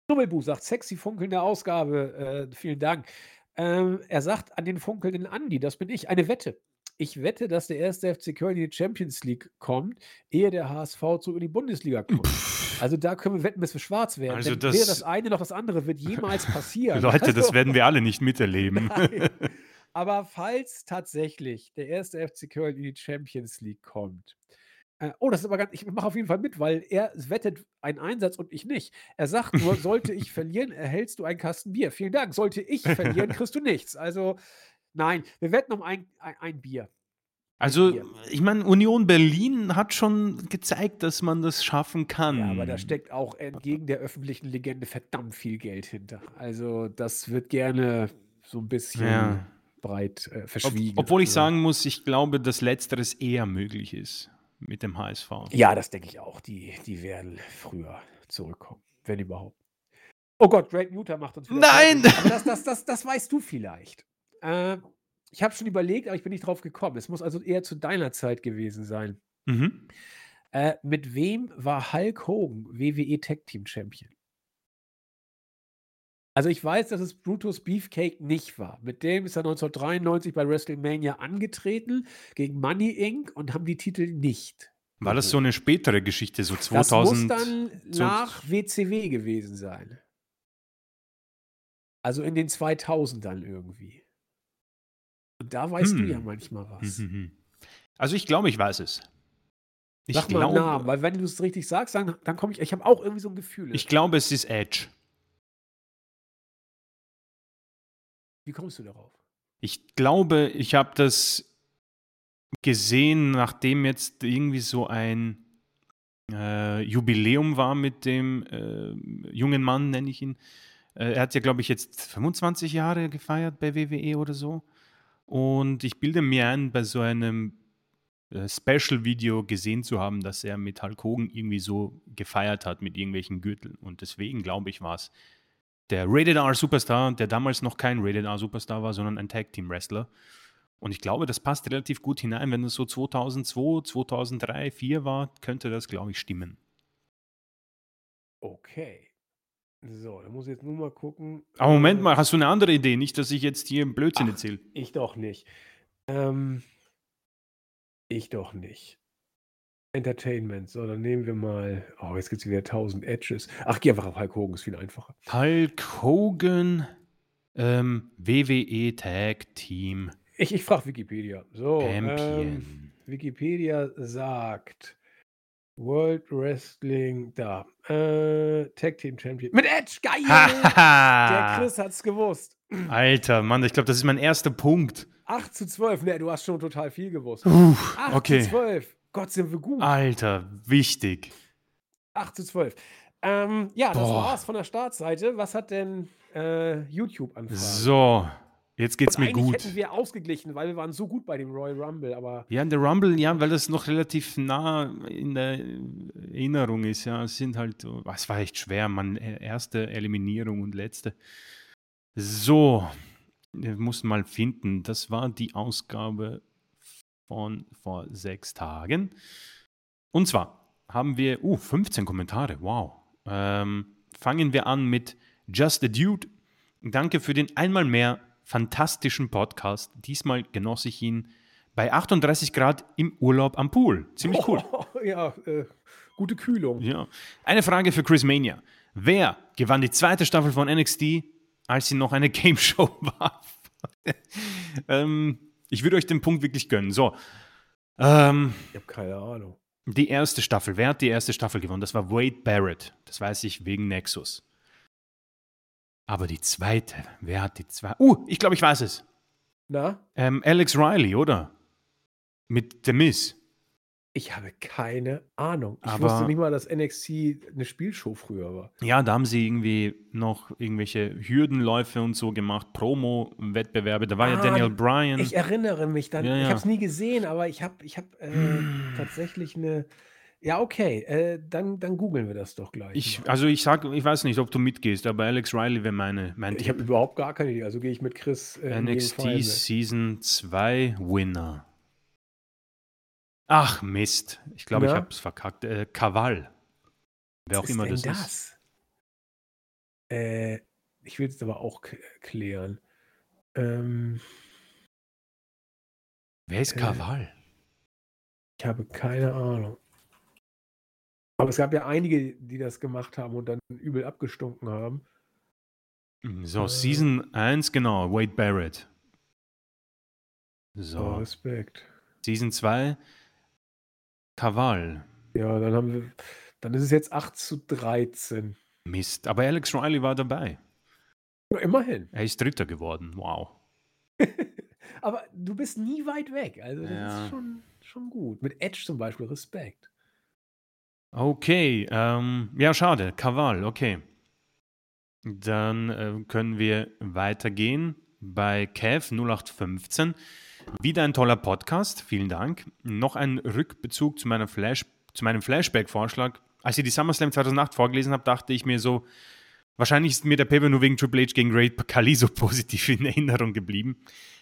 Knubbelbu sagt, sexy funkelnde Ausgabe. Äh, vielen Dank. Ähm, er sagt an den funkelnden Andi, das bin ich, eine Wette. Ich wette, dass der erste FC Köln in die Champions League kommt, ehe der HSV zurück in die Bundesliga kommt. Also da können wir wetten, bis wir schwarz werden. Also Denn das- weder das eine noch das andere wird jemals <laughs> passieren. Leute, das Also- werden wir alle nicht miterleben. <laughs> Nein. Aber falls tatsächlich der erste FC Köln in die Champions League kommt, äh, oh, das ist aber ganz, ich mache auf jeden Fall mit, weil er wettet einen Einsatz und ich nicht. Er sagt nur, <laughs> sollte ich verlieren, erhältst du einen Kasten Bier. Vielen Dank. Sollte ich verlieren, kriegst du nichts. Also, nein, wir wetten um ein, ein, ein Bier. Also, Bier. ich meine, Union Berlin hat schon gezeigt, dass man das schaffen kann. Ja, aber da steckt auch entgegen der öffentlichen Legende verdammt viel Geld hinter. Also, das wird gerne so ein bisschen Ja. breit äh, Ob, verschwiegen. obwohl ich sagen muss, ich glaube, dass Letzteres eher möglich ist mit dem HSV. Ja, das denke ich auch. Die, die werden früher zurückkommen, wenn überhaupt. Oh Gott, Great Muta macht uns. Nein! Aber das, das, das, das weißt du vielleicht. Äh, ich habe schon überlegt, aber ich bin nicht drauf gekommen. Es muss also eher zu deiner Zeit gewesen sein. Mhm. Äh, mit wem war Hulk Hogan WWE Tag Team Champion? Also ich weiß, dass es Brutus Beefcake nicht war. Mit dem ist er 1993 bei WrestleMania angetreten gegen Money Inc. und haben die Titel nicht. War das so eine spätere Geschichte, so Das muss 2000? dann nach WCW gewesen sein. Also in den 2000ern irgendwie. Und da weißt du ja Hm. manchmal was. Mhm, mhm. Also ich glaube, ich weiß es. Ich Sag mal einen glaube, Namen, weil wenn du es richtig sagst, dann, dann komme ich, ich habe auch irgendwie so ein Gefühl. ich glaube, es ist Edge. Wie kommst du darauf? Ich glaube, ich habe das gesehen, nachdem jetzt irgendwie so ein äh, Jubiläum war mit dem äh, jungen Mann, nenne ich ihn. Äh, er hat ja, glaube ich, jetzt 25 Jahre gefeiert bei WWE oder so. Und ich bilde mir ein, bei so einem äh, Special-Video gesehen zu haben, dass er mit Hulk Hogan irgendwie so gefeiert hat mit irgendwelchen Gürteln. Und deswegen, glaube ich, war es der Rated R Superstar, der damals noch kein Rated R Superstar war, sondern ein Tag Team Wrestler. Und ich glaube, das passt relativ gut hinein. Wenn es so 2002, 2003, 2004 war, könnte das, glaube ich, stimmen. Okay. So, da muss ich jetzt nur mal gucken. Aber Moment Äh, mal, hast du eine andere Idee? Nicht, dass ich jetzt hier Blödsinn Ach. erzähle. Ich doch nicht. Ähm, ich doch nicht. Entertainment. So, dann nehmen wir mal. Oh, jetzt gibt es wieder 1000 Edges. Ach, geh einfach auf Hulk Hogan, ist viel einfacher. Hulk Hogan. Ähm, WWE Tag Team Ich, ich frage Wikipedia. So, ähm. Wikipedia sagt World Wrestling da. Äh, Tag Team Champion. Mit Edge, geil! Der! Chris hat's gewusst. Alter, Mann, ich glaube, das ist mein erster Punkt. 8 zu 12. Ne, du hast schon total viel gewusst. Puh, 8 okay. zu 12. Gott, sind wir gut. Alter, wichtig. 8 zu 12. Ähm, ja, das Boah. war's von der Startseite. Was hat denn äh, YouTube anfragen? So, jetzt geht's Und mir gut. hätten wir ausgeglichen, weil wir waren so gut bei dem Royal Rumble, aber Ja, der Rumble, ja, weil das noch relativ nah in der Erinnerung ist, ja. Es sind halt, so- es war echt schwer, man. Erste Eliminierung und letzte. So, wir mussten mal finden. Das war die Ausgabe von vor sechs Tagen. Und zwar haben wir, uh, 15 Kommentare, wow. Ähm, fangen wir an mit Just a Dude. Danke für den einmal mehr fantastischen Podcast. Diesmal genoss ich ihn bei 38 Grad im Urlaub am Pool. Ziemlich cool. <laughs> ja, äh, gute Kühlung. Ja. Eine Frage für Chris Mania. Wer gewann die zweite Staffel von NXT, als sie noch eine <laughs> Game Show war? <laughs> ähm, ich würde euch den Punkt wirklich gönnen. So. Ähm, Ich habe keine Ahnung. die erste Staffel. Wer hat die erste Staffel gewonnen? Das war Wade Barrett. Das weiß ich wegen Nexus. Aber die zweite, wer hat die zweite? Uh, ich glaube, ich weiß es. Na? Ähm, Alex Riley, oder? Mit The Miz. Ich habe keine Ahnung. Ich Aber- wusste nicht mal, dass NXT eine Spielshow früher war. Ja, da haben sie irgendwie noch irgendwelche Hürdenläufe und so gemacht, Promo-Wettbewerbe. Da war ja Ah, Daniel Bryan. Ich erinnere mich dann. Ja, Ich ja. habe es nie gesehen, aber ich habe ich hab, äh, tatsächlich eine. Ja, okay. Äh, dann, dann googeln wir das doch gleich. Ich, also ich sag, ich weiß nicht, ob du mitgehst, aber Alex Riley wäre meine, mein ich habe überhaupt gar keine Idee. Also gehe ich mit Chris. Äh, NXT. Season 2 Winner. Ach Mist, ich glaube, ich Na? habe es verkackt. Äh, Kaval. Wer auch Was immer ist das, ist. das? Äh, ich will es aber auch klären. Ähm, Wer ist Äh, Kaval? ich habe keine Ahnung. Aber es gab ja einige, die das gemacht haben und dann übel abgestunken haben. So, äh, Season 1, genau, Wade Barrett. Oh, So, Respekt. Season 2, Kaval. Ja, dann haben wir. Dann ist es jetzt 8 zu 13. Mist, aber Alex Riley war dabei. Ja, immerhin. Er ist Dritter geworden. Wow. <laughs> Aber du bist nie weit weg. Also, das Ja. ist schon, schon gut. Mit Edge zum Beispiel, Respekt. Okay, ähm, ja, schade. Kaval, okay. Dann äh, können wir weitergehen bei Kev 0815. Wieder ein toller Podcast, vielen Dank. Noch ein Rückbezug zu, meiner Flash, zu meinem Flashback-Vorschlag. Als ich die SummerSlam 2008 vorgelesen habe, dachte ich mir so, wahrscheinlich ist mir der Paper nur wegen Triple H gegen Ray Kali so positiv in Erinnerung geblieben.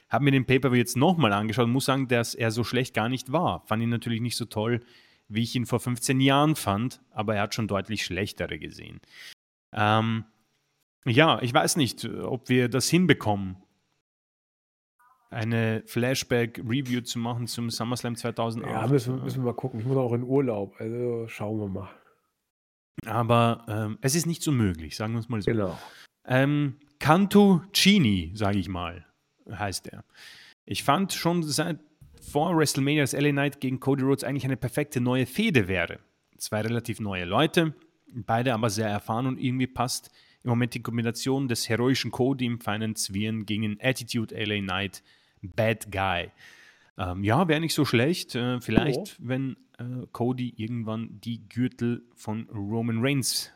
Habe mir den Paper jetzt nochmal angeschaut und muss sagen, dass er so schlecht gar nicht war. Fand ihn natürlich nicht so toll, wie ich ihn vor 15 Jahren fand, aber er hat schon deutlich schlechtere gesehen. Ähm, ja, ich weiß nicht, ob wir das hinbekommen, eine Flashback-Review zu machen zum SummerSlam 2008. Ja, müssen, müssen wir mal gucken. Ich muss auch in Urlaub. Also schauen wir mal. Aber ähm, es ist nicht unmöglich, sagen wir es mal so. Genau. Ähm, Canto Chini, sage ich mal, heißt er. Ich fand schon seit vor WrestleMania, dass LA Knight gegen Cody Rhodes eigentlich eine perfekte neue Fehde wäre. Zwei relativ neue Leute, beide aber sehr erfahren und irgendwie passt im Moment die Kombination des heroischen Cody im feinen Zwirn gegen Attitude LA Knight, Bad Guy. Ähm, ja, wäre nicht so schlecht. Äh, vielleicht, wenn äh, Cody irgendwann die Gürtel von Roman Reigns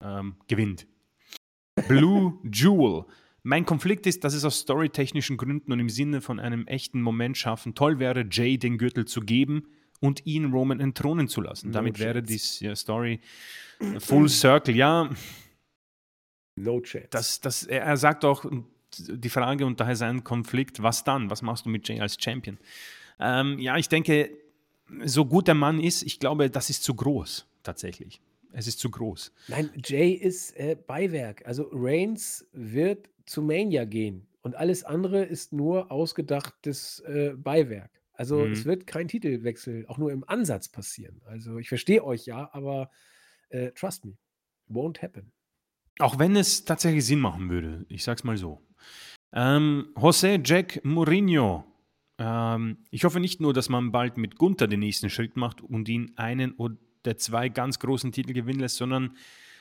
ähm, gewinnt. Blue <laughs> Jewel. Mein Konflikt ist, dass es aus storytechnischen Gründen und im Sinne von einem echten Moment schaffen toll wäre, Jay den Gürtel zu geben und ihn Roman entthronen zu lassen. Damit wäre die ja, Story Full Circle. Ja, No chance. das, das, er, sagt auch die Frage und daher sein Konflikt, was dann? Was machst du mit Jay als Champion? Ähm, ja, ich denke, so gut der Mann ist, ich glaube, das ist zu groß, tatsächlich. Es ist zu groß. Nein, Jay ist äh, Beiwerk. Also Reigns wird zu Mania gehen und alles andere ist nur ausgedachtes äh, Beiwerk. Also Mhm. es wird kein Titelwechsel auch nur im Ansatz passieren. Also ich verstehe euch ja, aber äh, trust me, won't happen. Auch wenn es tatsächlich Sinn machen würde, ich sag's mal so. Ähm, José Jack Mourinho. Ähm, ich hoffe nicht nur, dass man bald mit Gunther den nächsten Schritt macht und ihn einen oder zwei ganz großen Titel gewinnen lässt, sondern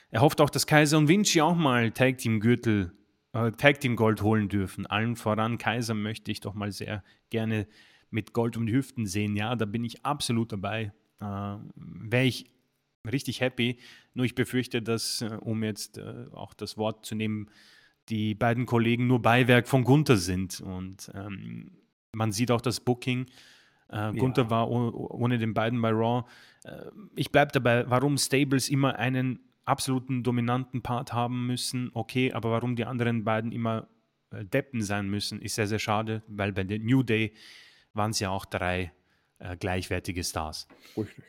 er hofft auch, dass Kaiser und Vinci auch mal Tag Team Gürtel, äh, Tag Team Gold holen dürfen. Allen voran Kaiser möchte ich doch mal sehr gerne mit Gold um die Hüften sehen. Ja, da bin ich absolut dabei. Äh, Wäre ich richtig happy. Nur ich befürchte, dass, äh, um jetzt äh, auch das Wort zu nehmen, die beiden Kollegen nur Beiwerk von Gunther sind. Und ähm, man sieht auch das Booking. Äh, Gunther ja. war ohne den beiden bei Raw. Äh, ich bleibe dabei, warum Stables immer einen absoluten dominanten Part haben müssen, okay, aber warum die anderen beiden immer äh, Deppen sein müssen, ist sehr, sehr schade, weil bei der New Day waren es ja auch drei äh, gleichwertige Stars. Richtig.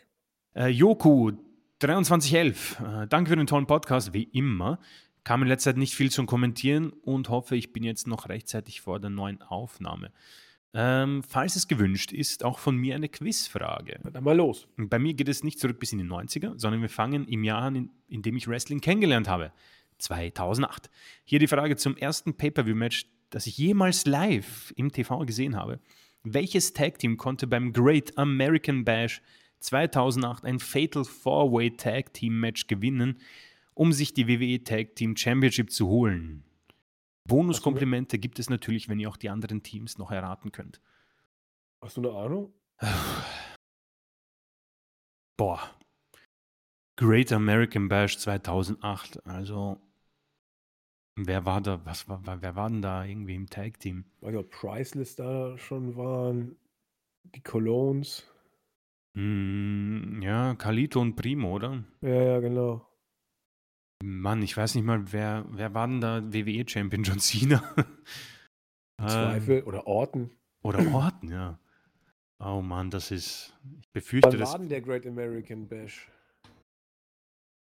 Äh, Yoku, 2311, äh, danke für den tollen Podcast, wie immer. Kam in letzter Zeit nicht viel zum Kommentieren und hoffe, ich bin jetzt noch rechtzeitig vor der neuen Aufnahme. Ähm, falls es gewünscht ist, auch von mir eine Quizfrage. Dann mal los. Bei mir geht es nicht zurück bis in die 90er, sondern wir fangen im Jahr an, in, in dem ich Wrestling kennengelernt habe. 2008. Hier die Frage zum ersten Pay-Per-View-Match, das ich jemals live im TV gesehen habe. Welches Tag-Team konnte beim Great American Bash 2008 ein Fatal Four-Way Tag-Team-Match gewinnen, um sich die WWE Tag-Team Championship zu holen? Bonuskomplimente gibt es natürlich, wenn ihr auch die anderen Teams noch erraten könnt. Hast du eine Ahnung? <sighs> Boah. Great American Bash 2008. Also, wer war da? Was war, wer war denn da irgendwie im Tag Team? Weil ja Priceless da schon waren. Die Colognes. Mm, ja, Kalito und Primo, oder? Ja, ja, genau. Mann, ich weiß nicht mal, wer, wer war denn da WWE-Champion? <laughs> John Cena? Zweifel. Oder Orton. Oder <clears throat> Orton, ja. Oh Mann, das ist. Ich befürchte, Wann war denn der Great American Bash?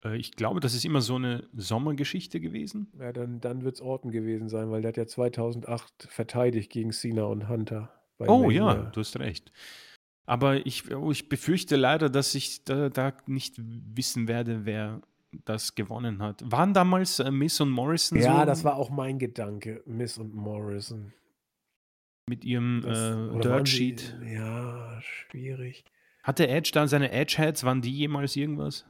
Äh, ich glaube, das ist immer so eine Sommergeschichte gewesen. Ja, dann, dann wird es Orton gewesen sein, weil der hat ja 2008 verteidigt gegen Cena und Hunter. oh Mania. ja, du hast recht. Aber ich, oh, ich befürchte leider, dass ich da, da nicht wissen werde, wer das gewonnen hat. Waren damals äh, Miss und Morrison Ja, so das war auch mein Gedanke, Miss und Morrison. Mit ihrem äh, Dirt Sheet. ja, schwierig. Hatte Edge da seine Edge-Heads? Waren die jemals irgendwas?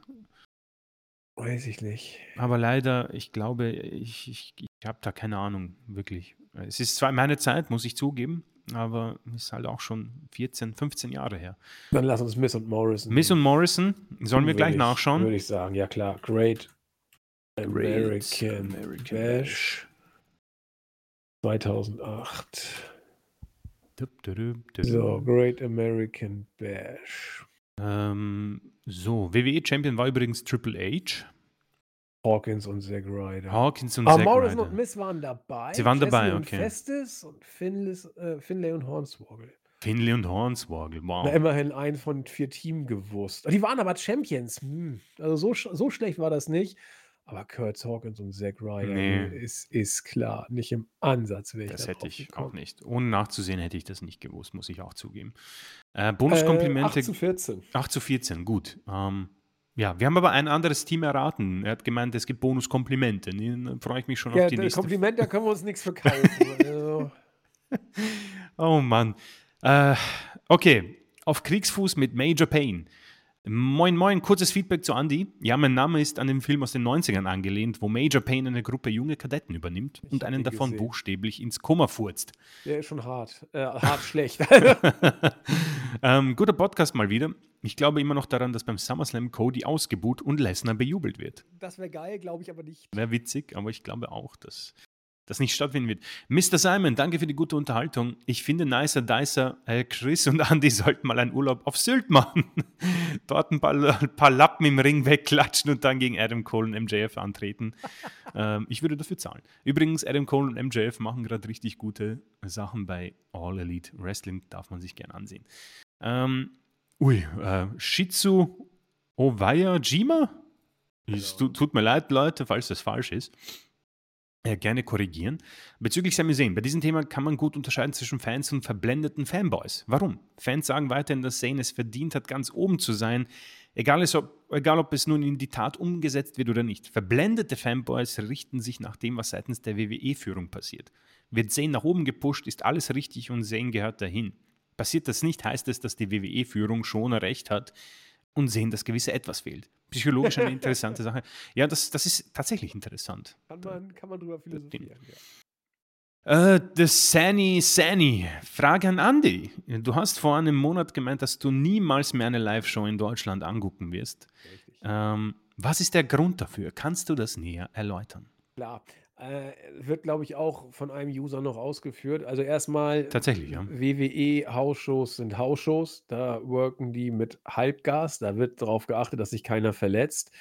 Weiß ich nicht. Aber leider, ich glaube, ich, ich, ich habe da keine Ahnung, wirklich. Es ist zwar meine Zeit, muss ich zugeben, aber ist halt auch schon 14, 15 Jahre her. Dann lass uns Miss und Morrison. Miss und Morrison, sollen wir gleich ich, nachschauen? Würde ich sagen, ja klar. Great American, American Bash 2008. So, Great American Bash. Ähm, so, WWE Champion war übrigens Triple H. Hawkins und Zack Ryder. Hawkins und Zack Morrison Ryder. und Miss waren dabei. Sie waren Jesse dabei, und okay. Festus und Finlis, äh, Finlay und Hornswoggle. Finley und Hornswoggle, wow. Na, immerhin ein von vier Teams gewusst. Die waren aber Champions. Hm. Also so, sch- so schlecht war das nicht. Aber Kurt Hawkins und Zack Ryder Nee. ist, ist klar. Nicht im Ansatz wäre ich Das da hätte ich auch gekommen. nicht. Ohne nachzusehen hätte ich das nicht gewusst, muss ich auch zugeben. Äh, Äh, Bonuskomplimente. 8 zu 14. 8 zu 14, gut. Ähm, ja, wir haben aber ein anderes Team erraten. Er hat gemeint, es gibt Bonuskomplimente. Dann freue ich mich schon Ja, auf die nächste. Kompliment, da können wir uns nichts verkaufen. <laughs> also, Oh Mann. Äh, okay, auf Kriegsfuß mit Major Payne. Moin, moin, kurzes Feedback zu Andy. Ja, mein Name ist an den Film aus den 90ern angelehnt, wo Major Payne eine Gruppe junge Kadetten übernimmt und hab einen davon gesehen. buchstäblich ins Koma furzt. der ist schon hart. Äh, hart <laughs> schlecht. <laughs> ähm, guter Podcast mal wieder. Ich glaube immer noch daran, dass beim SummerSlam Cody ausgebuht und Lesnar bejubelt wird. das wäre geil, glaube ich aber nicht. Wäre witzig, aber ich glaube auch, dass das nicht stattfinden wird. Mr. Simon, danke für die gute Unterhaltung. Ich finde Nicer Dicer, äh, Chris und Andy <laughs> sollten mal einen Urlaub auf Sylt machen. <laughs> Dort ein paar, ein paar Lappen im Ring wegklatschen und dann gegen Adam Cole und MJF antreten. <laughs> ähm, ich würde dafür zahlen. Übrigens, Adam Cole und MJF machen gerade richtig gute Sachen bei All Elite Wrestling, darf man sich gerne ansehen. Ähm, ui, äh, Shizu Owaya Jima? Es tut, tut mir leid, Leute, falls das falsch ist. Äh, gerne korrigieren. Bezüglich Sami Zayn, bei diesem Thema kann man gut unterscheiden zwischen Fans und verblendeten Fanboys. Warum? Fans sagen weiterhin, dass Zayn es verdient hat, ganz oben zu sein, egal, es, ob, egal ob es nun in die Tat umgesetzt wird oder nicht. Verblendete Fanboys richten sich nach dem, was seitens der WWE-Führung passiert. Wird Zayn nach oben gepusht, ist alles richtig und Zayn gehört dahin. Passiert das nicht, heißt es, dass die WWE-Führung schon recht hat und sehen, dass gewisse Etwas fehlt. Psychologisch eine interessante Sache. Ja, das, das ist tatsächlich interessant. Kann man, kann man drüber philosophieren. Ja. Äh, das Sani Sani. Frage an Andy. Du hast vor einem Monat gemeint, dass du niemals mehr eine Live-Show in Deutschland angucken wirst. Ähm, was ist der Grund dafür? Kannst du das näher erläutern? Klar. Äh, wird, glaube ich, auch von einem User noch ausgeführt. Also erstmal, Tatsächlich, ja. WWE-Hausshows sind Hausshows. Da worken die mit Halbgas. Da wird darauf geachtet, dass sich keiner verletzt.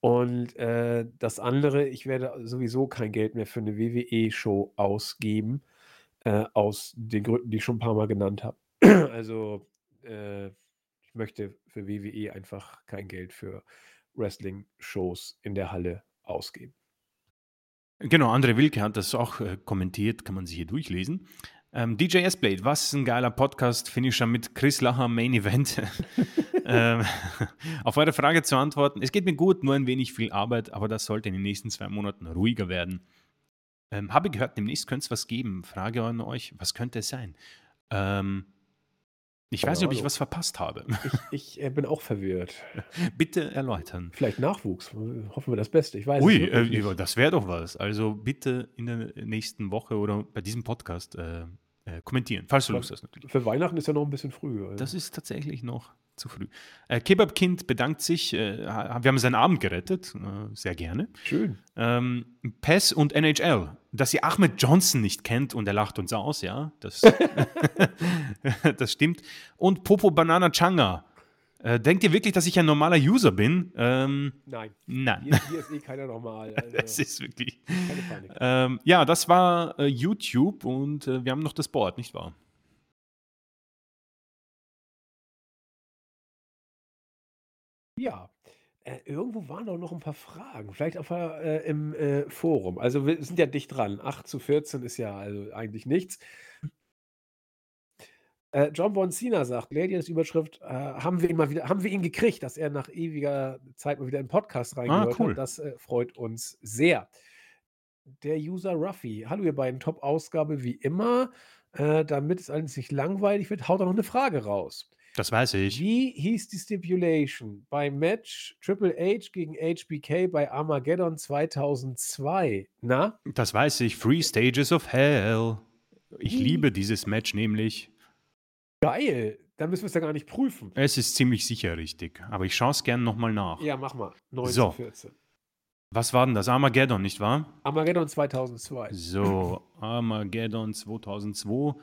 Und äh, das andere, ich werde sowieso kein Geld mehr für eine WWE-Show ausgeben, äh, aus den Gründen, die ich schon ein paar Mal genannt habe. <clears throat> also äh, ich möchte für WWE einfach kein Geld für Wrestling-Shows in der Halle ausgeben. Genau, André Wilke hat das auch äh, kommentiert, kann man sich hier durchlesen. Ähm, DJ S-Blade, was ein geiler Podcast-Finisher mit Chris Lacher Main Event. <laughs> ähm, auf eure Frage zu antworten, es geht mir gut, nur ein wenig viel Arbeit, aber das sollte in den nächsten zwei Monaten ruhiger werden. Ähm, habe gehört, demnächst könnte es was geben. Frage an euch, was könnte es sein? Ähm, ich weiß nicht, ob ich was verpasst habe. <laughs> Ich, ich äh, bin auch verwirrt. bitte erläutern. Vielleicht Nachwuchs. Hoffen wir das Beste. Ich weiß Ui, äh, das wäre doch was. Also bitte in der nächsten Woche oder bei diesem Podcast äh, äh kommentieren, falls du Lust hast natürlich. Für Weihnachten ist ja noch ein bisschen früh. Also. Das ist tatsächlich noch zu früh. Äh, Kebab-Kind bedankt sich. Äh, wir haben seinen Abend gerettet. Äh, sehr gerne. Schön. Ähm, PES und NHL. Dass ihr Ahmed Johnson nicht kennt und er lacht uns aus, ja. Das, <laughs> das stimmt. Und Popo Banana Changa. Äh, denkt ihr wirklich, dass ich ein normaler User bin? Ähm, nein. Nein. Hier, hier, ist eh keiner normal. <laughs> Also das ist wirklich. Keine Panik. Ähm, ja, das war äh, YouTube und äh, wir haben noch das Board, nicht wahr? Ja, äh, irgendwo waren doch noch ein paar Fragen, vielleicht auf äh, im, äh, Forum. Also, wir sind ja dicht dran. 8 zu 14 ist ja also eigentlich nichts. Äh, John Boncina sagt, Gladiators Überschrift, äh, haben wir ihn mal wieder haben wir ihn gekriegt, dass er nach ewiger Zeit mal wieder in 'n Podcast Ah, reingehört hat. Das, äh, freut uns sehr. Der User Ruffy: „Hallo ihr beiden, Top-Ausgabe wie immer. Äh, damit es alles nicht langweilig wird, haut doch noch eine Frage raus.“ Das weiß ich. Wie hieß die Stipulation beim Match Triple H gegen HBK bei Armageddon 2002? Na? Das weiß ich. Three Stages of Hell. Ich Wie? liebe dieses Match nämlich. Geil. Dann müssen wir es ja gar nicht prüfen. Es ist ziemlich sicher richtig. Aber ich schaue es gerne nochmal nach. Ja, mach mal. 1914. So. Was war denn das? Armageddon, nicht wahr? Armageddon 2002. So, Armageddon 2002.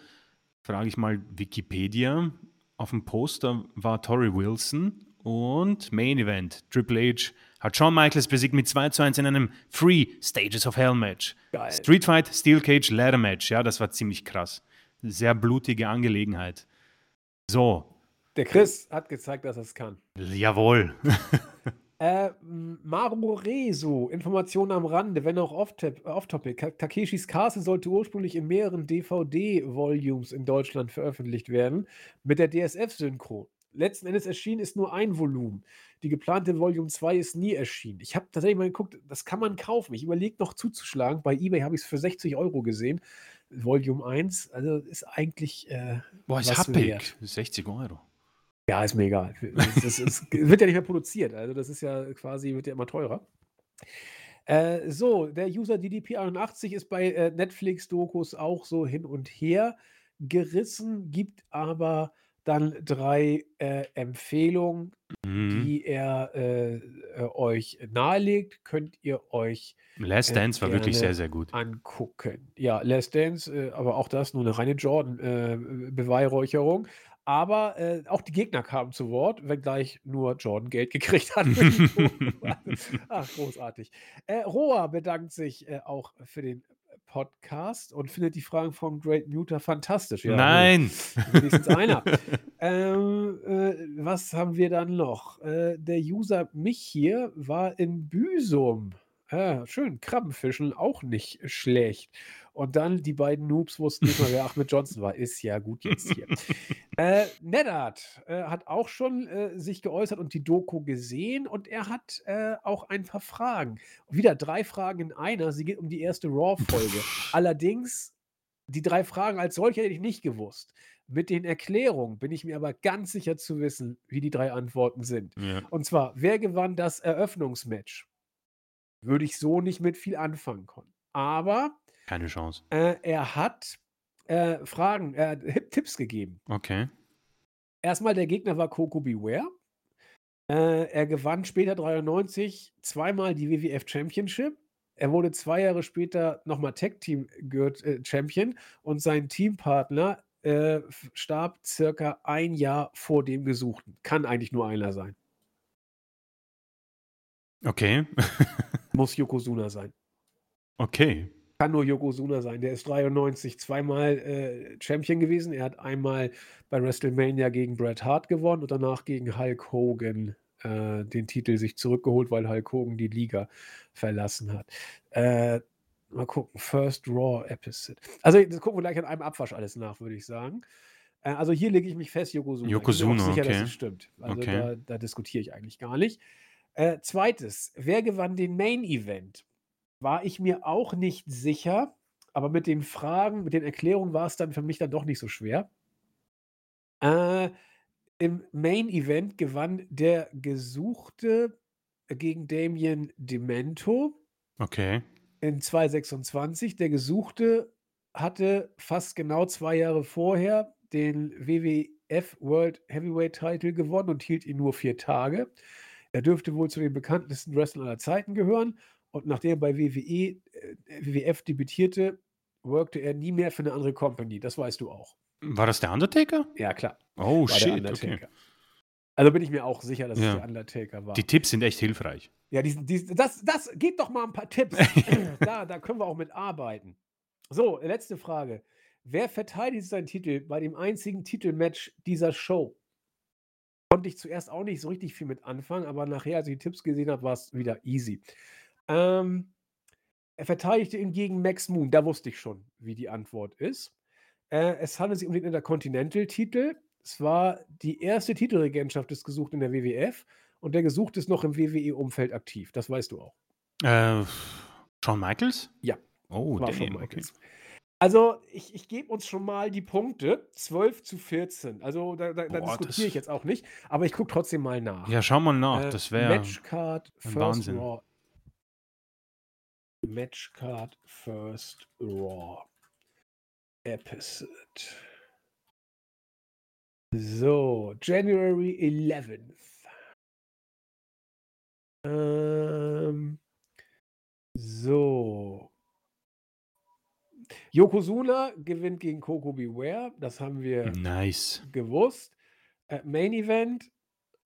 Frage ich mal Wikipedia auf dem Poster war Tori Wilson und Main Event. Triple H hat Shawn Michaels besiegt mit 2 zu 1 in einem Free Stages of Hell Match. Geil. Street Fight, Steel Cage, Ladder Match. Ja, das war ziemlich krass. Sehr blutige Angelegenheit. So. Der Chris hat gezeigt, dass er es kann. Jawohl. <laughs> Äh, Maru Rezo, Informationen am Rande, wenn auch off-topic. Off Takeshis Castle sollte ursprünglich in mehreren DVD-Volumes in Deutschland veröffentlicht werden, mit der DSF-Synchro. Letzten Endes erschienen ist nur ein Volumen. Die geplante Volume 2 ist nie erschienen. Ich habe tatsächlich mal geguckt, das kann man kaufen. Ich überlege noch zuzuschlagen. Bei eBay habe ich es für 60 Euro gesehen. Volume 1, also ist eigentlich. Äh, Boah, ist happig. 60 Euro. Ja, ist mir egal. Das wird ja nicht mehr produziert. Also das ist ja quasi, wird ja immer teurer. Äh, so, der User DDP81 ist bei äh, Netflix-Dokus auch so hin und her gerissen, gibt aber dann drei äh, Empfehlungen, mhm. die er äh, äh, euch nahelegt. Könnt ihr euch Last Dance war wirklich sehr, sehr gut. Angucken. Ja, Last Dance, äh, aber auch das nur eine reine Jordan-Beweihräucherung. Aber äh, auch die Gegner kamen zu Wort, wenngleich nur Jordan Geld <laughs> gekriegt hat. <laughs> Ach, großartig. Äh, Roa bedankt sich äh, auch für den Podcast und findet die Fragen von Great Muter fantastisch. Ja, Nein! Wenigstens einer. <laughs> ähm, äh, was haben wir dann noch? Äh, der User mich hier war in Büsum Ja, schön. Krabbenfischen, auch nicht schlecht. Und dann die beiden Noobs wussten nicht mal, wer Ahmed Johnson war. Ist ja gut jetzt hier. äh, Neddard äh, hat auch schon äh, sich geäußert und die Doku gesehen und er hat äh, auch ein paar Fragen. Wieder drei Fragen in einer. Sie geht um die erste Raw-Folge. Allerdings, die drei Fragen als solche hätte ich nicht gewusst. Mit den Erklärungen bin ich mir aber ganz sicher zu wissen, wie die drei Antworten sind. Ja. Und zwar, wer gewann das Eröffnungsmatch? Würde ich so nicht mit viel anfangen können. Aber Keine Chance. äh, er hat äh, Fragen, Hip- Tipps gegeben. Okay. Erstmal, der Gegner war Coco Beware. Äh, er gewann später 93 zweimal die WWF Championship. Er wurde zwei Jahre später nochmal Tag Team äh, Champion und sein Teampartner äh, starb circa ein Jahr vor dem Gesuchten. Kann eigentlich nur einer sein. Okay. <laughs> Muss Yokozuna sein. okay. Kann nur Yokozuna sein. Der ist 93 zweimal äh, Champion gewesen. Er hat einmal bei WrestleMania gegen Bret Hart gewonnen und danach gegen Hulk Hogan äh, den Titel sich zurückgeholt, weil Hulk Hogan die Liga verlassen hat. Äh, mal gucken. First Raw Episode. Also, das gucken wir gleich an einem Abwasch alles nach, würde ich sagen. Äh, also, hier lege ich mich fest, Yokozuna. Yokozuna, ich bin sicher, okay. dass es stimmt. Also, Okay. da, da diskutiere ich eigentlich gar nicht. Äh, zweites, wer gewann den Main Event? War ich mir auch nicht sicher, aber mit den Fragen, mit den Erklärungen war es dann für mich dann doch nicht so schwer. Äh, Im Main Event gewann der Gesuchte gegen Damien Demento Okay. in 226. Der Gesuchte hatte fast genau zwei Jahre vorher den WWF World Heavyweight Title gewonnen und hielt ihn nur vier Tage. Er dürfte wohl zu den bekanntesten Wrestlern aller Zeiten gehören. Und nachdem er bei WWE, äh, WWF debütierte, workte er nie mehr für eine andere Company. Das weißt du auch. War das der Undertaker? Ja, klar. Oh, war shit. Okay. Also bin ich mir auch sicher, dass Ja. es der Undertaker war. Die Tipps sind echt hilfreich. Ja, diesen, diesen, das, das geht doch mal ein paar Tipps. <laughs> da, da können wir auch mit arbeiten. So, letzte Frage. Wer verteidigt seinen Titel bei dem einzigen Titelmatch dieser Show? Konnte ich zuerst auch nicht so richtig viel mit anfangen, aber nachher, als ich die Tipps gesehen habe, war es wieder easy. Ähm, er verteidigte ihn gegen Max Moon. Da wusste ich schon, wie die Antwort ist. Äh, es handelt sich um den Intercontinental-Titel. Es war die erste Titelregentschaft des Gesuchten in der WWF und der Gesuchte ist noch im WWE-Umfeld aktiv. Das weißt du auch. Äh, Shawn Michaels? Ja. Oh, war damn, schon okay. Michaels. Also, ich, ich gebe uns schon mal die Punkte. 12 zu 14. Also, da, da, da diskutiere ich jetzt auch nicht. Aber ich gucke trotzdem mal nach. Ja, schau mal nach. Äh, das wäre. Matchcard First Wahnsinn. Raw. Matchcard First Raw Episode. So, January 11th. Ähm, so. Yokozuna gewinnt gegen Coco Beware. Das haben wir Nice. gewusst. Äh, Main Event,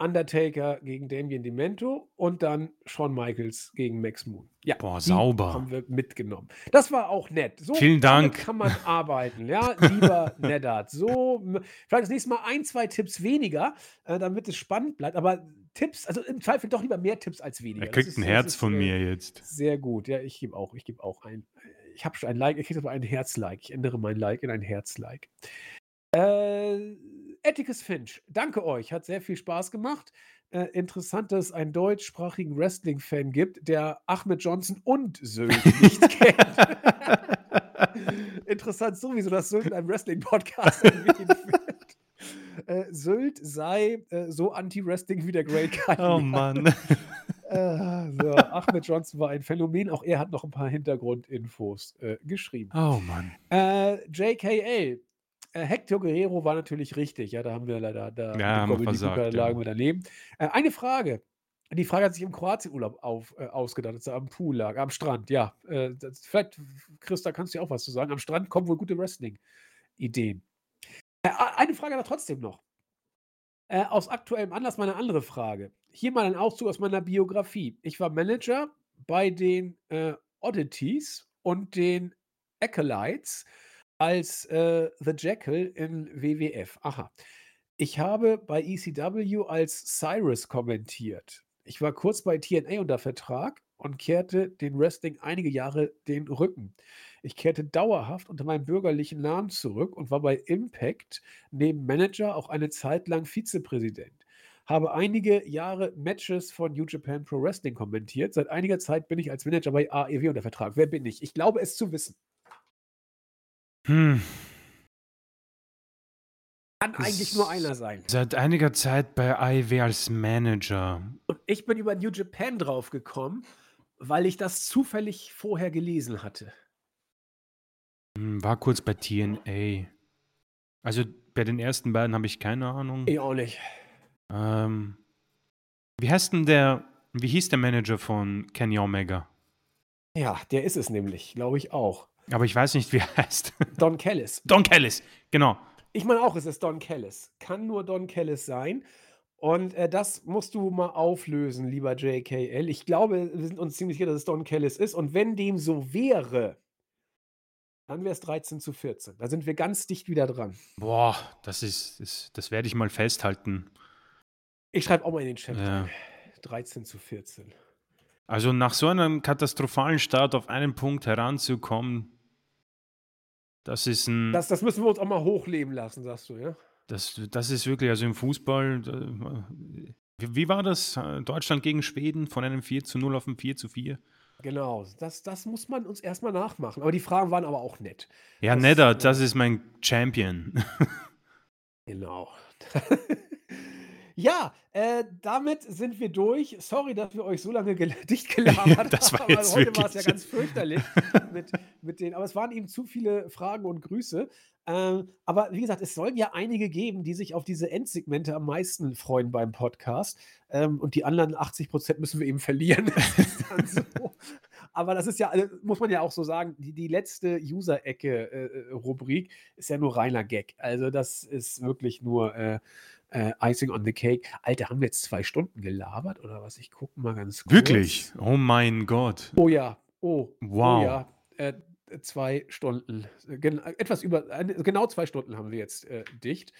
Undertaker gegen Damien Demento und dann Shawn Michaels gegen Max Moon. Ja, Boah, sauber. haben wir mitgenommen. Das war auch nett. So Vielen Dank. kann man <laughs> arbeiten, ja, lieber Neddard. So, vielleicht das nächste Mal ein, zwei Tipps weniger, äh, damit es spannend bleibt. Aber Tipps, also im Zweifel doch lieber mehr Tipps als weniger. Er kriegt ist- ein Herz von mir jetzt. Sehr gut. Ja, ich gebe auch. Ich gebe auch ein. Ich habe schon ein Like. Ich kriege aber ein Herz-Like. Ich ändere mein Like in ein Herz-Like. Äh, Atticus Finch, danke euch. Hat sehr viel Spaß gemacht. Äh, interessant, dass es einen deutschsprachigen Wrestling-Fan gibt, der Ahmed Johnson und Sylt nicht kennt. <laughs> Interessant sowieso, dass Sylt in einem Wrestling-Podcast wird. Äh, Sylt sei äh, so anti-Wrestling wie der Great Khali. Oh Mann. <laughs> Äh, so, Ahmed Johnson war ein Phänomen. Auch er hat noch ein paar Hintergrundinfos äh, geschrieben. Oh Mann. Äh, JKL. Äh, Hector Guerrero war natürlich richtig. Ja, da haben wir leider, da Ja, die versagt, Gucker, ja. lagen wir daneben. Äh, eine Frage. Die Frage hat sich im Kroatienurlaub auf, äh, ausgedacht, als er am Pool lag, am Strand. Ja, äh, das, vielleicht, Christa, kannst du ja auch was zu sagen. Am Strand kommen wohl gute Wrestling-Ideen. Äh, eine Frage aber trotzdem noch. Äh, aus aktuellem Anlass mal eine andere Frage. Hier mal ein Auszug aus meiner Biografie. Ich war Manager bei den Oddities und den Acolytes als äh, The Jackal in WWF. Aha. Ich habe bei ECW als Cyrus kommentiert. Ich war kurz bei TNA unter Vertrag und kehrte den Wrestling einige Jahre den Rücken. Ich kehrte dauerhaft unter meinem bürgerlichen Namen zurück und war bei Impact neben Manager auch eine Zeit lang Vizepräsident. Habe einige Jahre Matches von New Japan Pro Wrestling kommentiert. Seit einiger Zeit bin ich als Manager bei AEW unter Vertrag. Wer bin ich? Ich glaube es zu wissen. Hm. Kann eigentlich nur einer sein. Seit einiger Zeit bei AEW als Manager. Und ich bin über New Japan draufgekommen, weil ich das zufällig vorher gelesen hatte. Hm, war kurz bei TNA. Also bei den ersten beiden habe ich keine Ahnung. Ich auch nicht. Ähm, wie heißt denn der, wie hieß der Manager von Kenny Omega? Ja, der ist es nämlich, glaube ich auch. Aber ich weiß nicht, wie er <laughs> heißt. Don Callis. Don Callis, genau. Ich meine auch, es ist Don Callis. Kann nur Don Callis sein. Und äh, das musst du mal auflösen, lieber JKL. Ich glaube, wir sind uns ziemlich sicher, dass es Don Callis ist. Und wenn dem so wäre, dann wäre es 13 zu 14. Da sind wir ganz dicht wieder dran. Boah, das ist, das, das werde ich mal festhalten. Ich schreibe auch mal in den Chat. Ja. 13 zu 14. Also nach so einem katastrophalen Start auf einen Punkt heranzukommen, das ist ein. Das, das müssen wir uns auch mal hochleben lassen, sagst du, ja? Das, das ist wirklich, also im Fußball, wie, war das? Deutschland gegen Schweden von einem 4 zu 0 auf ein 4 zu 4? Genau, das, das muss man uns erstmal nachmachen. Aber die Fragen waren aber auch nett. Ja, Das- netter, das ist mein Champion. <laughs> Genau. <laughs> ja, äh, damit sind wir durch. Sorry, dass wir euch so lange gel <laughs> dicht <laughs> gelabert haben. Das war <laughs> aber jetzt heute war es ja ganz fürchterlich mit, mit den. Aber es waren eben zu viele Fragen und Grüße. Ähm, aber wie gesagt, es sollen ja einige geben, die sich auf diese Endsegmente am meisten freuen beim Podcast. Ähm, und die anderen 80 Prozent müssen wir eben verlieren. Das so. Aber das ist ja, also muss man ja auch so sagen, die, die letzte User-Ecke-Rubrik ist ja nur reiner Gag. Also das ist wirklich nur äh, äh, Icing on the Cake. Alter, haben wir jetzt zwei Stunden gelabert oder was? Ich gucke mal ganz kurz. Wirklich? Oh mein Gott. Oh ja. Oh. Wow. Oh ja. Äh, zwei Stunden. Gen etwas über, genau zwei Stunden haben wir jetzt äh, dicht.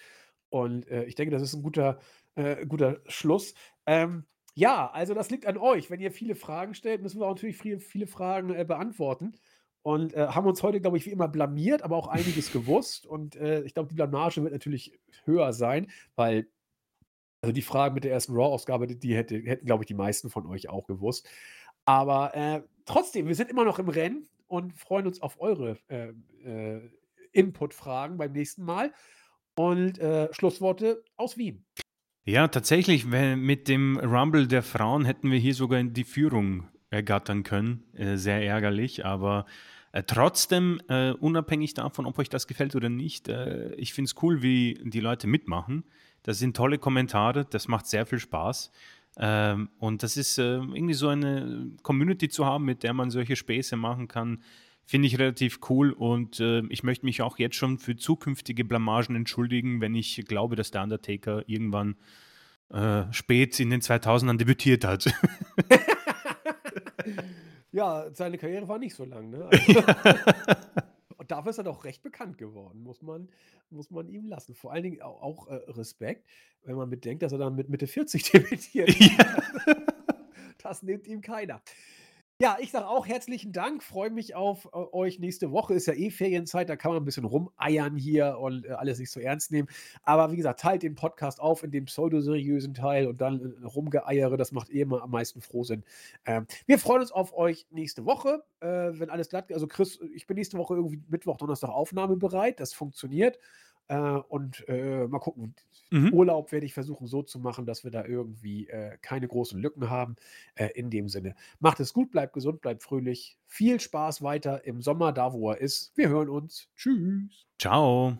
Und äh, ich denke, das ist ein guter, äh, guter Schluss. Ähm, ja, also das liegt an euch. Wenn ihr viele Fragen stellt, müssen wir auch natürlich viele, viele Fragen äh, beantworten. Und äh, haben uns heute, glaube ich, wie immer blamiert, aber auch einiges gewusst. Und äh, ich glaube, die Blamage wird natürlich höher sein, weil also die Fragen mit der ersten Raw-Ausgabe, die, die hätte, hätten, glaube ich, die meisten von euch auch gewusst. Aber äh, trotzdem, wir sind immer noch im Rennen und freuen uns auf eure äh, äh, Input-Fragen beim nächsten Mal. Und äh, Schlussworte aus Wien. Ja, tatsächlich, mit dem Rumble der Frauen hätten wir hier sogar die Führung ergattern können. Äh, sehr ärgerlich, aber äh, trotzdem, äh, unabhängig davon, ob euch das gefällt oder nicht, äh, ich finde es cool, wie die Leute mitmachen. Das sind tolle Kommentare, das macht sehr viel Spaß. Ähm, und das ist äh, irgendwie so eine Community zu haben, mit der man solche Späße machen kann, finde ich relativ cool. Und äh, ich möchte mich auch jetzt schon für zukünftige Blamagen entschuldigen, wenn ich glaube, dass der Undertaker irgendwann spät in den 2000ern debütiert hat. <laughs> Ja, seine Karriere war nicht so lang, ne? <laughs> Also, und dafür ist er doch recht bekannt geworden, muss man, muss man ihm lassen. Vor allen Dingen auch, auch äh, Respekt, wenn man bedenkt, dass er dann mit Mitte 40 <laughs> debütiert. Das nimmt ihm keiner. Ja, ich sage auch herzlichen Dank, freue mich auf äh, euch nächste Woche. Ist ja eh Ferienzeit, da kann man ein bisschen rumeiern hier und äh, alles nicht so ernst nehmen. Aber wie gesagt, teilt den Podcast auf in dem pseudoseriösen Teil und dann äh, rumgeeiere, das macht eh immer am meisten Frohsinn. Ähm, wir freuen uns auf euch nächste Woche, äh, wenn alles glatt geht. Also Chris, ich bin nächste Woche irgendwie Mittwoch, Donnerstag aufnahmebereit, das funktioniert. Äh, und äh, mal gucken. Mhm. Urlaub werde ich versuchen so zu machen, dass wir da irgendwie äh, keine großen Lücken haben. Äh, in dem Sinne, macht es gut, bleibt gesund, bleibt fröhlich. Viel Spaß weiter im Sommer, da wo er ist. Wir hören uns. Tschüss. Ciao.